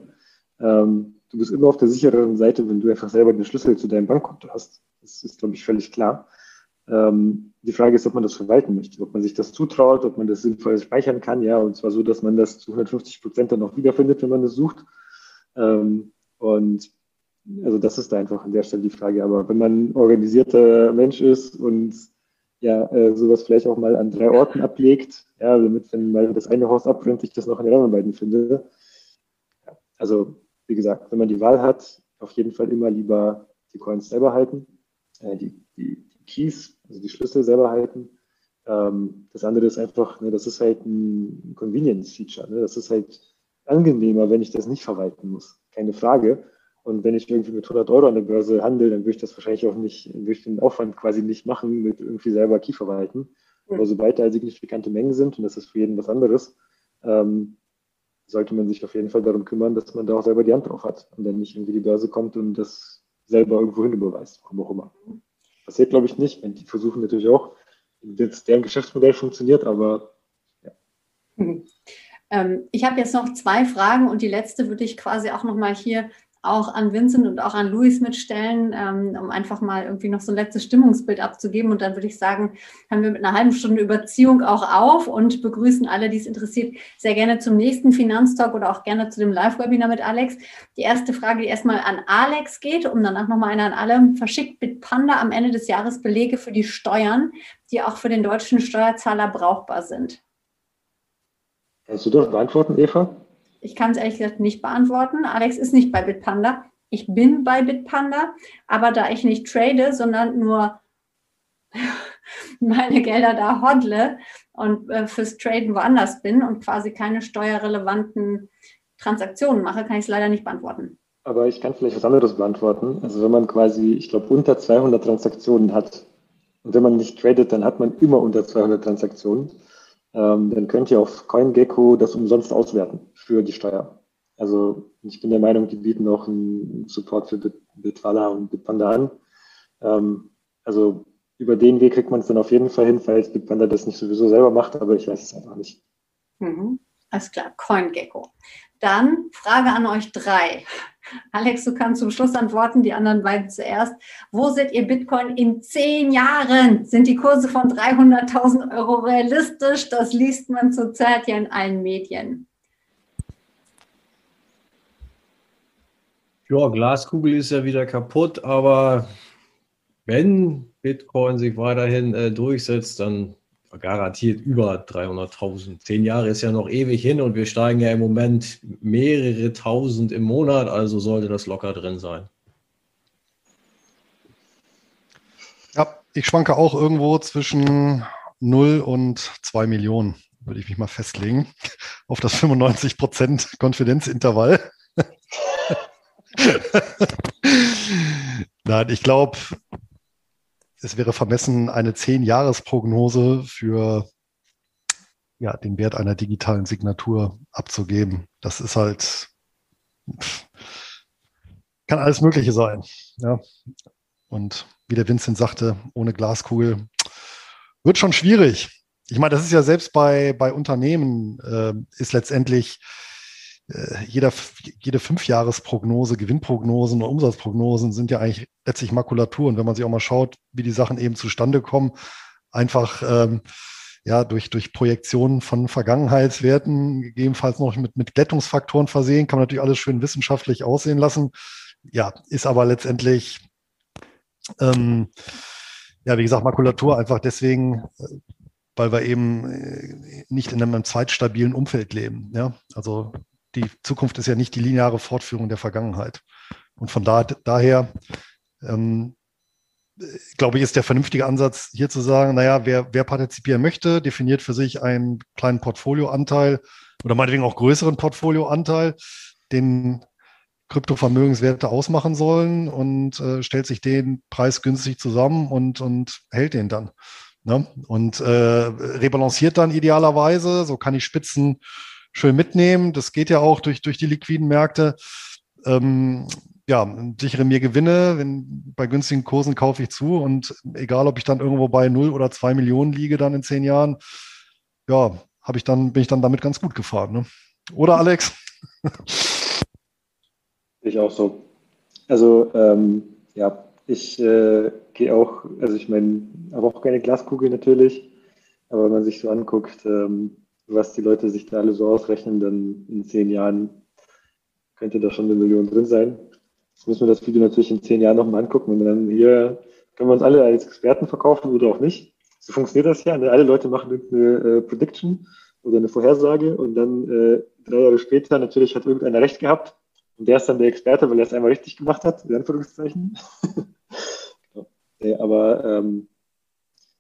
Ähm, du bist immer auf der sichereren Seite, wenn du einfach selber den Schlüssel zu deinem Bankkonto hast. Das ist, glaube ich, völlig klar. Ähm, die Frage ist, ob man das verwalten möchte, ob man sich das zutraut, ob man das sinnvoll speichern kann, ja, und zwar so, dass man das zu 150 Prozent dann auch wiederfindet, wenn man das sucht. Ähm, und also das ist da einfach an der Stelle die Frage. Aber wenn man organisierter Mensch ist und ja, äh, sowas vielleicht auch mal an drei Orten ablegt, ja, damit, wenn mal das eine Haus abbrennt, ich das noch in den anderen beiden finde. Ja, also, wie gesagt, wenn man die Wahl hat, auf jeden Fall immer lieber die Coins selber halten, äh, die, die Keys, also die Schlüssel selber halten. Ähm, das andere ist einfach, ne, das ist halt ein Convenience-Feature. Ne? Das ist halt angenehmer, wenn ich das nicht verwalten muss. Keine Frage. Und wenn ich irgendwie mit 100 Euro an der Börse handle, dann würde ich das wahrscheinlich auch nicht, würde ich den Aufwand quasi nicht machen, mit irgendwie selber Key verwalten. Mhm. Aber sobald da signifikante Mengen sind, und das ist für jeden was anderes, ähm, sollte man sich auf jeden Fall darum kümmern, dass man da auch selber die Hand drauf hat und dann nicht irgendwie die Börse kommt und das selber irgendwo hin überweist, warum auch immer. Passiert, glaube ich, nicht. Die versuchen natürlich auch, dass deren Geschäftsmodell funktioniert, aber ja. Mhm. Ähm, ich habe jetzt noch zwei Fragen und die letzte würde ich quasi auch nochmal hier auch an Vincent und auch an Luis mitstellen, ähm, um einfach mal irgendwie noch so ein letztes Stimmungsbild abzugeben. Und dann würde ich sagen, haben wir mit einer halben Stunde Überziehung auch auf und begrüßen alle, die es interessiert, sehr gerne zum nächsten Finanztalk oder auch gerne zu dem Live-Webinar mit Alex. Die erste Frage, die erstmal an Alex geht, um danach nochmal eine an alle, verschickt Bitpanda am Ende des Jahres Belege für die Steuern, die auch für den deutschen Steuerzahler brauchbar sind. Kannst du das beantworten, Eva? Ich kann es ehrlich gesagt nicht beantworten. Alex ist nicht bei Bitpanda. Ich bin bei Bitpanda, aber da ich nicht trade, sondern nur meine Gelder da hodle und äh, fürs Traden woanders bin und quasi keine steuerrelevanten Transaktionen mache, kann ich es leider nicht beantworten. Aber ich kann vielleicht was anderes beantworten. Also wenn man quasi, ich glaube, unter 200 Transaktionen hat und wenn man nicht tradet, dann hat man immer unter 200 Transaktionen ähm, dann könnt ihr auf CoinGecko das umsonst auswerten für die Steuer. Also ich bin der Meinung, die bieten auch einen Support für Bitwala und Bitpanda an. Ähm, also über den Weg kriegt man es dann auf jeden Fall hin, falls Bitpanda das nicht sowieso selber macht, aber ich weiß es einfach nicht. Mhm. Alles klar, CoinGecko. Dann Frage an euch drei. Alex, du kannst zum Schluss antworten, die anderen beiden zuerst. Wo seht ihr Bitcoin in zehn Jahren? Sind die Kurse von 300.000 Euro realistisch? Das liest man zurzeit ja in allen Medien. Ja, Glaskugel ist ja wieder kaputt, aber wenn Bitcoin sich weiterhin äh, durchsetzt, dann garantiert über 300.000. Zehn Jahre ist ja noch ewig hin und wir steigen ja im Moment mehrere tausend im Monat, also sollte das locker drin sein. Ja, ich schwanke auch irgendwo zwischen 0 und 2 Millionen, würde ich mich mal festlegen, auf das 95% Konfidenzintervall. Nein, ich glaube, es wäre vermessen, eine Zehn-Jahres-Prognose für ja, den Wert einer digitalen Signatur abzugeben. Das ist halt, kann alles Mögliche sein. Ja. Und wie der Vincent sagte, ohne Glaskugel wird schon schwierig. Ich meine, das ist ja selbst bei, bei Unternehmen, äh, ist letztendlich jeder, jede Fünfjahresprognose, Gewinnprognosen und Umsatzprognosen sind ja eigentlich letztlich Makulatur. Und wenn man sich auch mal schaut, wie die Sachen eben zustande kommen, einfach ähm, ja durch, durch Projektionen von Vergangenheitswerten, gegebenenfalls noch mit, mit Glättungsfaktoren versehen, kann man natürlich alles schön wissenschaftlich aussehen lassen. Ja, ist aber letztendlich, ähm, ja, wie gesagt, Makulatur einfach deswegen, äh, weil wir eben äh, nicht in einem zeitstabilen Umfeld leben. Ja, also die Zukunft ist ja nicht die lineare Fortführung der Vergangenheit. Und von da, daher, ähm, glaube ich, ist der vernünftige Ansatz hier zu sagen, naja, wer, wer partizipieren möchte, definiert für sich einen kleinen Portfolioanteil oder meinetwegen auch größeren Portfolioanteil, den Kryptovermögenswerte ausmachen sollen und äh, stellt sich den preisgünstig zusammen und, und hält den dann. Ne? Und äh, rebalanciert dann idealerweise, so kann ich Spitzen schön mitnehmen. Das geht ja auch durch, durch die liquiden Märkte. Ähm, ja, sichere mir Gewinne. Wenn, bei günstigen Kursen kaufe ich zu und egal, ob ich dann irgendwo bei 0 oder 2 Millionen liege dann in zehn Jahren, ja, habe ich dann, bin ich dann damit ganz gut gefahren. Ne? Oder Alex? Ich auch so. Also ähm, ja, ich äh, gehe auch, also ich meine, habe auch keine Glaskugel natürlich, aber wenn man sich so anguckt, ähm, was die Leute sich da alle so ausrechnen, dann in zehn Jahren könnte da schon eine Million drin sein. Jetzt müssen wir das Video natürlich in zehn Jahren nochmal angucken und dann hier können wir uns alle als Experten verkaufen oder auch nicht. So funktioniert das ja. Alle Leute machen irgendeine äh, Prediction oder eine Vorhersage und dann äh, drei Jahre später natürlich hat irgendeiner recht gehabt und der ist dann der Experte, weil er es einmal richtig gemacht hat, in Anführungszeichen. aber ähm,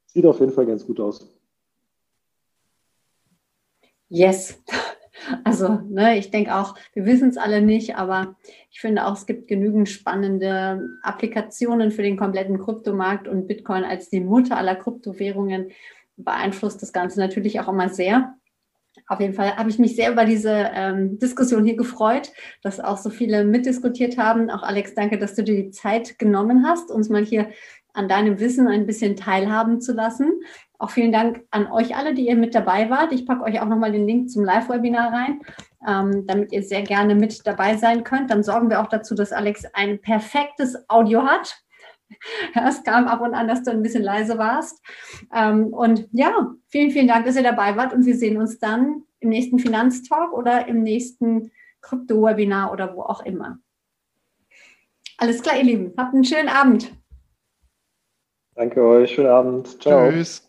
sieht auf jeden Fall ganz gut aus. Yes. Also, ne, ich denke auch, wir wissen es alle nicht, aber ich finde auch, es gibt genügend spannende Applikationen für den kompletten Kryptomarkt und Bitcoin als die Mutter aller Kryptowährungen beeinflusst das Ganze natürlich auch immer sehr. Auf jeden Fall habe ich mich sehr über diese ähm, Diskussion hier gefreut, dass auch so viele mitdiskutiert haben. Auch Alex, danke, dass du dir die Zeit genommen hast, uns mal hier an deinem Wissen ein bisschen teilhaben zu lassen. Auch vielen Dank an euch alle, die ihr mit dabei wart. Ich packe euch auch nochmal den Link zum Live-Webinar rein, ähm, damit ihr sehr gerne mit dabei sein könnt. Dann sorgen wir auch dazu, dass Alex ein perfektes Audio hat. Es kam ab und an, dass du ein bisschen leise warst. Ähm, und ja, vielen, vielen Dank, dass ihr dabei wart. Und wir sehen uns dann im nächsten Finanztalk oder im nächsten Krypto-Webinar oder wo auch immer. Alles klar, ihr Lieben. Habt einen schönen Abend. Danke euch. Schönen Abend. Ciao. Tschüss.